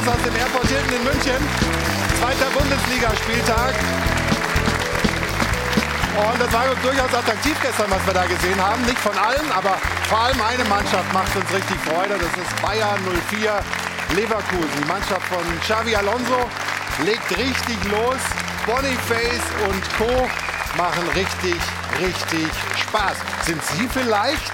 Fotos aus dem Airport Hilton in München. Zweiter Bundesligaspieltag. Und das war durchaus attraktiv gestern, was wir da gesehen haben. Nicht von allen, aber vor allem eine Mannschaft macht uns richtig Freude. Das ist Bayern 04 Leverkusen. Die Mannschaft von Xavi Alonso legt richtig los. Boniface und Co. machen richtig, richtig Spaß. Sind Sie vielleicht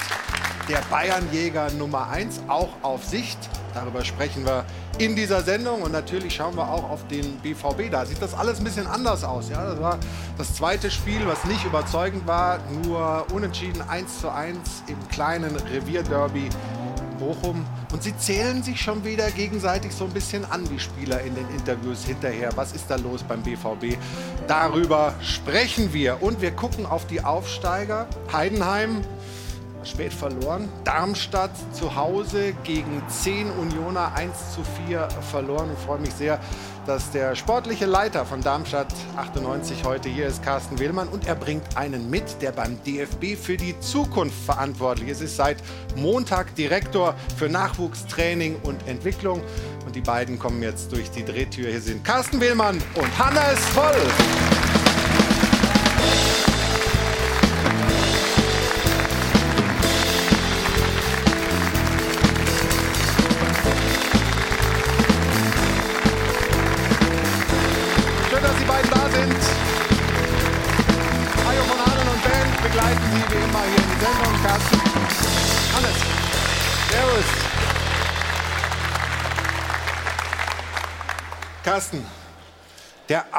der Bayernjäger Nummer 1 auch auf Sicht? Darüber sprechen wir in dieser Sendung und natürlich schauen wir auch auf den BVB. Da sieht das alles ein bisschen anders aus. Ja, das war das zweite Spiel, was nicht überzeugend war, nur unentschieden 1 zu 1 im kleinen Revierderby Bochum. Und sie zählen sich schon wieder gegenseitig so ein bisschen an, die Spieler in den Interviews hinterher. Was ist da los beim BVB? Darüber sprechen wir. Und wir gucken auf die Aufsteiger. Heidenheim spät verloren. Darmstadt zu Hause gegen 10 Unioner 1 zu 4 verloren. Ich freue mich sehr, dass der sportliche Leiter von Darmstadt 98 heute hier ist, Carsten Wehlmann. Und er bringt einen mit, der beim DFB für die Zukunft verantwortlich ist. Er ist seit Montag Direktor für Nachwuchstraining und Entwicklung. Und die beiden kommen jetzt durch die Drehtür. Hier sind Carsten Wehlmann und Hannes Voll.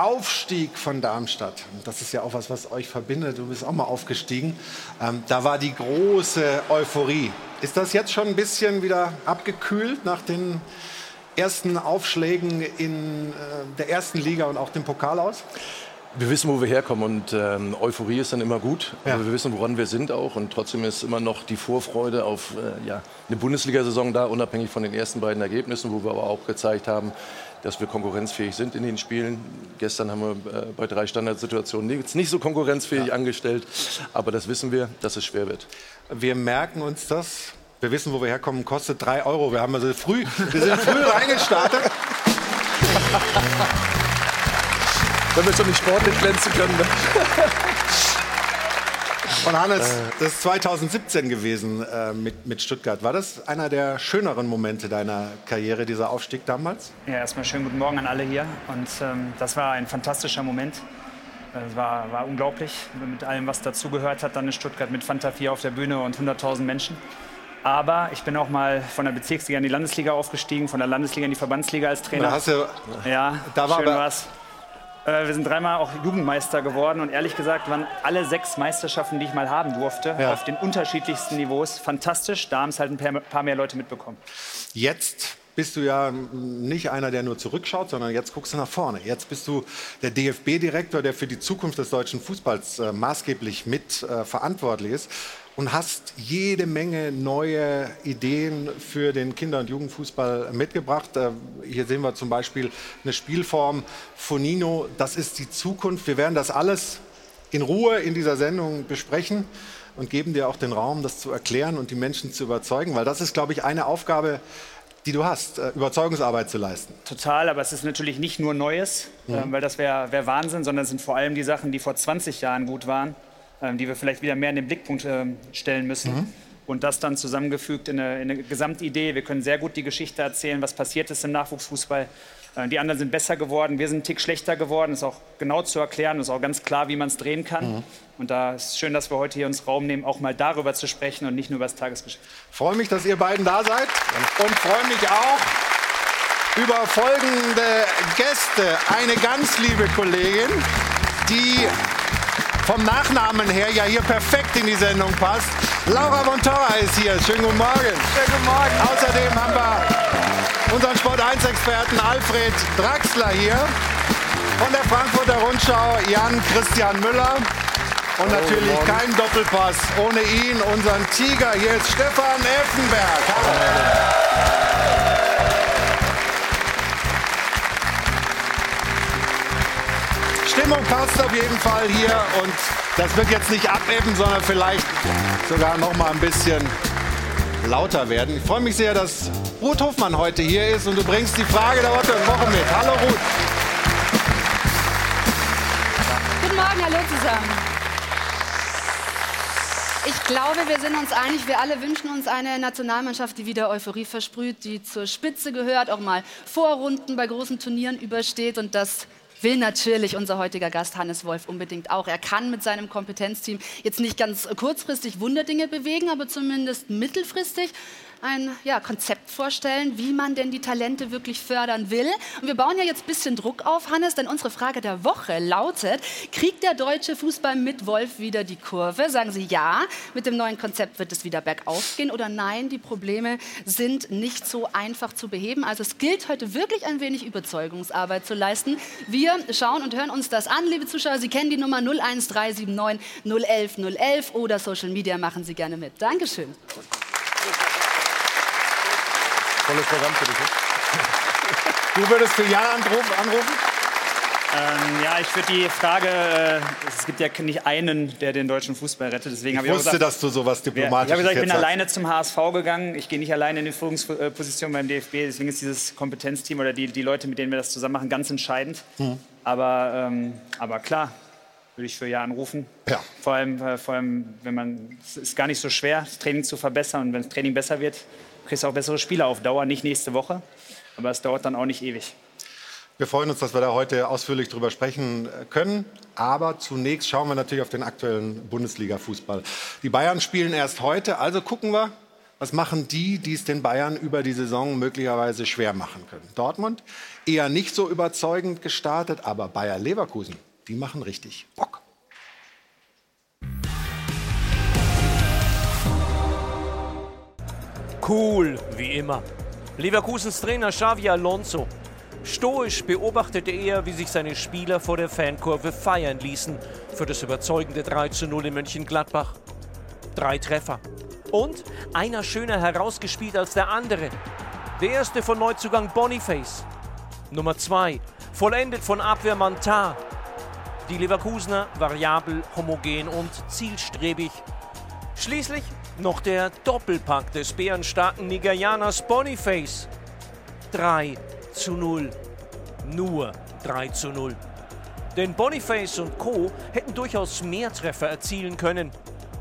Aufstieg von Darmstadt, das ist ja auch was, was euch verbindet, du bist auch mal aufgestiegen, ähm, da war die große Euphorie. Ist das jetzt schon ein bisschen wieder abgekühlt nach den ersten Aufschlägen in äh, der ersten Liga und auch dem Pokal aus? Wir wissen, wo wir herkommen und ähm, Euphorie ist dann immer gut. Ja. Aber wir wissen, woran wir sind auch und trotzdem ist immer noch die Vorfreude auf äh, ja, eine Bundesliga-Saison da, unabhängig von den ersten beiden Ergebnissen, wo wir aber auch gezeigt haben, dass wir konkurrenzfähig sind in den Spielen. Gestern haben wir äh, bei drei Standardsituationen jetzt nicht so konkurrenzfähig ja. angestellt, aber das wissen wir, dass es schwer wird. Wir merken uns das. Wir wissen, wo wir herkommen, kostet drei Euro. Wir haben also früh, wir sind früh reingestartet. Wenn wir schon nicht sportlich glänzen können. Und Hannes, äh. das ist 2017 gewesen äh, mit, mit Stuttgart. War das einer der schöneren Momente deiner Karriere, dieser Aufstieg damals? Ja, erstmal schönen guten Morgen an alle hier. Und ähm, das war ein fantastischer Moment. Es war, war unglaublich, mit allem, was dazugehört hat, dann in Stuttgart mit Fanta 4 auf der Bühne und 100.000 Menschen. Aber ich bin auch mal von der Bezirksliga in die Landesliga aufgestiegen, von der Landesliga in die Verbandsliga als Trainer. Da hast du, ja, da war schön aber, was. Äh, wir sind dreimal auch Jugendmeister geworden und ehrlich gesagt waren alle sechs Meisterschaften, die ich mal haben durfte, ja. auf den unterschiedlichsten Niveaus fantastisch. Da haben es halt ein paar mehr Leute mitbekommen. Jetzt bist du ja nicht einer, der nur zurückschaut, sondern jetzt guckst du nach vorne. Jetzt bist du der DFB-Direktor, der für die Zukunft des deutschen Fußballs äh, maßgeblich mit äh, verantwortlich ist und hast jede Menge neue Ideen für den Kinder- und Jugendfußball mitgebracht. Äh, hier sehen wir zum Beispiel eine Spielform Fonino. Das ist die Zukunft. Wir werden das alles in Ruhe in dieser Sendung besprechen und geben dir auch den Raum, das zu erklären und die Menschen zu überzeugen, weil das ist, glaube ich, eine Aufgabe, die du hast, äh, Überzeugungsarbeit zu leisten. Total, aber es ist natürlich nicht nur Neues, mhm. weil das wäre wär Wahnsinn, sondern es sind vor allem die Sachen, die vor 20 Jahren gut waren die wir vielleicht wieder mehr in den Blickpunkt ähm, stellen müssen. Mhm. Und das dann zusammengefügt in eine, in eine Gesamtidee. Wir können sehr gut die Geschichte erzählen, was passiert ist im Nachwuchsfußball. Äh, die anderen sind besser geworden, wir sind einen Tick schlechter geworden. Ist auch genau zu erklären, ist auch ganz klar, wie man es drehen kann. Mhm. Und da ist es schön, dass wir heute hier uns Raum nehmen, auch mal darüber zu sprechen und nicht nur über das Tagesgeschäft. Freue mich, dass ihr beiden da seid und freue mich auch über folgende Gäste. Eine ganz liebe Kollegin, die vom Nachnamen her ja hier perfekt in die Sendung passt. Laura Montora ist hier. Schönen guten Morgen. Schönen guten Morgen. Außerdem haben wir unseren Sport 1-Experten Alfred Draxler hier. Von der Frankfurter Rundschau Jan Christian Müller. Und natürlich kein Doppelpass ohne ihn, unseren Tiger. Hier ist Stefan Effenberg. Hallo. Stimmung passt auf jeden Fall hier und das wird jetzt nicht abebben, sondern vielleicht sogar noch mal ein bisschen lauter werden. Ich freue mich sehr, dass Ruth Hofmann heute hier ist und du bringst die Frage der Woche mit. Hallo Ruth. Guten Morgen, hallo zusammen. Ich glaube, wir sind uns einig, wir alle wünschen uns eine Nationalmannschaft, die wieder Euphorie versprüht, die zur Spitze gehört, auch mal Vorrunden bei großen Turnieren übersteht und das will natürlich unser heutiger Gast Hannes Wolf unbedingt auch. Er kann mit seinem Kompetenzteam jetzt nicht ganz kurzfristig Wunderdinge bewegen, aber zumindest mittelfristig ein ja, Konzept vorstellen, wie man denn die Talente wirklich fördern will. Und wir bauen ja jetzt ein bisschen Druck auf, Hannes, denn unsere Frage der Woche lautet, kriegt der deutsche Fußball mit Wolf wieder die Kurve? Sagen Sie ja, mit dem neuen Konzept wird es wieder bergauf gehen oder nein, die Probleme sind nicht so einfach zu beheben. Also es gilt heute wirklich ein wenig Überzeugungsarbeit zu leisten. Wir schauen und hören uns das an, liebe Zuschauer. Sie kennen die Nummer 01379 011 011 oder Social Media machen Sie gerne mit. Dankeschön. Tolles Programm für dich. Ne? Du würdest für Ja anrufen? Ähm, ja, ich würde die Frage, äh, es gibt ja nicht einen, der den deutschen Fußball rettet. Deswegen ich wusste, gesagt, dass du sowas diplomatisch Ich habe gesagt, ich bin alleine zum HSV gegangen. Ich gehe nicht alleine in die Führungsposition beim DFB. Deswegen ist dieses Kompetenzteam oder die, die Leute, mit denen wir das zusammen machen, ganz entscheidend. Hm. Aber, ähm, aber klar, würde ich für Ja anrufen. Ja. Vor allem, äh, vor allem, wenn man, es ist gar nicht so schwer, das Training zu verbessern. Und wenn das Training besser wird, kriegst auch bessere Spiele auf Dauer. Nicht nächste Woche, aber es dauert dann auch nicht ewig. Wir freuen uns, dass wir da heute ausführlich drüber sprechen können. Aber zunächst schauen wir natürlich auf den aktuellen Bundesliga-Fußball. Die Bayern spielen erst heute, also gucken wir, was machen die, die es den Bayern über die Saison möglicherweise schwer machen können. Dortmund eher nicht so überzeugend gestartet, aber Bayer Leverkusen, die machen richtig Bock. Cool, wie immer. Leverkusens Trainer Xavi Alonso. Stoisch beobachtete er, wie sich seine Spieler vor der Fankurve feiern ließen für das überzeugende 3 zu 0 in Mönchengladbach. Drei Treffer. Und einer schöner herausgespielt als der andere. Der erste von Neuzugang Boniface. Nummer zwei, vollendet von Abwehrmann Tar. Die Leverkusener variabel, homogen und zielstrebig. Schließlich noch der Doppelpack des bärenstarken Nigerianers Boniface. 3 zu 0. Nur 3 zu 0. Denn Boniface und Co. hätten durchaus mehr Treffer erzielen können.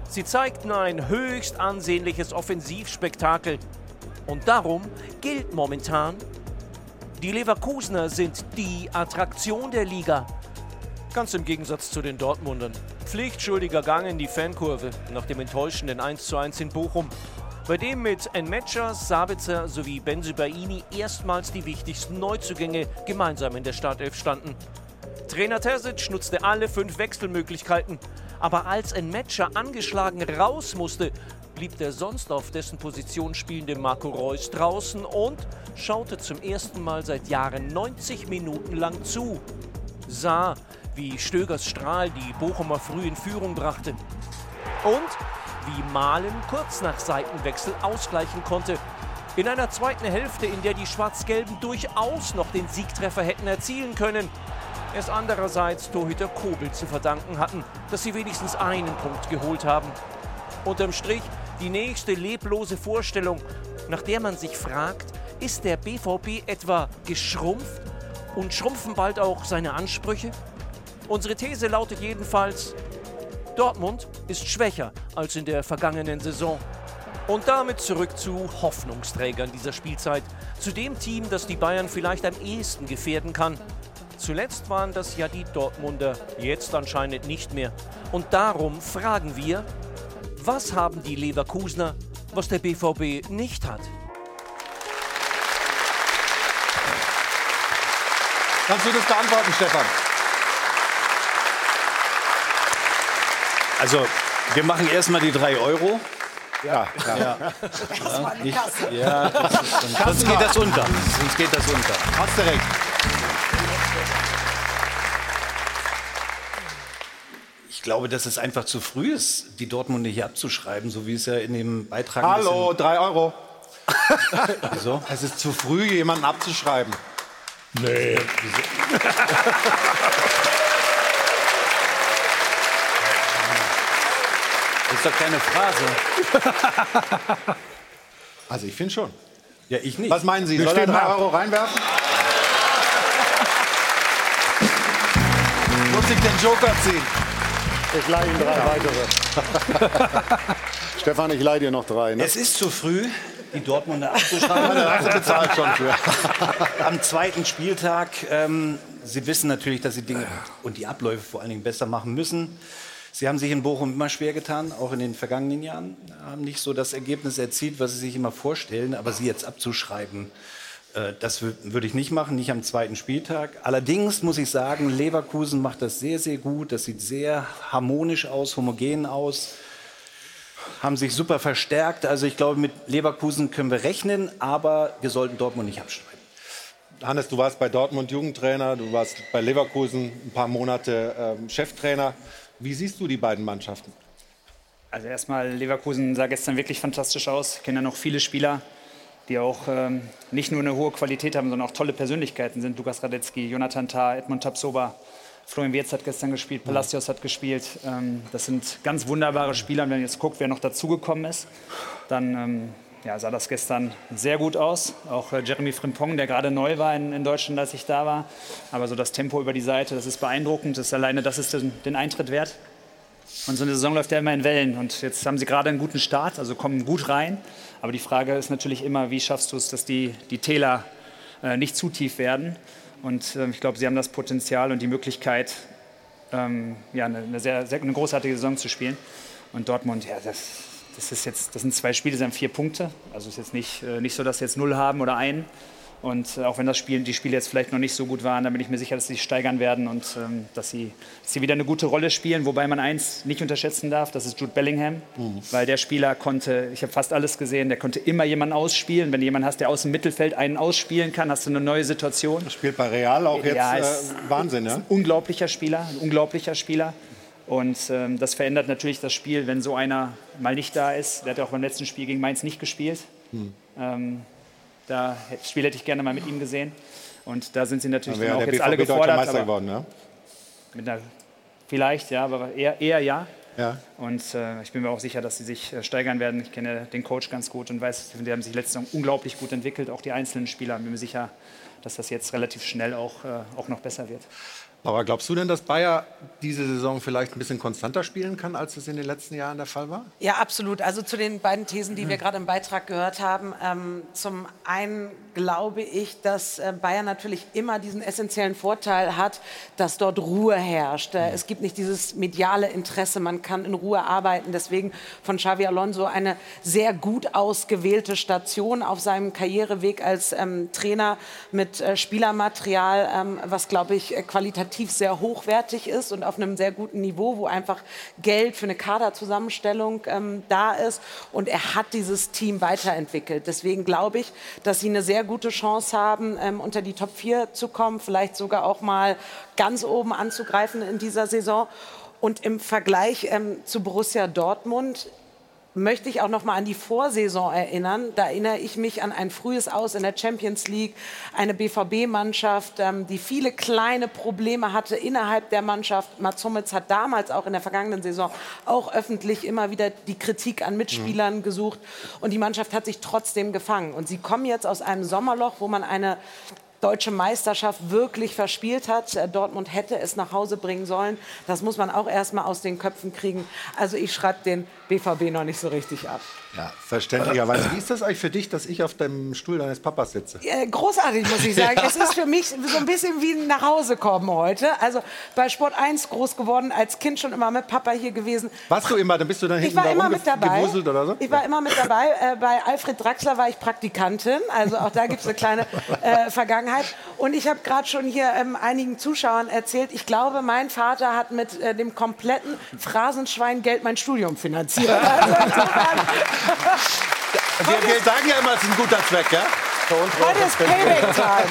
Sie zeigten ein höchst ansehnliches Offensivspektakel. Und darum gilt momentan, die Leverkusener sind die Attraktion der Liga. Ganz im Gegensatz zu den Dortmundern. Pflichtschuldiger Gang in die Fankurve nach dem enttäuschenden 1:1 in Bochum, bei dem mit Enmetscher, Sabitzer sowie Benzibaini erstmals die wichtigsten Neuzugänge gemeinsam in der Startelf standen. Trainer Terzic nutzte alle fünf Wechselmöglichkeiten, aber als Enmetscher angeschlagen raus musste, blieb der sonst auf dessen Position spielende Marco Reus draußen und schaute zum ersten Mal seit Jahren 90 Minuten lang zu. Sah, wie Stögers Strahl die Bochumer früh in Führung brachte. Und wie Malen kurz nach Seitenwechsel ausgleichen konnte. In einer zweiten Hälfte, in der die Schwarz-Gelben durchaus noch den Siegtreffer hätten erzielen können. Es andererseits Torhüter Kobel zu verdanken hatten, dass sie wenigstens einen Punkt geholt haben. Unterm Strich die nächste leblose Vorstellung, nach der man sich fragt, ist der BVB etwa geschrumpft und schrumpfen bald auch seine Ansprüche? Unsere These lautet jedenfalls, Dortmund ist schwächer als in der vergangenen Saison. Und damit zurück zu Hoffnungsträgern dieser Spielzeit, zu dem Team, das die Bayern vielleicht am ehesten gefährden kann. Zuletzt waren das ja die Dortmunder, jetzt anscheinend nicht mehr. Und darum fragen wir, was haben die Leverkusener, was der BVB nicht hat? Kannst du das beantworten, Stefan? Also, wir machen erstmal die 3 Euro. Ja, ja. ja. ja, nicht, ja sonst geht das unter. Sonst geht das unter. Hast du recht. Ich glaube, dass es einfach zu früh ist, die Dortmunder hier abzuschreiben, so wie es ja in dem Beitrag Hallo, 3 Euro. Wieso? Es ist zu früh, jemanden abzuschreiben. Nee. Das ist doch keine Phrase. Also ich finde schon. Ja, ich nicht. Was meinen Sie? Wir Soll er stimmen drei ab. Euro reinwerfen? Muss ich den Joker ziehen? Ich leihe ihm drei weitere. Stefan, ich leihe dir noch drei. Ne? Es ist zu früh, die Dortmunder abzuschreiben. Da hast du bezahlt schon für. Am zweiten Spieltag, ähm, Sie wissen natürlich, dass Sie Dinge und die Abläufe vor allen Dingen besser machen müssen. Sie haben sich in Bochum immer schwer getan, auch in den vergangenen Jahren, haben nicht so das Ergebnis erzielt, was Sie sich immer vorstellen, aber Sie jetzt abzuschreiben, äh, das wü- würde ich nicht machen, nicht am zweiten Spieltag. Allerdings muss ich sagen, Leverkusen macht das sehr, sehr gut. Das sieht sehr harmonisch aus, homogen aus haben sich super verstärkt. Also ich glaube, mit Leverkusen können wir rechnen, aber wir sollten Dortmund nicht abschreiben. Hannes, du warst bei Dortmund Jugendtrainer, du warst bei Leverkusen ein paar Monate ähm, Cheftrainer. Wie siehst du die beiden Mannschaften? Also erstmal, Leverkusen sah gestern wirklich fantastisch aus. Ich kenne ja noch viele Spieler, die auch ähm, nicht nur eine hohe Qualität haben, sondern auch tolle Persönlichkeiten sind. Lukas Radetzky, Jonathan Tah, Edmund Tapsoba, Florian Wirtz hat gestern gespielt, Palacios hat gespielt. Ähm, das sind ganz wunderbare Spieler. Und wenn ihr jetzt guckt, wer noch dazugekommen ist, dann ähm, ja, sah das gestern sehr gut aus. Auch äh, Jeremy Frimpong, der gerade neu war in, in Deutschland, als ich da war. Aber so das Tempo über die Seite, das ist beeindruckend. Das alleine, das ist den, den Eintritt wert. Und so eine Saison läuft ja immer in Wellen. Und jetzt haben sie gerade einen guten Start, also kommen gut rein. Aber die Frage ist natürlich immer, wie schaffst du es, dass die, die Täler äh, nicht zu tief werden. Und ähm, ich glaube, sie haben das Potenzial und die Möglichkeit, ähm, ja, eine, eine, sehr, sehr, eine großartige Saison zu spielen. Und Dortmund, ja, das, das, ist jetzt, das sind zwei Spiele, das sind vier Punkte. Also es ist jetzt nicht, äh, nicht so, dass sie jetzt null haben oder einen. Und äh, auch wenn das Spiel, die Spiele jetzt vielleicht noch nicht so gut waren, dann bin ich mir sicher, dass sie sich steigern werden und ähm, dass, sie, dass sie wieder eine gute Rolle spielen. Wobei man eins nicht unterschätzen darf, das ist Jude Bellingham. Weil der Spieler konnte, ich habe fast alles gesehen, der konnte immer jemanden ausspielen. Wenn du jemanden hast, der aus dem Mittelfeld einen ausspielen kann, hast du eine neue Situation. Spielt bei Real auch jetzt Ja, äh, ist- Wahnsinn, ist ja? ein unglaublicher Spieler, ein unglaublicher Spieler. Und ähm, das verändert natürlich das Spiel, wenn so einer mal nicht da ist. Der hat ja auch beim letzten Spiel gegen Mainz nicht gespielt. Hm. Ähm, da, das Spiel hätte ich gerne mal mit ihm gesehen. Und da sind sie natürlich auch jetzt alle BVB deutscher gefordert. Meister geworden, ja? mit einer, vielleicht, ja, aber eher, eher ja. ja. Und äh, ich bin mir auch sicher, dass sie sich äh, steigern werden. Ich kenne den Coach ganz gut und weiß, die haben sich letzte Saison unglaublich gut entwickelt, auch die einzelnen Spieler. Bin mir sicher, dass das jetzt relativ schnell auch, äh, auch noch besser wird. Aber glaubst du denn, dass Bayer diese Saison vielleicht ein bisschen konstanter spielen kann, als es in den letzten Jahren der Fall war? Ja, absolut. Also zu den beiden Thesen, die wir gerade im Beitrag gehört haben. Ähm, zum einen glaube ich, dass äh, Bayern natürlich immer diesen essentiellen Vorteil hat, dass dort Ruhe herrscht. Äh, es gibt nicht dieses mediale Interesse, man kann in Ruhe arbeiten. Deswegen von Xavi Alonso eine sehr gut ausgewählte Station auf seinem Karriereweg als ähm, Trainer mit äh, Spielermaterial, ähm, was, glaube ich, äh, qualitativ sehr hochwertig ist und auf einem sehr guten Niveau, wo einfach Geld für eine Kaderzusammenstellung ähm, da ist. Und er hat dieses Team weiterentwickelt. Deswegen glaube ich, dass sie eine sehr gute Chance haben, ähm, unter die Top 4 zu kommen, vielleicht sogar auch mal ganz oben anzugreifen in dieser Saison. Und im Vergleich ähm, zu Borussia Dortmund möchte ich auch noch mal an die Vorsaison erinnern. Da erinnere ich mich an ein frühes Aus in der Champions League, eine BVB-Mannschaft, ähm, die viele kleine Probleme hatte innerhalb der Mannschaft. Mats Hummels hat damals auch in der vergangenen Saison auch öffentlich immer wieder die Kritik an Mitspielern gesucht und die Mannschaft hat sich trotzdem gefangen. Und sie kommen jetzt aus einem Sommerloch, wo man eine deutsche Meisterschaft wirklich verspielt hat. Äh, Dortmund hätte es nach Hause bringen sollen. Das muss man auch erst mal aus den Köpfen kriegen. Also ich schreibe den BVB noch nicht so richtig ab. Ja, verständlicherweise. Wie ist das eigentlich für dich, dass ich auf dem Stuhl deines Papas sitze? Äh, großartig, muss ich sagen. Es ist für mich so ein bisschen wie ein Nachhausekommen heute. Also bei Sport 1 groß geworden, als Kind schon immer mit Papa hier gewesen. Warst du immer, dann bist du dann Ich hinten war da immer mit dabei. oder so? Ich war immer mit dabei. Äh, bei Alfred Draxler war ich Praktikantin. Also auch da gibt es eine kleine äh, Vergangenheit. Und ich habe gerade schon hier ähm, einigen Zuschauern erzählt, ich glaube, mein Vater hat mit äh, dem kompletten Phrasenschwein-Geld mein Studium finanziert. Also wir, wir sagen ja immer, es ist ein guter Zweck, ja? heute ist Payback-Time.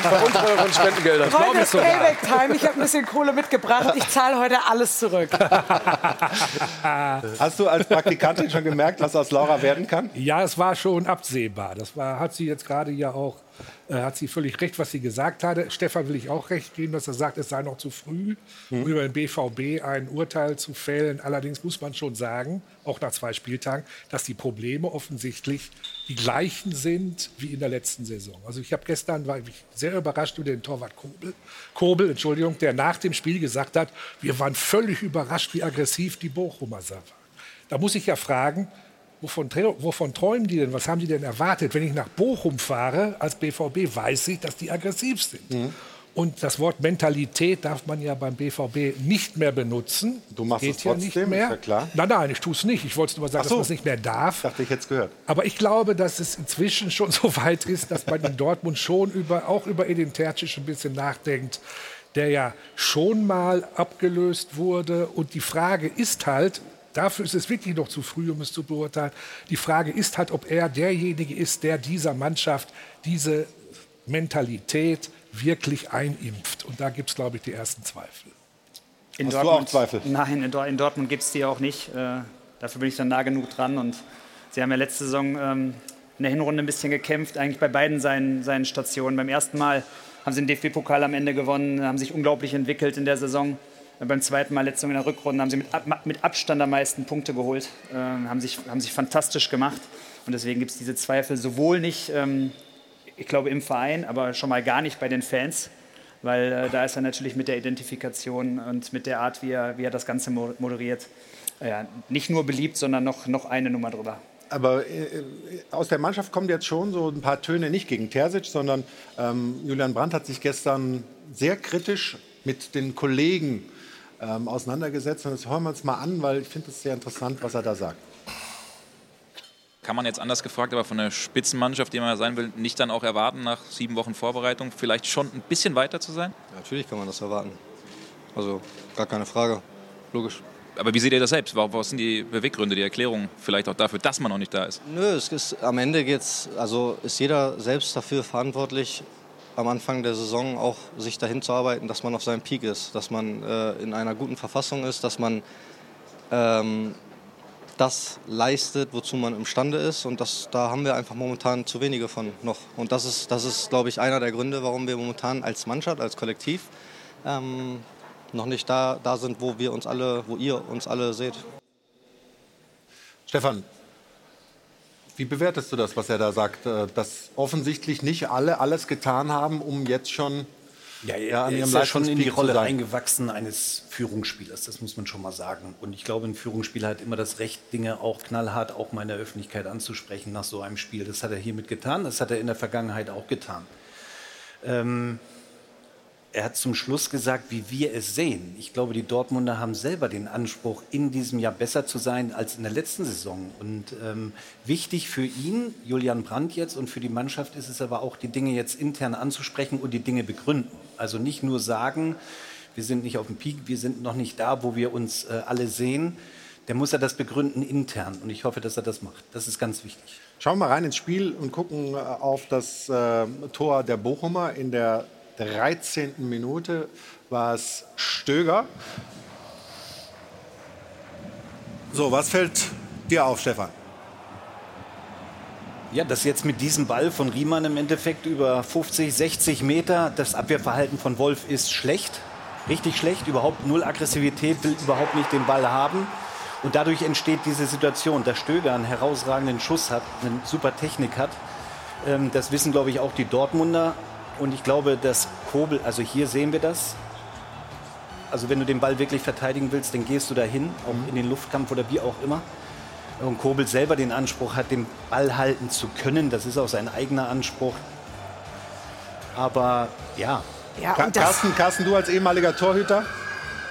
Heute ist Payback-Time. Ich habe ein bisschen Kohle mitgebracht. Ich zahle heute alles zurück. Hast du als Praktikantin schon gemerkt, was aus Laura werden kann? Ja, es war schon absehbar. Das war, hat sie jetzt gerade ja auch, äh, hat sie völlig recht, was sie gesagt hatte. Stefan will ich auch recht geben, dass er sagt, es sei noch zu früh, um über den BVB ein Urteil zu fällen. Allerdings muss man schon sagen, auch nach zwei Spieltagen, dass die Probleme offensichtlich die gleichen sind wie in der letzten Saison. Also ich habe gestern war ich sehr überrascht über den Torwart Kobel, Kobel, Entschuldigung, der nach dem Spiel gesagt hat, wir waren völlig überrascht, wie aggressiv die Bochumer waren. Da muss ich ja fragen, wovon, wovon träumen die denn? Was haben die denn erwartet? Wenn ich nach Bochum fahre als BVB, weiß ich, dass die aggressiv sind. Mhm. Und das Wort Mentalität darf man ja beim BVB nicht mehr benutzen. Du machst Geht es trotzdem, ja nicht mehr. ist ja klar. Nein, nein, ich tue es nicht. Ich wollte nur mal sagen, so. dass man es nicht mehr darf. Dachte ich jetzt gehört. Aber ich glaube, dass es inzwischen schon so weit ist, dass man in Dortmund schon über, auch über Edin Terzic ein bisschen nachdenkt, der ja schon mal abgelöst wurde. Und die Frage ist halt, dafür ist es wirklich noch zu früh, um es zu beurteilen, die Frage ist halt, ob er derjenige ist, der dieser Mannschaft diese Mentalität wirklich einimpft. Und da gibt es, glaube ich, die ersten Zweifel. In Hast du auch Zweifel? Nein, in, in Dortmund gibt es die auch nicht. Äh, dafür bin ich dann nah genug dran. Und sie haben ja letzte Saison ähm, in der Hinrunde ein bisschen gekämpft, eigentlich bei beiden seinen, seinen Stationen. Beim ersten Mal haben sie den DFB-Pokal am Ende gewonnen, haben sich unglaublich entwickelt in der Saison. Äh, Beim zweiten Mal, letzte Saison in der Rückrunde, haben sie mit, mit Abstand am meisten Punkte geholt, äh, haben, sich, haben sich fantastisch gemacht. Und deswegen gibt es diese Zweifel sowohl nicht, ähm, ich glaube, im Verein, aber schon mal gar nicht bei den Fans. Weil äh, da ist er natürlich mit der Identifikation und mit der Art, wie er, wie er das Ganze mo- moderiert, äh, ja, nicht nur beliebt, sondern noch, noch eine Nummer drüber. Aber äh, aus der Mannschaft kommen jetzt schon so ein paar Töne, nicht gegen Terzic, sondern ähm, Julian Brandt hat sich gestern sehr kritisch mit den Kollegen ähm, auseinandergesetzt. Und das hören wir uns mal an, weil ich finde es sehr interessant, was er da sagt. Kann man jetzt anders gefragt, aber von der Spitzenmannschaft, die man sein will, nicht dann auch erwarten, nach sieben Wochen Vorbereitung vielleicht schon ein bisschen weiter zu sein? Natürlich kann man das erwarten. Also gar keine Frage. Logisch. Aber wie seht ihr das selbst? Wa- Was sind die Beweggründe, die Erklärung vielleicht auch dafür, dass man noch nicht da ist? Nö, es ist, am Ende geht's, also ist jeder selbst dafür verantwortlich, am Anfang der Saison auch sich dahin zu arbeiten, dass man auf seinem Peak ist, dass man äh, in einer guten Verfassung ist, dass man ähm, das leistet, wozu man imstande ist. Und das, da haben wir einfach momentan zu wenige von noch. Und das ist, das ist, glaube ich, einer der Gründe, warum wir momentan als Mannschaft, als Kollektiv ähm, noch nicht da, da sind, wo wir uns alle, wo ihr uns alle seht. Stefan, wie bewertest du das, was er da sagt, äh, dass offensichtlich nicht alle alles getan haben, um jetzt schon Ja, er, Ja, an er ihrem ist ja schon in die Rolle eingewachsen eines Führungsspielers, das muss man schon mal sagen. Und ich glaube, ein Führungsspieler hat immer das Recht, Dinge auch knallhart auch mal in der Öffentlichkeit anzusprechen nach so einem Spiel. Das hat er hiermit getan, das hat er in der Vergangenheit auch getan. Ähm, er hat zum Schluss gesagt, wie wir es sehen. Ich glaube, die Dortmunder haben selber den Anspruch, in diesem Jahr besser zu sein als in der letzten Saison. Und ähm, wichtig für ihn, Julian Brandt jetzt und für die Mannschaft ist es aber auch, die Dinge jetzt intern anzusprechen und die Dinge begründen. Also nicht nur sagen, wir sind nicht auf dem Peak, wir sind noch nicht da, wo wir uns äh, alle sehen. Der muss ja das begründen intern. Und ich hoffe, dass er das macht. Das ist ganz wichtig. Schauen wir mal rein ins Spiel und gucken äh, auf das äh, Tor der Bochumer. In der 13. Minute war es Stöger. So, was fällt dir auf, Stefan? Ja, dass jetzt mit diesem Ball von Riemann im Endeffekt über 50, 60 Meter, das Abwehrverhalten von Wolf ist schlecht, richtig schlecht, überhaupt null Aggressivität, will überhaupt nicht den Ball haben. Und dadurch entsteht diese Situation, dass Stöger einen herausragenden Schuss hat, eine super Technik hat. Ähm, das wissen, glaube ich, auch die Dortmunder. Und ich glaube, dass Kobel, also hier sehen wir das. Also wenn du den Ball wirklich verteidigen willst, dann gehst du dahin, auch in den Luftkampf oder wie auch immer. Und Kobel selber den Anspruch hat, den Ball halten zu können. Das ist auch sein eigener Anspruch. Aber ja, Ja, Ka und das, Carsten, Carsten, du als ehemaliger Torhüter,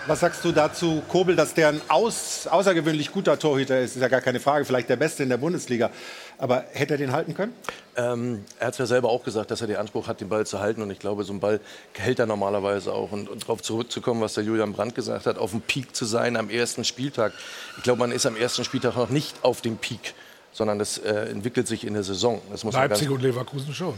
was sagst du dazu, Kobel, dass der ein aus, außergewöhnlich guter Torhüter ist? Ist ja gar keine Frage, vielleicht der Beste in der Bundesliga. Aber hätte er den halten können? Ähm, er hat es ja selber auch gesagt, dass er den Anspruch hat, den Ball zu halten. Und ich glaube, so ein Ball hält er normalerweise auch. Und, und darauf zurückzukommen, was der Julian Brandt gesagt hat, auf dem Peak zu sein am ersten Spieltag. Ich glaube, man ist am ersten Spieltag noch nicht auf dem Peak, sondern das äh, entwickelt sich in der Saison. Das muss man Leipzig ganz, und Leverkusen schon.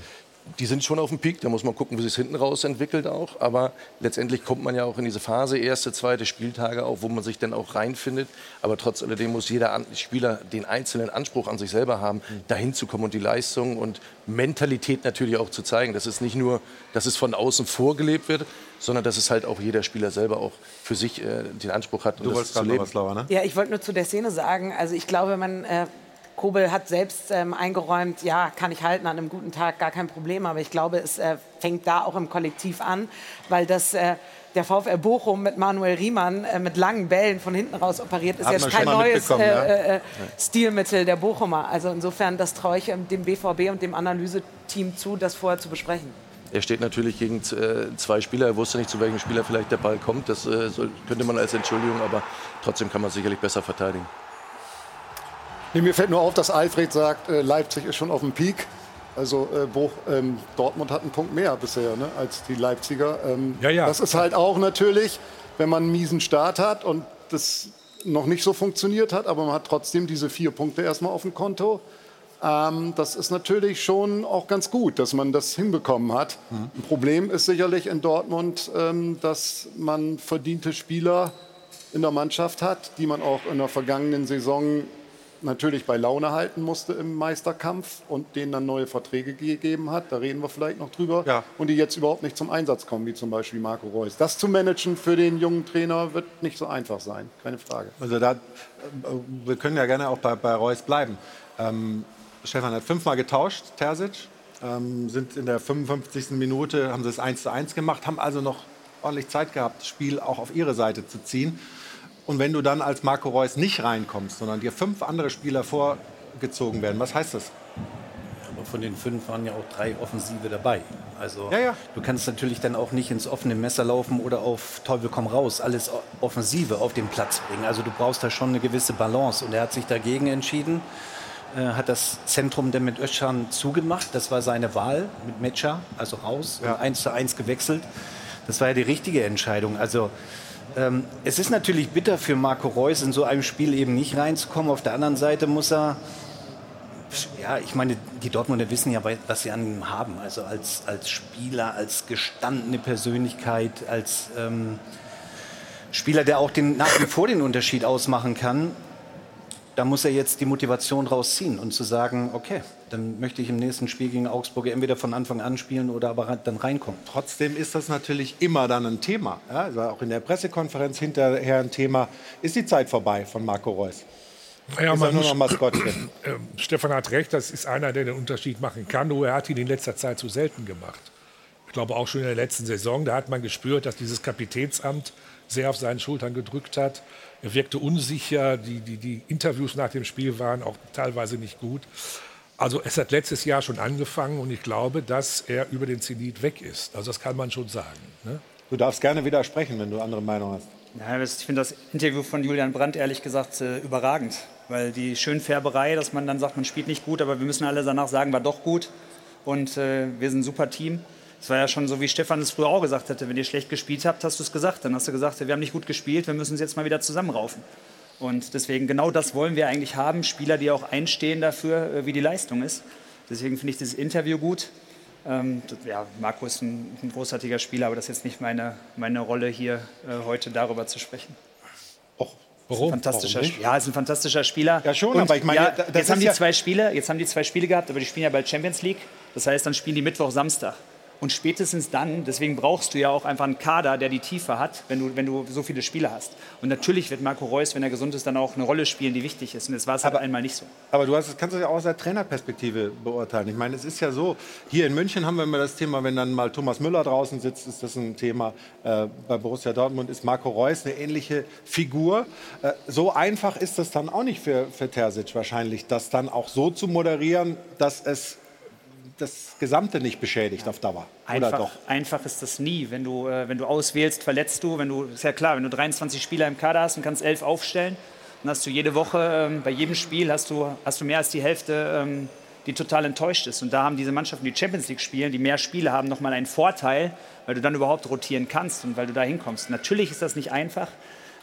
Die sind schon auf dem Peak, da muss man gucken, wie sich hinten raus entwickelt auch. Aber letztendlich kommt man ja auch in diese Phase, erste, zweite Spieltage auch, wo man sich dann auch reinfindet. Aber trotz alledem muss jeder Spieler den einzelnen Anspruch an sich selber haben, dahin zu kommen und die Leistung und Mentalität natürlich auch zu zeigen. Das ist nicht nur, dass es von außen vorgelebt wird, sondern dass es halt auch jeder Spieler selber auch für sich äh, den Anspruch hat, um Du das wolltest zu gerade was, Laura, ne? ja, ich wollte nur zu der Szene sagen, also ich glaube, man äh, Kobel hat selbst ähm, eingeräumt, ja, kann ich halten an einem guten Tag, gar kein Problem. Aber ich glaube, es äh, fängt da auch im Kollektiv an, weil das äh, der VfL Bochum mit Manuel Riemann äh, mit langen Bällen von hinten raus operiert, ist jetzt kein neues ja. äh, äh, Stilmittel der Bochumer. Also insofern, das traue ich ähm, dem BVB und dem Analyseteam zu, das vorher zu besprechen. Er steht natürlich gegen äh, zwei Spieler. Er wusste nicht, zu welchem Spieler vielleicht der Ball kommt. Das äh, könnte man als Entschuldigung, aber trotzdem kann man sicherlich besser verteidigen. Nee, mir fällt nur auf, dass Alfred sagt, äh, Leipzig ist schon auf dem Peak. Also äh, Boch, ähm, Dortmund hat einen Punkt mehr bisher ne, als die Leipziger. Ähm, Ja, ja. Das ist halt auch natürlich, wenn man einen miesen Start hat und das noch nicht so funktioniert hat, aber man hat trotzdem diese vier Punkte erstmal auf dem Konto. Ähm, das ist natürlich schon auch ganz gut, dass man das hinbekommen hat. Ein Problem ist sicherlich in Dortmund, ähm, dass man verdiente Spieler in der Mannschaft hat, die man auch in der vergangenen Saison natürlich bei Laune halten musste im Meisterkampf und denen dann neue Verträge gegeben hat. Da reden wir vielleicht noch drüber. Ja. Und die jetzt überhaupt nicht zum Einsatz kommen, wie zum Beispiel Marco Reus. Das zu managen für den jungen Trainer wird nicht so einfach sein, keine Frage. Also da, äh, wir können ja gerne auch bei, bei Reus bleiben. Ähm, Stefan hat fünfmal getauscht, Terzic. Ähm, sind in der 55. Minute, haben sie es 1 zu 1 gemacht, haben also noch ordentlich Zeit gehabt, das Spiel auch auf ihre Seite zu ziehen. Und wenn du dann als Marco Reus nicht reinkommst, sondern dir fünf andere Spieler vorgezogen werden, was heißt das? Aber von den fünf waren ja auch drei Offensive dabei. Also Ja, ja. du kannst natürlich dann auch nicht ins offene Messer laufen oder auf Teufel komm raus, alles Offensive auf den Platz bringen. Also du brauchst da schon eine gewisse Balance. Und er hat sich dagegen entschieden, äh, hat das Zentrum dann mit Özcan zugemacht. Das war seine Wahl mit Metscher, also raus Ja. und eins zu eins gewechselt. Das war ja die richtige Entscheidung. Also ähm, es ist natürlich bitter für Marco Reus, in so einem Spiel eben nicht reinzukommen. Auf der anderen Seite muss er ja, ich meine, die Dortmunder wissen ja, was sie an ihm haben. Also als, als Spieler, als gestandene Persönlichkeit, als ähm, Spieler, der auch den, nach wie vor den Unterschied ausmachen kann. Da muss er jetzt die Motivation rausziehen und zu sagen, okay, dann möchte ich im nächsten Spiel gegen Augsburg entweder von Anfang an spielen oder aber dann reinkommen. Trotzdem ist das natürlich immer dann ein Thema. Ja? Also auch in der Pressekonferenz hinterher ein Thema. Ist die Zeit vorbei von Marco Reus? Ja, ist man nur noch Maskottchen? Ähm, Stefan hat recht, das ist einer, der den Unterschied machen kann. Nur er hat ihn in letzter Zeit zu selten gemacht. Ich glaube auch schon in der letzten Saison, da hat man gespürt, dass dieses Kapitänsamt sehr auf seinen Schultern gedrückt hat. Er wirkte unsicher, die, die, die Interviews nach dem Spiel waren auch teilweise nicht gut. Also es hat letztes Jahr schon angefangen und ich glaube, dass er über den Zenit weg ist. Also das kann man schon sagen. Ne? Du darfst gerne widersprechen, wenn du andere Meinung hast. Ja, ich finde das Interview von Julian Brandt ehrlich gesagt äh, überragend. Weil die Schönfärberei, dass man dann sagt, man spielt nicht gut, aber wir müssen alle danach sagen, war doch gut. Und äh, wir sind ein super Team. Es war ja schon so, wie Stefan es früher auch gesagt hätte. Wenn ihr schlecht gespielt habt, hast du es gesagt. Dann hast du gesagt, wir haben nicht gut gespielt, wir müssen uns jetzt mal wieder zusammenraufen. Und deswegen, genau das wollen wir eigentlich haben. Spieler, die auch einstehen dafür, äh, wie die Leistung ist. Deswegen finde ich dieses Interview gut. Ähm, ja, Marco ist ein, ein großartiger Spieler, aber das ist jetzt nicht meine, meine Rolle hier äh, heute darüber zu sprechen. Warum? Fantastischer, Warum ja, ist ein fantastischer Spieler. Ja, schon, Und aber ich meine, ja, jetzt haben die ja- zwei Spiele, jetzt haben die zwei Spiele gehabt, aber die spielen ja bald Champions League. Das heißt, dann spielen die Mittwoch, Samstag. Und spätestens dann, deswegen brauchst du ja auch einfach einen Kader, der die Tiefe hat, wenn du, wenn du so viele Spiele hast. Und natürlich wird Marco Reus, wenn er gesund ist, dann auch eine Rolle spielen, die wichtig ist. Und das war es halt einmal nicht so. Aber du hast, das kannst du ja auch aus der Trainerperspektive beurteilen. Ich meine, es ist ja so, hier in München haben wir immer das Thema, wenn dann mal Thomas Müller draußen sitzt, ist das ein Thema. Äh, bei Borussia Dortmund ist Marco Reus eine ähnliche Figur. Äh, so einfach ist das dann auch nicht für, für Terzic wahrscheinlich, das dann auch so zu moderieren, dass es das Gesamte nicht beschädigt auf Dauer. Oder Einfach, doch? einfach ist das nie. Wenn du, äh, wenn du auswählst, verletzt du. Wenn du, ist ja klar, wenn du 23 Spieler im Kader hast und kannst elf aufstellen, dann hast du jede Woche, ähm, bei jedem Spiel hast du, hast du mehr als die Hälfte, ähm, die total enttäuscht ist. Und da haben diese Mannschaften, die Champions League spielen, die mehr Spiele haben, nochmal einen Vorteil, weil du dann überhaupt rotieren kannst und weil du da hinkommst. Natürlich ist das nicht einfach,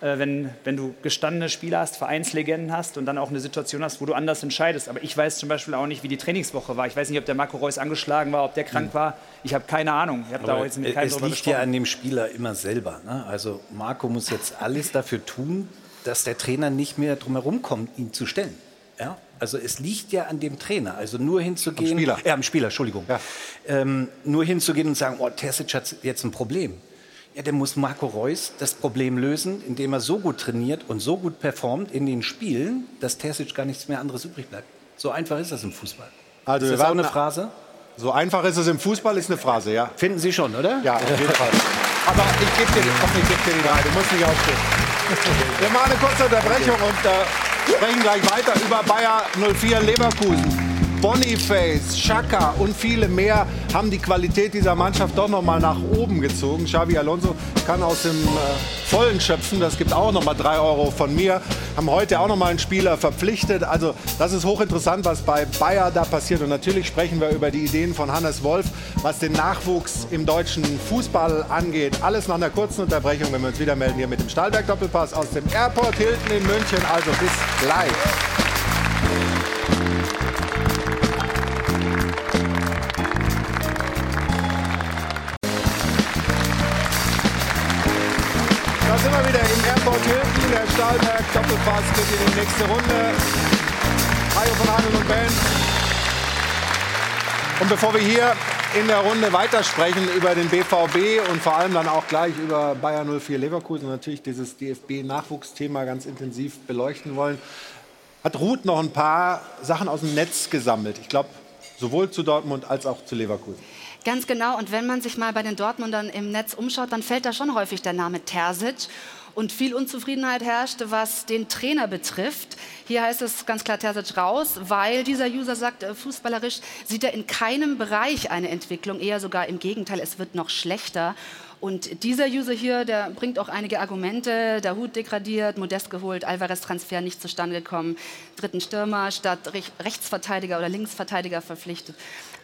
wenn, wenn du gestandene Spieler hast, Vereinslegenden hast und dann auch eine Situation hast, wo du anders entscheidest. Aber ich weiß zum Beispiel auch nicht, wie die Trainingswoche war. Ich weiß nicht, ob der Marco Reus angeschlagen war, ob der krank war. Ich habe keine Ahnung. Ich habe da jetzt mit keinem es liegt ja gesprochen. an dem Spieler immer selber. Ne? Also Marco muss jetzt alles dafür tun, dass der Trainer nicht mehr drum herum kommt, ihn zu stellen. Ja? Also es liegt ja an dem Trainer. Also nur hinzugehen, Am Spieler. Äh, am Spieler, Entschuldigung. Ähm, nur hinzugehen und sagen, oh, Terzic hat jetzt ein Problem. Ja, dann muss Marco Reus das Problem lösen, indem er so gut trainiert und so gut performt in den Spielen, dass Terzic gar nichts mehr anderes übrig bleibt. So einfach ist das im Fußball. Also ist das auch eine Phrase? So einfach ist es im Fußball, ist eine Phrase, ja. Finden Sie schon, oder? Ja, auf jeden Fall. Aber ich gebe dir, die- komm, ich geb dir die drei, du musst nicht aufstehen. Wir machen eine kurze Unterbrechung und äh, sprechen gleich weiter über Bayer 04 Leverkusen. Boniface, Schaka und viele mehr haben die Qualität dieser Mannschaft doch noch mal nach oben gezogen. Xavi Alonso kann aus dem äh, Vollen schöpfen. Das gibt auch noch mal drei Euro von mir. Haben heute auch noch mal einen Spieler verpflichtet. Also das ist hochinteressant, was bei Bayer da passiert. Und natürlich sprechen wir über die Ideen von Hannes Wolf, was den Nachwuchs im deutschen Fußball angeht. Alles nach einer kurzen Unterbrechung, wenn wir uns wieder melden hier mit dem Stahlberg Doppelpass aus dem Airport Hilton in München. Also bis gleich. Doppelpass geht in die nächste Runde. Hajo von Adel und Band. Und bevor wir hier in der Runde weitersprechen über den BVB und vor allem dann auch gleich über Bayer 04 Leverkusen und natürlich dieses DFB-Nachwuchsthema ganz intensiv beleuchten wollen, hat Ruth noch ein paar Sachen aus dem Netz gesammelt. Ich glaube, sowohl zu Dortmund als auch zu Leverkusen. Ganz genau. Und wenn man sich mal bei den Dortmundern im Netz umschaut, dann fällt da schon häufig der Name Terzic. Und viel Unzufriedenheit herrscht, was den Trainer betrifft. Hier heißt es ganz klar Terzic raus, weil dieser User sagt, äh, fußballerisch sieht er in keinem Bereich eine Entwicklung, eher sogar im Gegenteil, es wird noch schlechter. Und dieser User hier, der bringt auch einige Argumente. Der Hut degradiert, Modest geholt, Alvarez-Transfer nicht zustande gekommen, dritten Stürmer statt Rech- Rechtsverteidiger oder Linksverteidiger verpflichtet.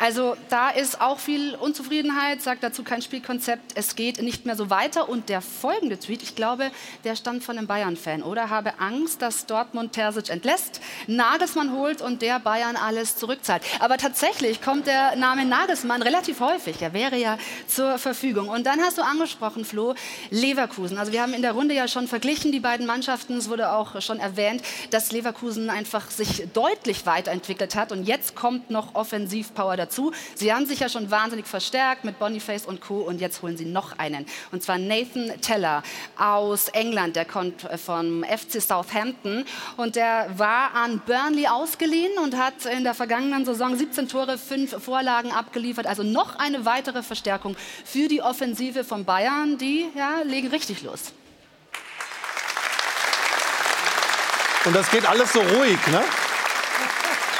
Also da ist auch viel Unzufriedenheit, sagt dazu kein Spielkonzept. Es geht nicht mehr so weiter. Und der folgende Tweet, ich glaube, der stammt von einem Bayern-Fan, oder? Habe Angst, dass Dortmund Terzic entlässt, Nagelsmann holt und der Bayern alles zurückzahlt. Aber tatsächlich kommt der Name Nagelsmann relativ häufig. Er wäre ja zur Verfügung. Und dann hast du angesprochen, Flo, Leverkusen. Also wir haben in der Runde ja schon verglichen, die beiden Mannschaften. Es wurde auch schon erwähnt, dass Leverkusen einfach sich deutlich weiterentwickelt hat. Und jetzt kommt noch Offensivpower dazu. Sie haben sich ja schon wahnsinnig verstärkt mit Boniface und Co. Und jetzt holen sie noch einen. Und zwar Nathan Teller aus England. Der kommt vom FC Southampton. Und der war an Burnley ausgeliehen und hat in der vergangenen Saison 17 Tore, 5 Vorlagen abgeliefert. Also noch eine weitere Verstärkung für die Offensive von Bayern. Die ja, legen richtig los. Und das geht alles so ruhig, ne?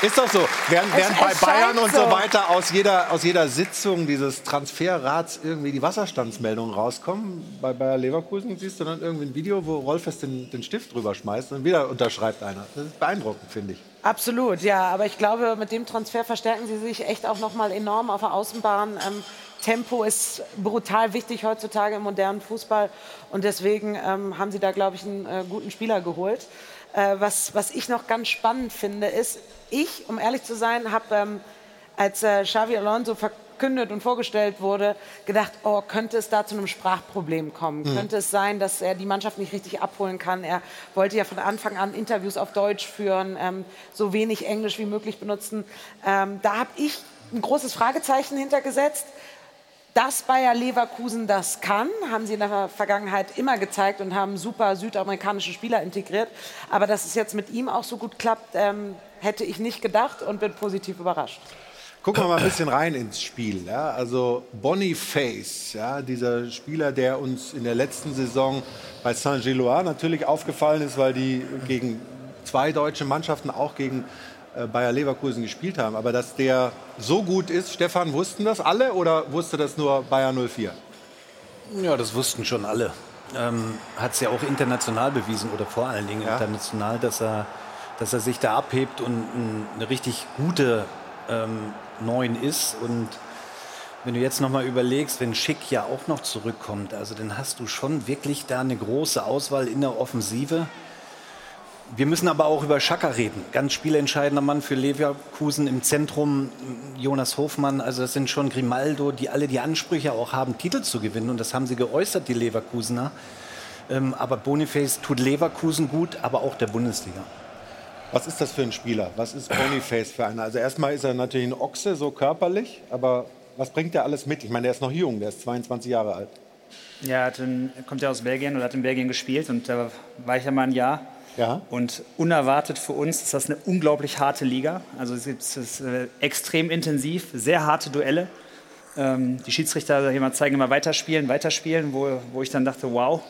Ist doch so. Während, während bei Bayern und so so. weiter aus jeder, aus jeder Sitzung dieses Transferrats irgendwie die Wasserstandsmeldungen rauskommen, bei Bayer Leverkusen siehst du dann irgendwie ein Video, wo Rolfes den, den Stift drüber schmeißt und wieder unterschreibt einer. Das ist beeindruckend, finde ich. Absolut, ja. Aber ich glaube, mit dem Transfer verstärken sie sich echt auch noch mal enorm auf der Außenbahn. Ähm, Tempo ist brutal wichtig heutzutage im modernen Fußball. Und deswegen ähm, haben sie da, glaube ich, einen äh, guten Spieler geholt. Äh, was, was ich noch ganz spannend finde, ist, ich, um ehrlich zu sein, habe, ähm, als äh, Xavi Alonso verkündet und vorgestellt wurde, gedacht, oh, könnte es da zu einem Sprachproblem kommen? Mhm. Könnte es sein, dass er die Mannschaft nicht richtig abholen kann? Er wollte ja von Anfang an Interviews auf Deutsch führen, ähm, so wenig Englisch wie möglich benutzen. Ähm, da habe ich ein großes Fragezeichen hintergesetzt. Dass Bayer Leverkusen das kann, haben sie in der Vergangenheit immer gezeigt und haben super südamerikanische Spieler integriert. Aber dass es jetzt mit ihm auch so gut klappt, ähm, hätte ich nicht gedacht und bin positiv überrascht. Gucken wir mal ein bisschen rein ins Spiel. Ja? Also Boniface, ja, dieser Spieler, der uns in der letzten Saison bei Saint-Gilloise natürlich aufgefallen ist, weil die gegen zwei deutsche Mannschaften auch gegen Bayer Leverkusen gespielt haben. Aber dass der so gut ist, Stefan, wussten das alle oder wusste das nur Bayer 04? Ja, das wussten schon alle. Ähm, Hat es ja auch international bewiesen oder vor allen Dingen international, dass er, dass er sich da abhebt und ein, eine richtig gute ähm, Neun ist. Und wenn du jetzt noch mal überlegst, wenn Schick ja auch noch zurückkommt, also dann hast du schon wirklich da eine große Auswahl in der Offensive. Wir müssen aber auch über Schaka reden. Ganz spielentscheidender Mann für Leverkusen im Zentrum. Jonas Hofmann, also das sind schon Grimaldo, die alle die Ansprüche auch haben, Titel zu gewinnen. Und das haben sie geäußert, die Leverkusener. Ähm, aber Boniface tut Leverkusen gut, aber auch der Bundesliga. Was ist das für ein Spieler? Was ist Boniface für einer? Also erstmal ist er natürlich ein Ochse, so körperlich, aber was bringt er alles mit? Ich meine, der ist noch jung, der ist 22 Jahre alt. Ja, er hat in, er kommt ja aus Belgien oder hat in Belgien gespielt und da war ich ja mal ein Jahr. Ja. Und unerwartet für uns ist das eine unglaublich harte Liga. Also es ist äh, extrem intensiv, sehr harte Duelle. Ähm, die Schiedsrichter mal zeigen immer weiterspielen, weiterspielen, wo, wo ich dann dachte, wow,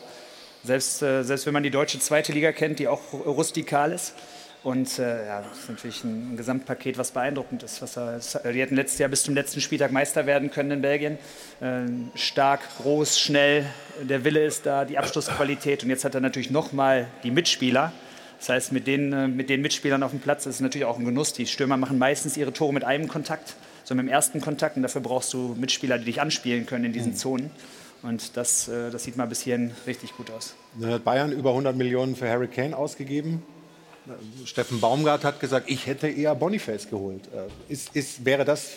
selbst, äh, selbst wenn man die deutsche zweite Liga kennt, die auch rustikal ist. Und äh, ja, das ist natürlich ein, Gesamtpaket, was beeindruckend ist. Was er, die hätten letztes Jahr bis zum letzten Spieltag Meister werden können in Belgien. Äh, stark, groß, schnell, der Wille ist da, die Abschlussqualität. Und jetzt hat er natürlich nochmal die Mitspieler. Das heißt, mit den, äh, mit den Mitspielern auf dem Platz ist es natürlich auch ein Genuss. Die Stürmer machen meistens ihre Tore mit einem Kontakt, so mit dem ersten Kontakt. Und dafür brauchst du Mitspieler, die dich anspielen können in diesen mhm. Zonen. Und das, äh, das sieht mal bis hierhin richtig gut aus. Bayern über 100 Millionen für Harry Kane ausgegeben. Steffen Baumgart hat gesagt, ich hätte eher Boniface geholt. Äh, ist, ist, wäre das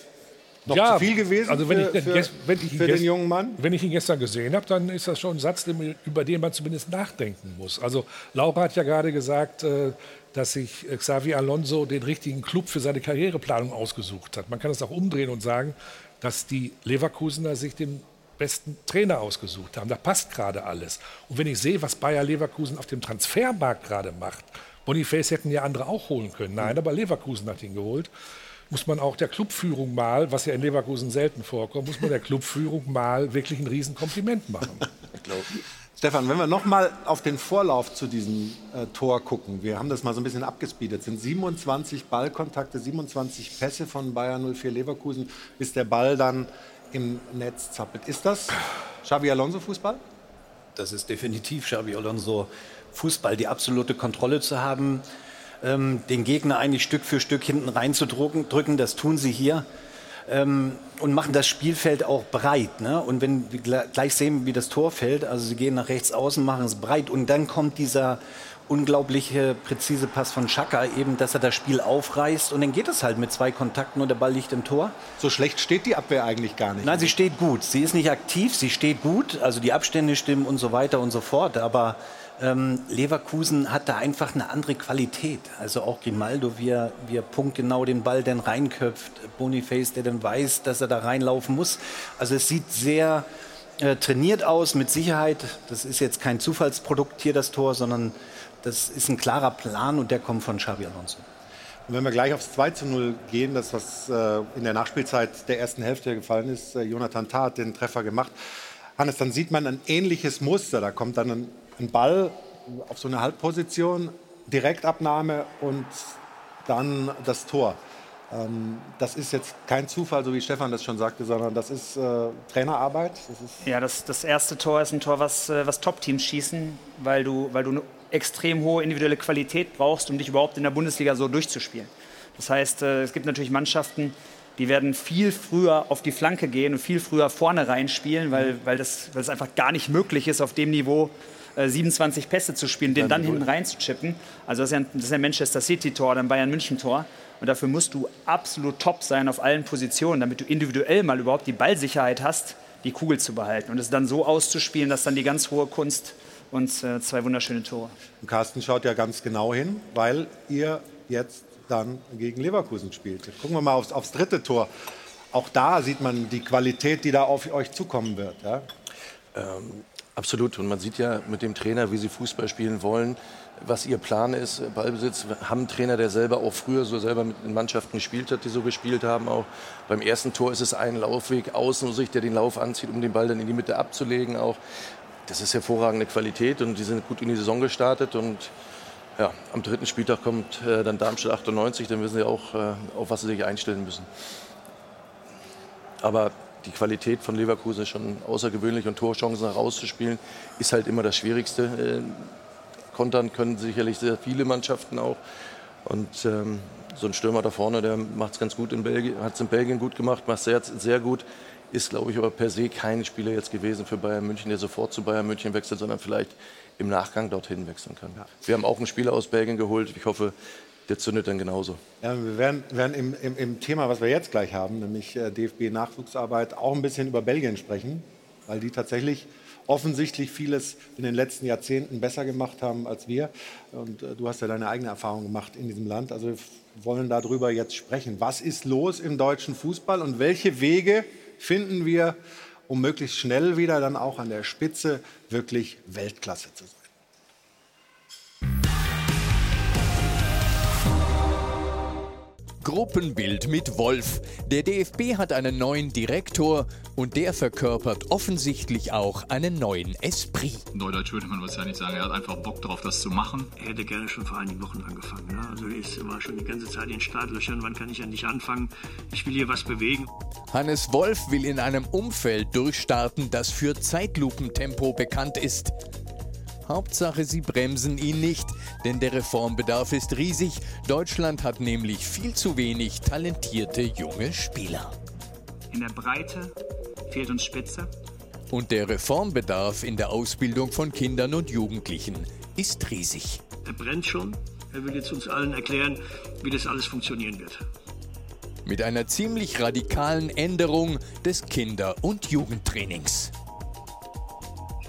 noch ja, zu viel gewesen also wenn für, ich, für, wenn ich für den jungen Mann? Wenn ich ihn gestern gesehen habe, dann ist das schon ein Satz, über den man zumindest nachdenken muss. Also Laura hat ja gerade gesagt, äh, dass sich Xavi Alonso den richtigen Club für seine Karriereplanung ausgesucht hat. Man kann es auch umdrehen und sagen, dass die Leverkusener sich den besten Trainer ausgesucht haben. Da passt gerade alles. Und wenn ich sehe, was Bayer Leverkusen auf dem Transfermarkt gerade macht, Boniface hätten ja andere auch holen können. Nein, aber Leverkusen hat ihn geholt. Muss man auch der Clubführung mal, was ja in Leverkusen selten vorkommt, muss man der Clubführung mal wirklich ein Riesenkompliment machen. Stefan, wenn wir noch mal auf den Vorlauf zu diesem äh, Tor gucken, wir haben das mal so ein bisschen abgespeedet, es sind 27 Ballkontakte, 27 Pässe von Bayern 04 Leverkusen, bis der Ball dann im Netz zappelt. Ist das Xavi Alonso Fußball? Das ist definitiv Xavi Alonso Fußball, die absolute Kontrolle zu haben, ähm, den Gegner eigentlich Stück für Stück hinten reinzudrücken. Drücken, das tun sie hier. Ähm, und machen das Spielfeld auch breit. Ne? Und wenn wir gleich sehen, wie das Tor fällt, also sie gehen nach rechts außen, machen es breit und dann kommt dieser unglaubliche präzise Pass von Schaka eben, dass er das Spiel aufreißt und dann geht es halt mit zwei Kontakten und der Ball liegt im Tor. So schlecht steht die Abwehr eigentlich gar nicht. Nein, sie steht gut. Sie ist nicht aktiv, sie steht gut, also die Abstände stimmen und so weiter und so fort, aber ähm, Leverkusen hat da einfach eine andere Qualität. Also auch Grimaldo, wie er, wie er punktgenau den Ball dann reinköpft. Boniface, der dann weiß, dass er da reinlaufen muss. Also es sieht sehr äh, trainiert aus, mit Sicherheit. Das ist jetzt kein Zufallsprodukt hier, das Tor, sondern das ist ein klarer Plan und der kommt von Xabi Alonso. Und wenn wir gleich aufs 2 zu 0 gehen, das was äh, in der Nachspielzeit der ersten Hälfte gefallen ist, äh, Jonathan Tah hat den Treffer gemacht. Hannes, dann sieht man ein ähnliches Muster. Da kommt dann ein ein Ball auf so eine Halbposition, Direktabnahme und dann das Tor. Ähm, das ist jetzt kein Zufall, so wie Stefan das schon sagte, sondern das ist äh, Trainerarbeit. Das ist ja, das, das erste Tor ist ein Tor, was, äh, was Top-Teams schießen, weil du, weil du eine extrem hohe individuelle Qualität brauchst, um dich überhaupt in der Bundesliga so durchzuspielen. Das heißt, äh, es gibt natürlich Mannschaften, die werden viel früher auf die Flanke gehen und viel früher vorne reinspielen, weil, weil, das, weil das einfach gar nicht möglich ist, auf dem Niveau 27 äh, Pässe zu spielen, den dann hinten rein zu chippen. Also das ist ja ein, das ist ein Manchester City-Tor, dann Bayern München-Tor. Und dafür musst du absolut top sein auf allen Positionen, damit du individuell mal überhaupt die Ballsicherheit hast, die Kugel zu behalten und es dann so auszuspielen, dass dann die ganz hohe Kunst und äh, zwei wunderschöne Tore. Und Carsten schaut ja ganz genau hin, weil ihr jetzt dann gegen Leverkusen spielt. Jetzt gucken wir mal aufs, aufs dritte Tor. Auch da sieht man die Qualität, die da auf euch zukommen wird. Ja? Ähm, Absolut. Und man sieht ja mit dem Trainer, wie sie Fußball spielen wollen, was ihr Plan ist. Ballbesitz haben einen Trainer, der selber auch früher so selber mit den Mannschaften gespielt hat, die so gespielt haben. Auch beim ersten Tor ist es ein Laufweg außen sich, der den Lauf anzieht, um den Ball dann in die Mitte abzulegen. Auch das ist hervorragende Qualität und die sind gut in die Saison gestartet und ja, am dritten Spieltag kommt äh, dann Darmstadt 98, dann wissen sie auch, äh, auf was sie sich einstellen müssen. Aber die Qualität von Leverkusen ist schon außergewöhnlich und Torchancen herauszuspielen ist halt immer das Schwierigste. Äh, kontern können sicherlich sehr viele Mannschaften auch. Und ähm, so ein Stürmer da vorne, der macht es ganz gut in Belgien, hat es in Belgien gut gemacht, macht es sehr, sehr gut. Ist, glaube ich, aber per se kein Spieler jetzt gewesen für Bayern München, der sofort zu Bayern München wechselt, sondern vielleicht im Nachgang dorthin wechseln kann. Ja. Wir haben auch einen Spieler aus Belgien geholt. Ich hoffe, der zündet dann genauso. Ja, wir werden, werden im, im, im, Thema, was wir jetzt gleich haben, nämlich äh, DFB-Nachwuchsarbeit, auch ein bisschen über Belgien sprechen, weil die tatsächlich offensichtlich vieles in den letzten Jahrzehnten besser gemacht haben als wir. Und äh, du hast ja deine eigene Erfahrung gemacht in diesem Land. Also wir wollen darüber jetzt sprechen. Was ist los im deutschen Fußball und welche Wege finden wir, um möglichst schnell wieder dann auch an der Spitze wirklich Weltklasse zu sein? Gruppenbild mit Wolf. Der DFB hat einen neuen Direktor und der verkörpert offensichtlich auch einen neuen Esprit. Neudeutsch würde man wahrscheinlich sagen, er hat einfach Bock drauf, das zu machen. Er hätte gerne schon vor einigen Wochen angefangen. Ne? Also er ist immer schon die ganze Zeit in den Startlöchern. Wann kann ich endlich anfangen? Ich will hier was bewegen. Hannes Wolf will in einem Umfeld durchstarten, das für Zeitlupentempo bekannt ist. Hauptsache, sie bremsen ihn nicht, denn der Reformbedarf ist riesig. Deutschland hat nämlich viel zu wenig talentierte junge Spieler. In der Breite fehlt uns Spitze. Und der Reformbedarf in der Ausbildung von Kindern und Jugendlichen ist riesig. Er brennt schon. Er will jetzt uns allen erklären, wie das alles funktionieren wird. Mit einer ziemlich radikalen Änderung des Kinder- und Jugendtrainings.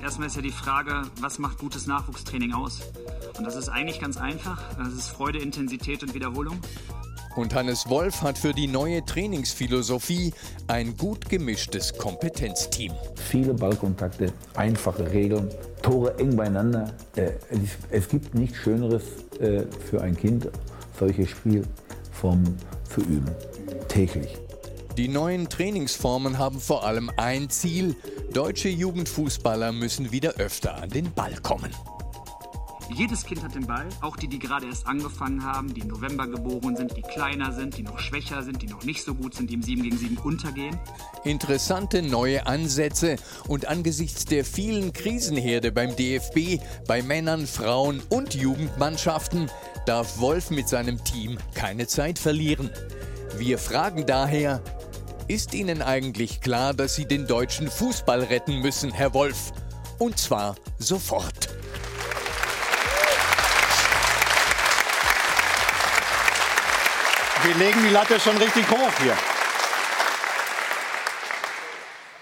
Erstmal ist ja die Frage, was macht gutes Nachwuchstraining aus? Und das ist eigentlich ganz einfach. Das ist Freude, Intensität und Wiederholung. Und Hannes Wolf hat für die neue Trainingsphilosophie ein gut gemischtes Kompetenzteam. Viele Ballkontakte, einfache Regeln, Tore eng beieinander. Äh, es gibt nichts Schöneres äh, für ein Kind, solche Spielformen zu üben, täglich. Die neuen Trainingsformen haben vor allem ein Ziel. Deutsche Jugendfußballer müssen wieder öfter an den Ball kommen. Jedes Kind hat den Ball, auch die, die gerade erst angefangen haben, die im November geboren sind, die kleiner sind, die noch schwächer sind, die noch nicht so gut sind, die im 7 gegen 7 untergehen. Interessante neue Ansätze und angesichts der vielen Krisenherde beim DFB, bei Männern, Frauen und Jugendmannschaften, darf Wolf mit seinem Team keine Zeit verlieren. Wir fragen daher, ist Ihnen eigentlich klar, dass Sie den deutschen Fußball retten müssen, Herr Wolf? Und zwar sofort. Wir legen die Latte schon richtig hoch hier.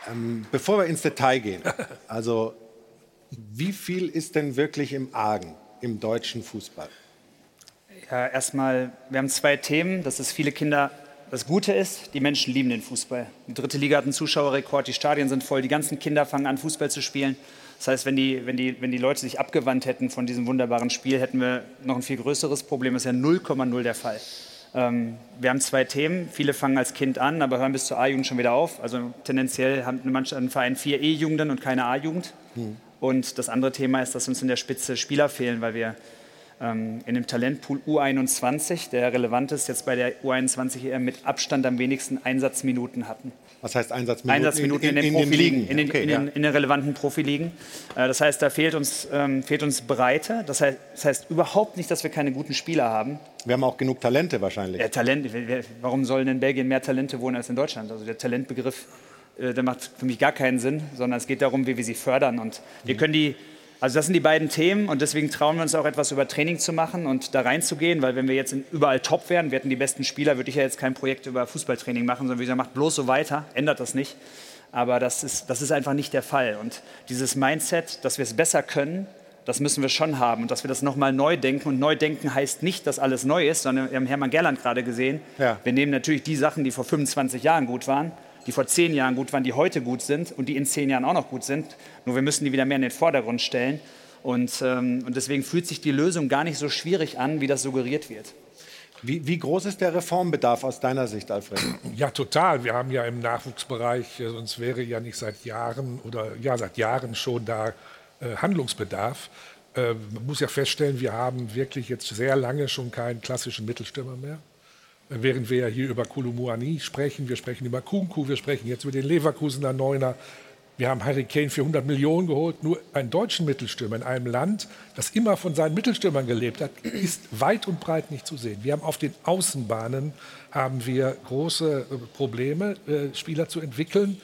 Ähm, bevor wir ins Detail gehen, also wie viel ist denn wirklich im Argen im deutschen Fußball? Ja, erstmal, wir haben zwei Themen. Das ist viele Kinder. Das Gute ist, die Menschen lieben den Fußball. Die dritte Liga hat einen Zuschauerrekord, die Stadien sind voll, die ganzen Kinder fangen an, Fußball zu spielen. Das heißt, wenn die, wenn, die, wenn die Leute sich abgewandt hätten von diesem wunderbaren Spiel, hätten wir noch ein viel größeres Problem. Das ist ja 0,0 der Fall. Ähm, wir haben zwei Themen. Viele fangen als Kind an, aber hören bis zur A-Jugend schon wieder auf. Also tendenziell haben einen Verein vier E-Jugenden und keine A-Jugend. Hm. Und das andere Thema ist, dass uns in der Spitze Spieler fehlen, weil wir in dem Talentpool U21, der relevant ist, jetzt bei der U21 EM mit Abstand am wenigsten Einsatzminuten hatten. Was heißt Einsatzminuten? Einsatzminuten in, in, in, den, Profiligen, in, den, okay, ja. in den relevanten Profiligen. Äh, das heißt, da fehlt uns, ähm, fehlt uns Breite. Das heißt, das heißt, überhaupt nicht, dass wir keine guten Spieler haben. Wir haben auch genug Talente wahrscheinlich. Ja, Talente. Warum sollen in Belgien mehr Talente wohnen als in Deutschland? Also der Talentbegriff, äh, der macht für mich gar keinen Sinn, sondern es geht darum, wie wir sie fördern. Und wir mhm. können die also das sind die beiden Themen und deswegen trauen wir uns auch etwas über Training zu machen und da reinzugehen, weil wenn wir jetzt überall top wären, wir hätten die besten Spieler, würde ich ja jetzt kein Projekt über Fußballtraining machen, sondern wie gesagt, macht bloß so weiter, ändert das nicht. Aber das ist, das ist einfach nicht der Fall. Und dieses Mindset, dass wir es besser können, das müssen wir schon haben und dass wir das nochmal neu denken. Und neu denken heißt nicht, dass alles neu ist, sondern wir haben Hermann Gerland gerade gesehen. Ja. Wir nehmen natürlich die Sachen, die vor 25 Jahren gut waren, die vor zehn Jahren gut waren, die heute gut sind und die in zehn Jahren auch noch gut sind. Nur wir müssen die wieder mehr in den Vordergrund stellen. Und, ähm, und deswegen fühlt sich die Lösung gar nicht so schwierig an, wie das suggeriert wird. Wie, wie, groß ist der Reformbedarf aus deiner Sicht, Alfred? Ja, total. Wir haben ja im Nachwuchsbereich, äh, sonst wäre ja nicht seit Jahren oder ja seit Jahren schon da äh, Handlungsbedarf. Äh, man muss ja feststellen, wir haben wirklich jetzt sehr lange schon keinen klassischen Mittelstürmer mehr. Während wir hier über Kulumuani sprechen, wir sprechen über Kunku, wir sprechen jetzt über den Leverkusener Neuner. Wir haben Harry Kane für 100 Millionen geholt. Nur einen deutschen Mittelstürmer in einem Land, das immer von seinen Mittelstürmern gelebt hat, ist weit und breit nicht zu sehen. Wir haben auf den Außenbahnen haben wir große äh, Probleme, äh, Spieler zu entwickeln.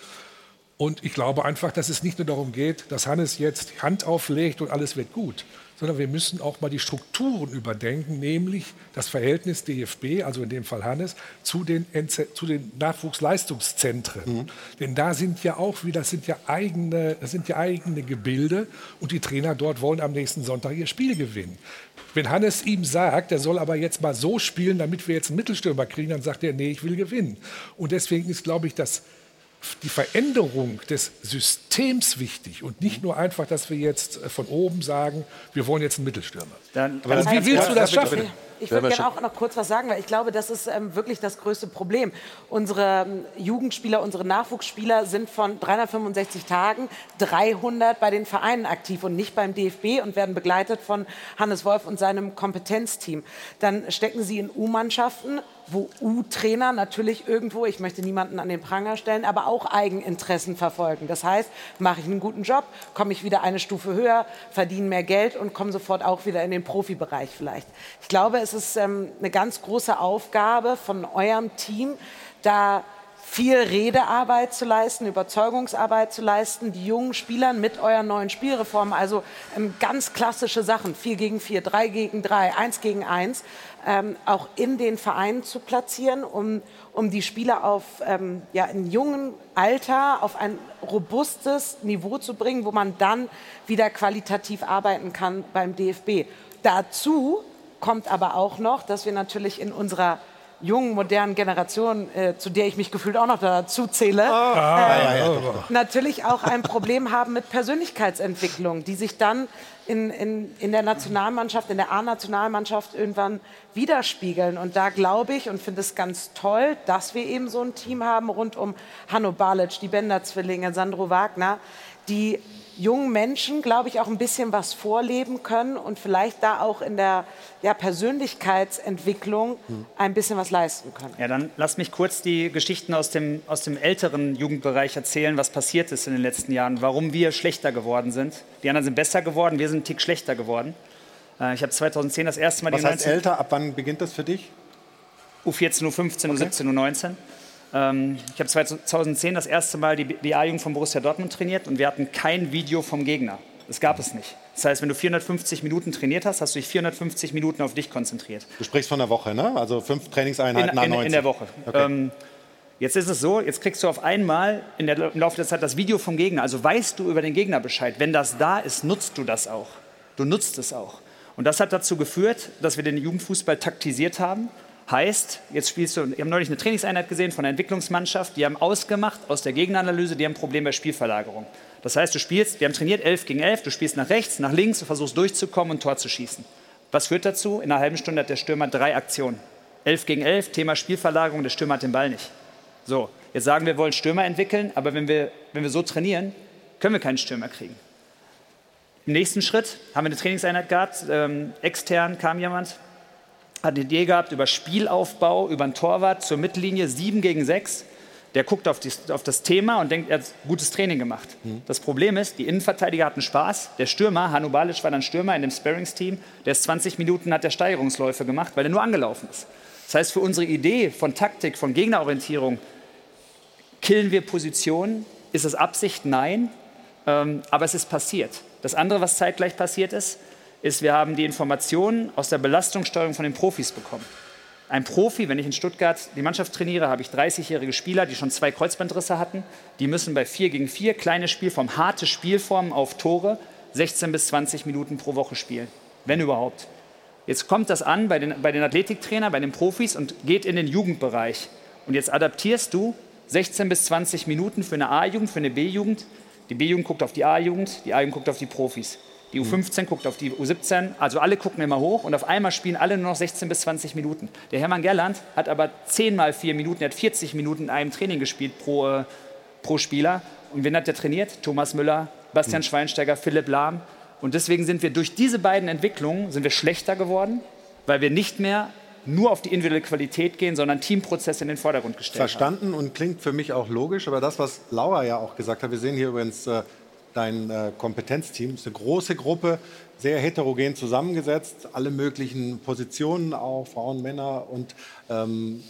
Und ich glaube einfach, dass es nicht nur darum geht, dass Hannes jetzt Hand auflegt und alles wird gut, sondern wir müssen auch mal die Strukturen überdenken, nämlich das Verhältnis DFB, also in dem Fall Hannes, zu den, zu den Nachwuchsleistungszentren. Mhm. Denn da sind ja auch wieder, das sind ja, eigene, das sind ja eigene Gebilde und die Trainer dort wollen am nächsten Sonntag ihr Spiel gewinnen. Wenn Hannes ihm sagt, er soll aber jetzt mal so spielen, damit wir jetzt einen Mittelstürmer kriegen, dann sagt er, nee, ich will gewinnen. Und deswegen ist, glaube ich, das die Veränderung des Systems wichtig und nicht nur einfach, dass wir jetzt äh, von oben sagen, wir wollen jetzt einen Mittelstürmer. Dann, Aber wie willst du das schaffen? Ich würde gerne auch noch kurz was sagen, weil ich glaube, das ist ähm, wirklich das größte Problem. Unsere ähm, Jugendspieler, unsere Nachwuchsspieler sind von 365 Tagen 300 bei den Vereinen aktiv und nicht beim DFB und werden begleitet von Hannes Wolf und seinem Kompetenzteam. Dann stecken sie in U-Mannschaften, wo U-Trainer natürlich irgendwo, ich möchte niemanden an den Pranger stellen, aber auch Eigeninteressen verfolgen. Das heißt, mache ich einen guten Job, komme ich wieder eine Stufe höher, verdiene mehr Geld und komme sofort auch wieder in den Profibereich vielleicht. Ich glaube, es ist ähm, eine ganz große Aufgabe von eurem Team, da viel Redearbeit zu leisten, Überzeugungsarbeit zu leisten, die jungen Spielern mit euren neuen Spielreformen, also ähm, ganz klassische Sachen, 4 gegen 4, 3 gegen 3, 1 gegen 1, ähm, auch in den Vereinen zu platzieren, um, um die Spieler auf ähm, ja, in jungen Alter auf ein robustes Niveau zu bringen, wo man dann wieder qualitativ arbeiten kann beim DFB. Dazu kommt aber auch noch, dass wir natürlich in unserer jungen, modernen Generation, äh, zu der ich mich gefühlt auch noch dazu zähle, Ah, äh, ja, ja, doch. natürlich auch ein Problem haben mit Persönlichkeitsentwicklung, die sich dann in, in, in der Nationalmannschaft, in der A-Nationalmannschaft irgendwann widerspiegeln. Und da glaube ich und finde es ganz toll, dass wir eben so ein Team haben rund um Hanno Balic, die Bender-Zwillinge, Sandro Wagner, die jungen Menschen, glaube ich, auch ein bisschen was vorleben können und vielleicht da auch in der ja, Persönlichkeitsentwicklung ein bisschen was leisten können. Ja, dann lass mich kurz die Geschichten aus dem, aus dem älteren Jugendbereich erzählen, was passiert ist in den letzten Jahren, warum wir schlechter geworden sind. Die anderen sind besser geworden, wir sind einen Tick schlechter geworden. Äh, Ich habe 2010 das erste Mal Was die heißt 19 älter? Ab wann beginnt das für dich? U14, U15, Okay. U17, U19. Ähm, ich habe 2010 das erste Mal die, die A-Jugend von Borussia Dortmund trainiert und wir hatten kein Video vom Gegner. Das gab es nicht. Das heißt, wenn du 450 Minuten trainiert hast, hast du dich 450 Minuten auf dich konzentriert. Du sprichst von der Woche, ne? Also fünf Trainingseinheiten In, in, 90. in der Woche. Okay. Ähm, jetzt ist es so, jetzt kriegst du auf einmal in der, im Laufe der Zeit das Video vom Gegner. Also weißt du über den Gegner Bescheid. Wenn das da ist, nutzt du das auch. Du nutzt es auch. Und das hat dazu geführt, dass wir den Jugendfußball taktisiert haben. Heißt, jetzt spielst du, wir haben neulich eine Trainingseinheit gesehen von der Entwicklungsmannschaft, die haben ausgemacht aus der Gegneranalyse, die haben ein Problem bei Spielverlagerung. Das heißt, du spielst, wir haben trainiert 11 gegen 11, du spielst nach rechts, nach links, du versuchst durchzukommen und Tor zu schießen. Was führt dazu? In einer halben Stunde hat der Stürmer drei Aktionen. 11 gegen 11, Thema Spielverlagerung, der Stürmer hat den Ball nicht. So, jetzt sagen wir, wir wollen Stürmer entwickeln, aber wenn wir, wenn wir so trainieren, können wir keinen Stürmer kriegen. Im nächsten Schritt haben wir eine Trainingseinheit gehabt, ähm, extern kam jemand, hat eine Idee gehabt über Spielaufbau, über einen Torwart zur Mittellinie, 7 gegen 6. Der guckt auf, die, auf das Thema und denkt, er hat gutes Training gemacht. Das Problem ist, die Innenverteidiger hatten Spaß. Der Stürmer, Hanno Balic war dann Stürmer in dem Sparringsteam, der ist 20 Minuten hat der Steigerungsläufe gemacht, weil er nur angelaufen ist. Das heißt, für unsere Idee von Taktik, von Gegnerorientierung, killen wir Positionen? Ist es Absicht? Nein. Ähm, aber es ist passiert. Das andere, was zeitgleich passiert ist, ist, wir haben die Informationen aus der Belastungssteuerung von den Profis bekommen. Ein Profi, wenn ich in Stuttgart die Mannschaft trainiere, habe ich 30-jährige Spieler, die schon zwei Kreuzbandrisse hatten. Die müssen bei 4 gegen 4 kleine Spielformen, harte Spielformen auf Tore 16 bis 20 Minuten pro Woche spielen. Wenn überhaupt. Jetzt kommt das an bei den, bei den Athletiktrainern, bei den Profis und geht in den Jugendbereich. Und jetzt adaptierst du 16 bis 20 Minuten für eine A-Jugend, für eine B-Jugend. Die B-Jugend guckt auf die A-Jugend, die A-Jugend guckt auf die Profis. Die U15 guckt auf die U17, also alle gucken immer hoch und auf einmal spielen alle nur noch 16 bis 20 Minuten. Der Hermann Gerland hat aber 10 mal 4 Minuten, er hat 40 Minuten in einem Training gespielt pro, äh, pro Spieler. Und wen hat er trainiert? Thomas Müller, Bastian Schweinsteiger, Philipp Lahm. Und deswegen sind wir durch diese beiden Entwicklungen sind wir schlechter geworden, weil wir nicht mehr nur auf die individuelle Qualität gehen, sondern Teamprozesse in den Vordergrund gestellt haben. Verstanden und klingt für mich auch logisch, aber das, was Laura ja auch gesagt hat, wir sehen hier übrigens äh, dein äh, Kompetenzteam, ist eine große Gruppe, sehr heterogen zusammengesetzt, alle möglichen Positionen auch, Frauen, Männer und ähm,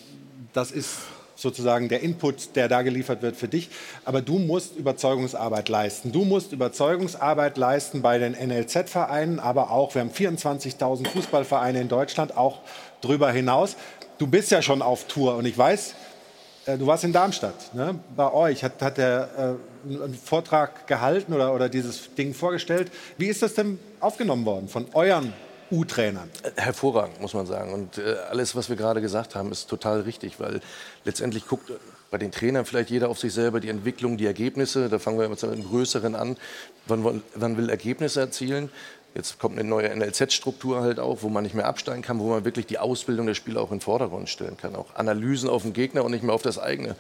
das ist sozusagen der Input, der da geliefert wird für dich. Aber du musst Überzeugungsarbeit leisten. Du musst Überzeugungsarbeit leisten bei den NLZ-Vereinen, aber auch, wir haben 24.000 Fußballvereine in Deutschland, auch darüber hinaus. Du bist ja schon auf Tour und ich weiß, du warst in Darmstadt. Ne? Bei euch hat, hat er äh, einen Vortrag gehalten oder, oder dieses Ding vorgestellt. Wie ist das denn aufgenommen worden von euren U-Trainern? Hervorragend, muss man sagen. Und äh, alles, was wir gerade gesagt haben, ist total richtig, weil letztendlich guckt bei den Trainern vielleicht jeder auf sich selber die Entwicklung, die Ergebnisse. Da fangen wir mit einem größeren an. Wann, wann will Ergebnisse erzielen? Jetzt kommt eine neue NLZ-Struktur halt auch, wo man nicht mehr absteigen kann, wo man wirklich die Ausbildung der Spieler auch in den Vordergrund stellen kann. Auch Analysen auf den Gegner und nicht mehr auf das eigene.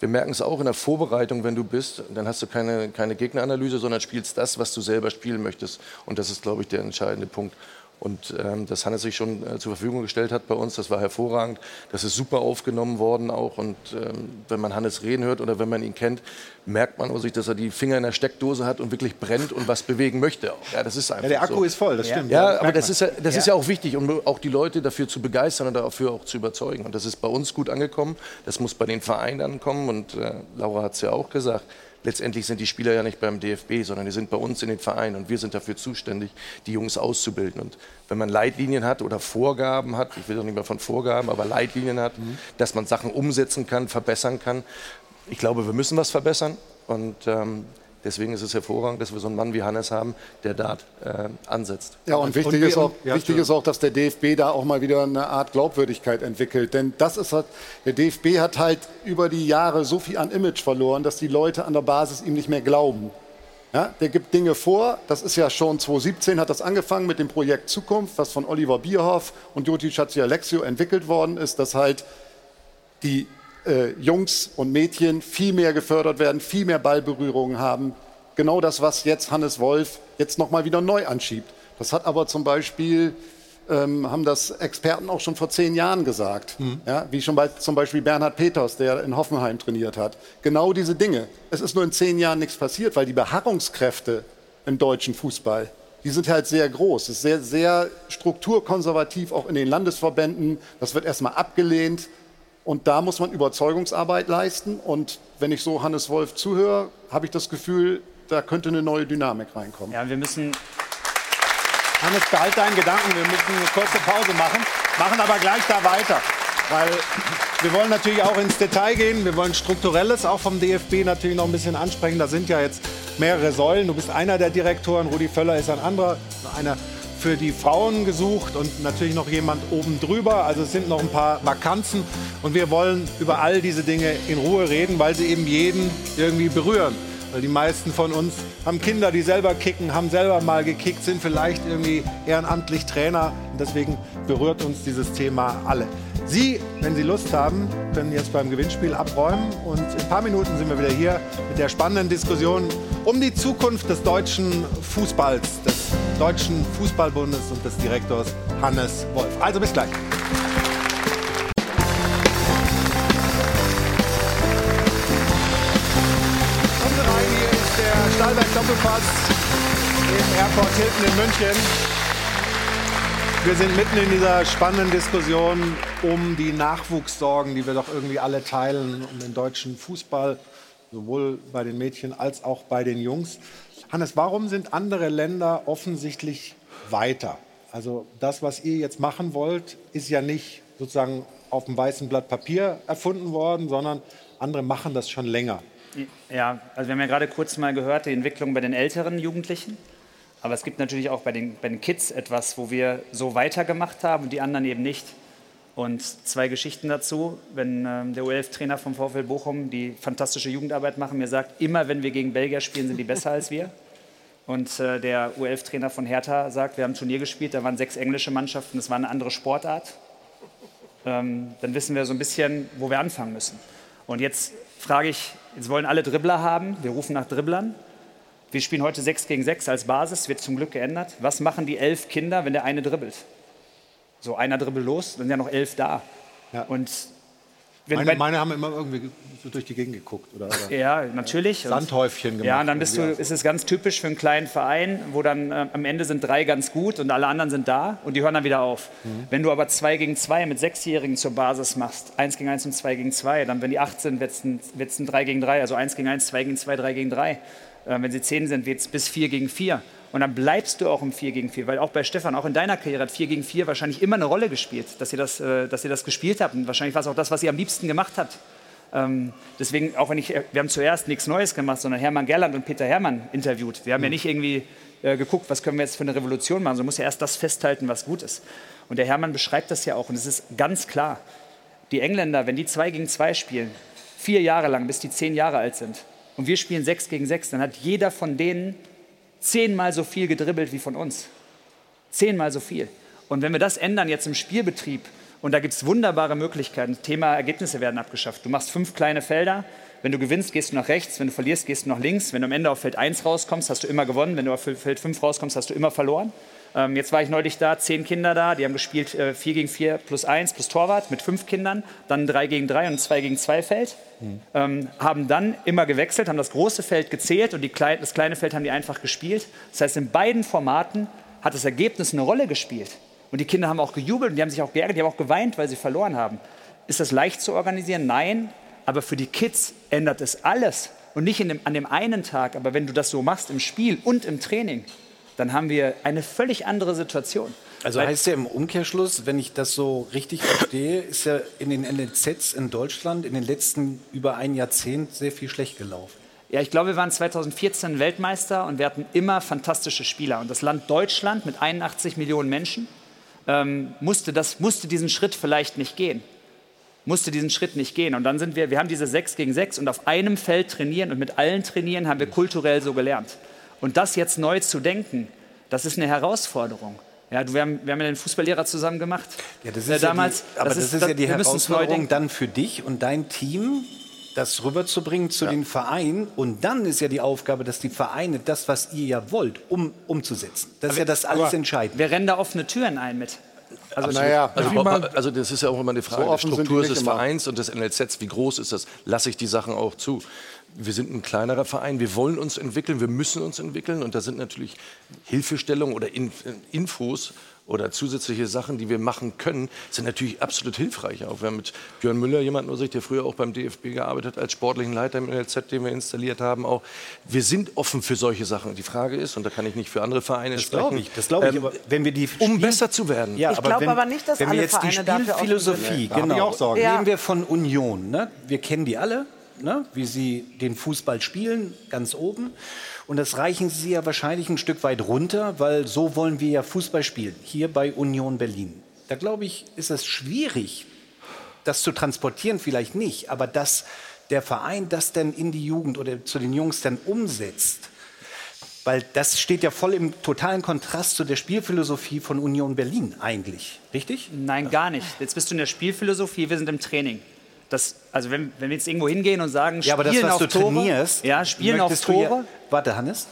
Wir merken es auch in der Vorbereitung, wenn du bist, dann hast du keine, keine Gegneranalyse, sondern spielst das, was du selber spielen möchtest. Und das ist, glaube ich, der entscheidende Punkt. Und ähm, dass Hannes sich schon äh, zur Verfügung gestellt hat bei uns, das war hervorragend. Das ist super aufgenommen worden auch. Und ähm, wenn man Hannes reden hört oder wenn man ihn kennt, merkt man sich, dass er die Finger in der Steckdose hat und wirklich brennt und was bewegen möchte. Auch. Ja, das ist einfach Ja, der Akku so. ist voll, das stimmt. Ja, Ja, aber das ist ja, das Ja. ist ja auch wichtig, um auch die Leute dafür zu begeistern und dafür auch zu überzeugen. Und das ist bei uns gut angekommen. Das muss bei den Vereinen ankommen. Und äh, Laura hat es ja auch gesagt. Letztendlich sind die Spieler ja nicht beim DFB, sondern die sind bei uns in den Vereinen und wir sind dafür zuständig, die Jungs auszubilden. Und wenn man Leitlinien hat oder Vorgaben hat, ich will doch nicht mehr von Vorgaben, aber Leitlinien hat, dass man Sachen umsetzen kann, verbessern kann. Ich glaube, wir müssen was verbessern und ähm, deswegen ist es hervorragend, dass wir so einen Mann wie Hannes haben, der da äh, ansetzt. Ja, und wichtig, wir- ist, auch, ja, wichtig ist auch, dass der DFB da auch mal wieder eine Art Glaubwürdigkeit entwickelt. Denn das ist halt, der DFB hat halt über die Jahre so viel an Image verloren, dass die Leute an der Basis ihm nicht mehr glauben. Ja, der gibt Dinge vor, das ist ja schon 2017 hat das angefangen mit dem Projekt Zukunft, was von Oliver Bierhoff und Joti Alexio entwickelt worden ist, dass halt die äh, Jungs und Mädchen viel mehr gefördert werden, viel mehr Ballberührungen haben. Genau das, was jetzt Hannes Wolf jetzt nochmal wieder neu anschiebt. Das hat aber zum Beispiel, ähm, haben das Experten auch schon vor zehn Jahren gesagt. Ja, wie schon bei, zum Beispiel Bernhard Peters, der in Hoffenheim trainiert hat. Genau diese Dinge. Es ist nur in zehn Jahren nichts passiert, weil die Beharrungskräfte im deutschen Fußball, die sind halt sehr groß. Es ist sehr, sehr strukturkonservativ, auch in den Landesverbänden. Das wird erstmal abgelehnt. Und da muss man Überzeugungsarbeit leisten. Und wenn ich so Hannes Wolf zuhöre, habe ich das Gefühl, da könnte eine neue Dynamik reinkommen. Ja, wir müssen Hannes, behalt deinen Gedanken. Wir müssen eine kurze Pause machen, machen aber gleich da weiter. Weil wir wollen natürlich auch ins Detail gehen. Wir wollen Strukturelles auch vom DFB natürlich noch ein bisschen ansprechen. Da sind ja jetzt mehrere Säulen. Du bist einer der Direktoren, Rudi Völler ist ein anderer, einer für die Frauen gesucht und natürlich noch jemand oben drüber. Also es sind noch ein paar Vakanzen und wir wollen über all diese Dinge in Ruhe reden, weil sie eben jeden irgendwie berühren. Weil die meisten von uns haben Kinder, die selber kicken, haben selber mal gekickt, sind vielleicht irgendwie ehrenamtlich Trainer. Und deswegen berührt uns dieses Thema alle. Sie, wenn Sie Lust haben, können jetzt beim Gewinnspiel abräumen. Und in ein paar Minuten sind wir wieder hier mit der spannenden Diskussion um die Zukunft des deutschen Fußballs, Deutschen Fußballbundes und des Direktors Hannes Wolf. Also bis gleich. Stahlberg Doppelpass im Airport Hilton in München. Wir sind mitten in dieser spannenden Diskussion um die Nachwuchssorgen, die wir doch irgendwie alle teilen, um den deutschen Fußball, sowohl bei den Mädchen als auch bei den Jungs. Hannes, warum sind andere Länder offensichtlich weiter? Also das, was ihr jetzt machen wollt, ist ja nicht sozusagen auf dem weißen Blatt Papier erfunden worden, sondern andere machen das schon länger. Ja, also wir haben ja gerade kurz mal gehört, die Entwicklung bei den älteren Jugendlichen. Aber es gibt natürlich auch bei den, bei den Kids etwas, wo wir so weitergemacht haben und die anderen eben nicht. Und zwei Geschichten dazu. Wenn ähm, der U11-Trainer vom VfL Bochum die fantastische Jugendarbeit machen, mir sagt, immer wenn wir gegen Belgier spielen, sind die besser als wir. Und äh, der U11-Trainer von Hertha sagt, wir haben ein Turnier gespielt, da waren sechs englische Mannschaften, das war eine andere Sportart. Ähm, dann wissen wir so ein bisschen, wo wir anfangen müssen. Und jetzt frage ich, jetzt wollen alle Dribbler haben, wir rufen nach Dribblern. Wir spielen heute 6 gegen 6 als Basis, wird zum Glück geändert. Was machen die elf Kinder, wenn der eine dribbelt? So, einer dribbelt los, dann sind ja noch elf da. Und wenn Meine, meine haben immer irgendwie so durch die Gegend geguckt. Oder, oder ja, natürlich. Und- Sandhäufchen gemacht. Ja, und dann bist du, irgendwie. ist es ganz typisch für einen kleinen Verein, wo dann äh, am Ende sind drei ganz gut und alle anderen sind da und die hören dann wieder auf. Mhm. Wenn du aber zwei gegen zwei mit Sechsjährigen zur Basis machst, eins gegen eins und zwei gegen zwei, dann wenn die acht sind, wird es ein, wird's ein drei gegen drei, also eins gegen eins, zwei gegen zwei, drei gegen drei. Äh, wenn sie zehn sind, wird es bis vier gegen vier. Und dann bleibst du auch im 4 gegen 4, weil auch bei Stefan, auch in deiner Karriere hat 4 gegen 4 wahrscheinlich immer eine Rolle gespielt, dass ihr das, äh, dass ihr das gespielt habt. Und wahrscheinlich war es auch das, was ihr am liebsten gemacht habt. Ähm, deswegen, auch wenn ich, wir haben zuerst nichts Neues gemacht, sondern Hermann Gerland und Peter Hermann interviewt. Wir haben ja nicht irgendwie äh, geguckt, was können wir jetzt für eine Revolution machen, sondern muss ja erst das festhalten, was gut ist. Und der Hermann beschreibt das ja auch und es ist ganz klar. Die Engländer, wenn die 2 gegen 2 spielen, vier Jahre lang, bis die zehn Jahre alt sind, und wir spielen 6 gegen 6, dann hat jeder von denen zehnmal so viel gedribbelt wie von uns. Zehnmal so viel. Und wenn wir das ändern jetzt im Spielbetrieb, und da gibt es wunderbare Möglichkeiten, Thema Ergebnisse werden abgeschafft. Du machst fünf kleine Felder, wenn du gewinnst, gehst du nach rechts, wenn du verlierst, gehst du nach links. Wenn du am Ende auf Feld 1 rauskommst, hast du immer gewonnen. Wenn du auf Feld 5 rauskommst, hast du immer verloren. Ähm, jetzt war ich neulich da, zehn Kinder da, die haben gespielt äh, 4 gegen 4 plus 1 plus Torwart mit fünf Kindern, dann 3 gegen 3 und 2 gegen 2 Feld. Mhm. Ähm, haben dann immer gewechselt, haben das große Feld gezählt und Kle das kleine Feld haben die einfach gespielt. Das heißt, in beiden Formaten hat das Ergebnis eine Rolle gespielt. Und die Kinder haben auch gejubelt und die haben sich auch geärgert, die haben auch geweint, weil sie verloren haben. Ist das leicht zu organisieren? Nein. Aber für die Kids ändert es alles. Und nicht dem, an dem einen Tag, aber wenn du das so machst im Spiel und im Training, dann haben wir eine völlig andere Situation. Also heißt ja im Umkehrschluss, wenn ich das so richtig verstehe, ist ja in den NLZs in Deutschland in den letzten über ein Jahrzehnt sehr viel schlecht gelaufen. Ja, ich glaube, wir waren 2014 Weltmeister und wir hatten immer fantastische Spieler. Und das Land Deutschland mit 81 Millionen Menschen ähm, musste, das, musste diesen Schritt vielleicht nicht gehen. Musste diesen Schritt nicht gehen. Und dann sind wir, wir haben diese 6 gegen 6 und auf einem Feld trainieren und mit allen trainieren haben wir kulturell so gelernt. Und das jetzt neu zu denken, das ist eine Herausforderung. Ja, wir, haben, wir haben ja den Fußballlehrer zusammen gemacht. Ja, das ist äh, damals, ja die, aber das ist, das ist ja die Herausforderung dann für dich und dein Team, das rüberzubringen zu ja. den Vereinen. Und dann ist ja die Aufgabe, dass die Vereine das, was ihr ja wollt, um, umzusetzen. Das aber, ist ja das alles Entscheidende. Wir rennen da offene Türen ein mit. Also, naja, also, also, das ist ja auch immer eine Frage so der Struktur des Vereins und des NLZs. Wie groß ist das? Lasse ich die Sachen auch zu? Wir sind ein kleinerer Verein, wir wollen uns entwickeln, wir müssen uns entwickeln und da sind natürlich Hilfestellungen oder Infos oder zusätzliche Sachen, die wir machen können, sind natürlich absolut hilfreich. Auch wir haben mit Björn Müller jemanden sich, der früher auch beim DFB gearbeitet hat, als sportlichen Leiter im NLZ, den wir installiert haben. Auch wir sind offen für solche Sachen. Die Frage ist, und da kann ich nicht für andere Vereine das sprechen, ich, das glaube ich, ähm, aber wenn wir die um besser zu werden. Ja, ich glaube aber nicht, dass wenn alle wir jetzt Vereine die Spielphilosophie, genau, ich auch sagen. Ja. nehmen wir von Union, ne? wir kennen die alle ne, wie sie den Fußball spielen, ganz oben. Und das reichen sie ja wahrscheinlich ein Stück weit runter, weil so wollen wir ja Fußball spielen, hier bei Union Berlin. Da glaube ich, ist es schwierig, das zu transportieren, vielleicht nicht, aber dass der Verein das dann in die Jugend oder zu den Jungs dann umsetzt. Weil das steht ja voll im totalen Kontrast zu der Spielphilosophie von Union Berlin eigentlich, richtig? Nein, gar nicht. Jetzt bist du in der Spielphilosophie, wir sind im Training. Das, also wenn, wenn wir jetzt irgendwo hingehen und sagen, ja, aber spielen das, was auf du Tore, trainierst, ja, spielen auf Tore. Ja, warte, Hannes.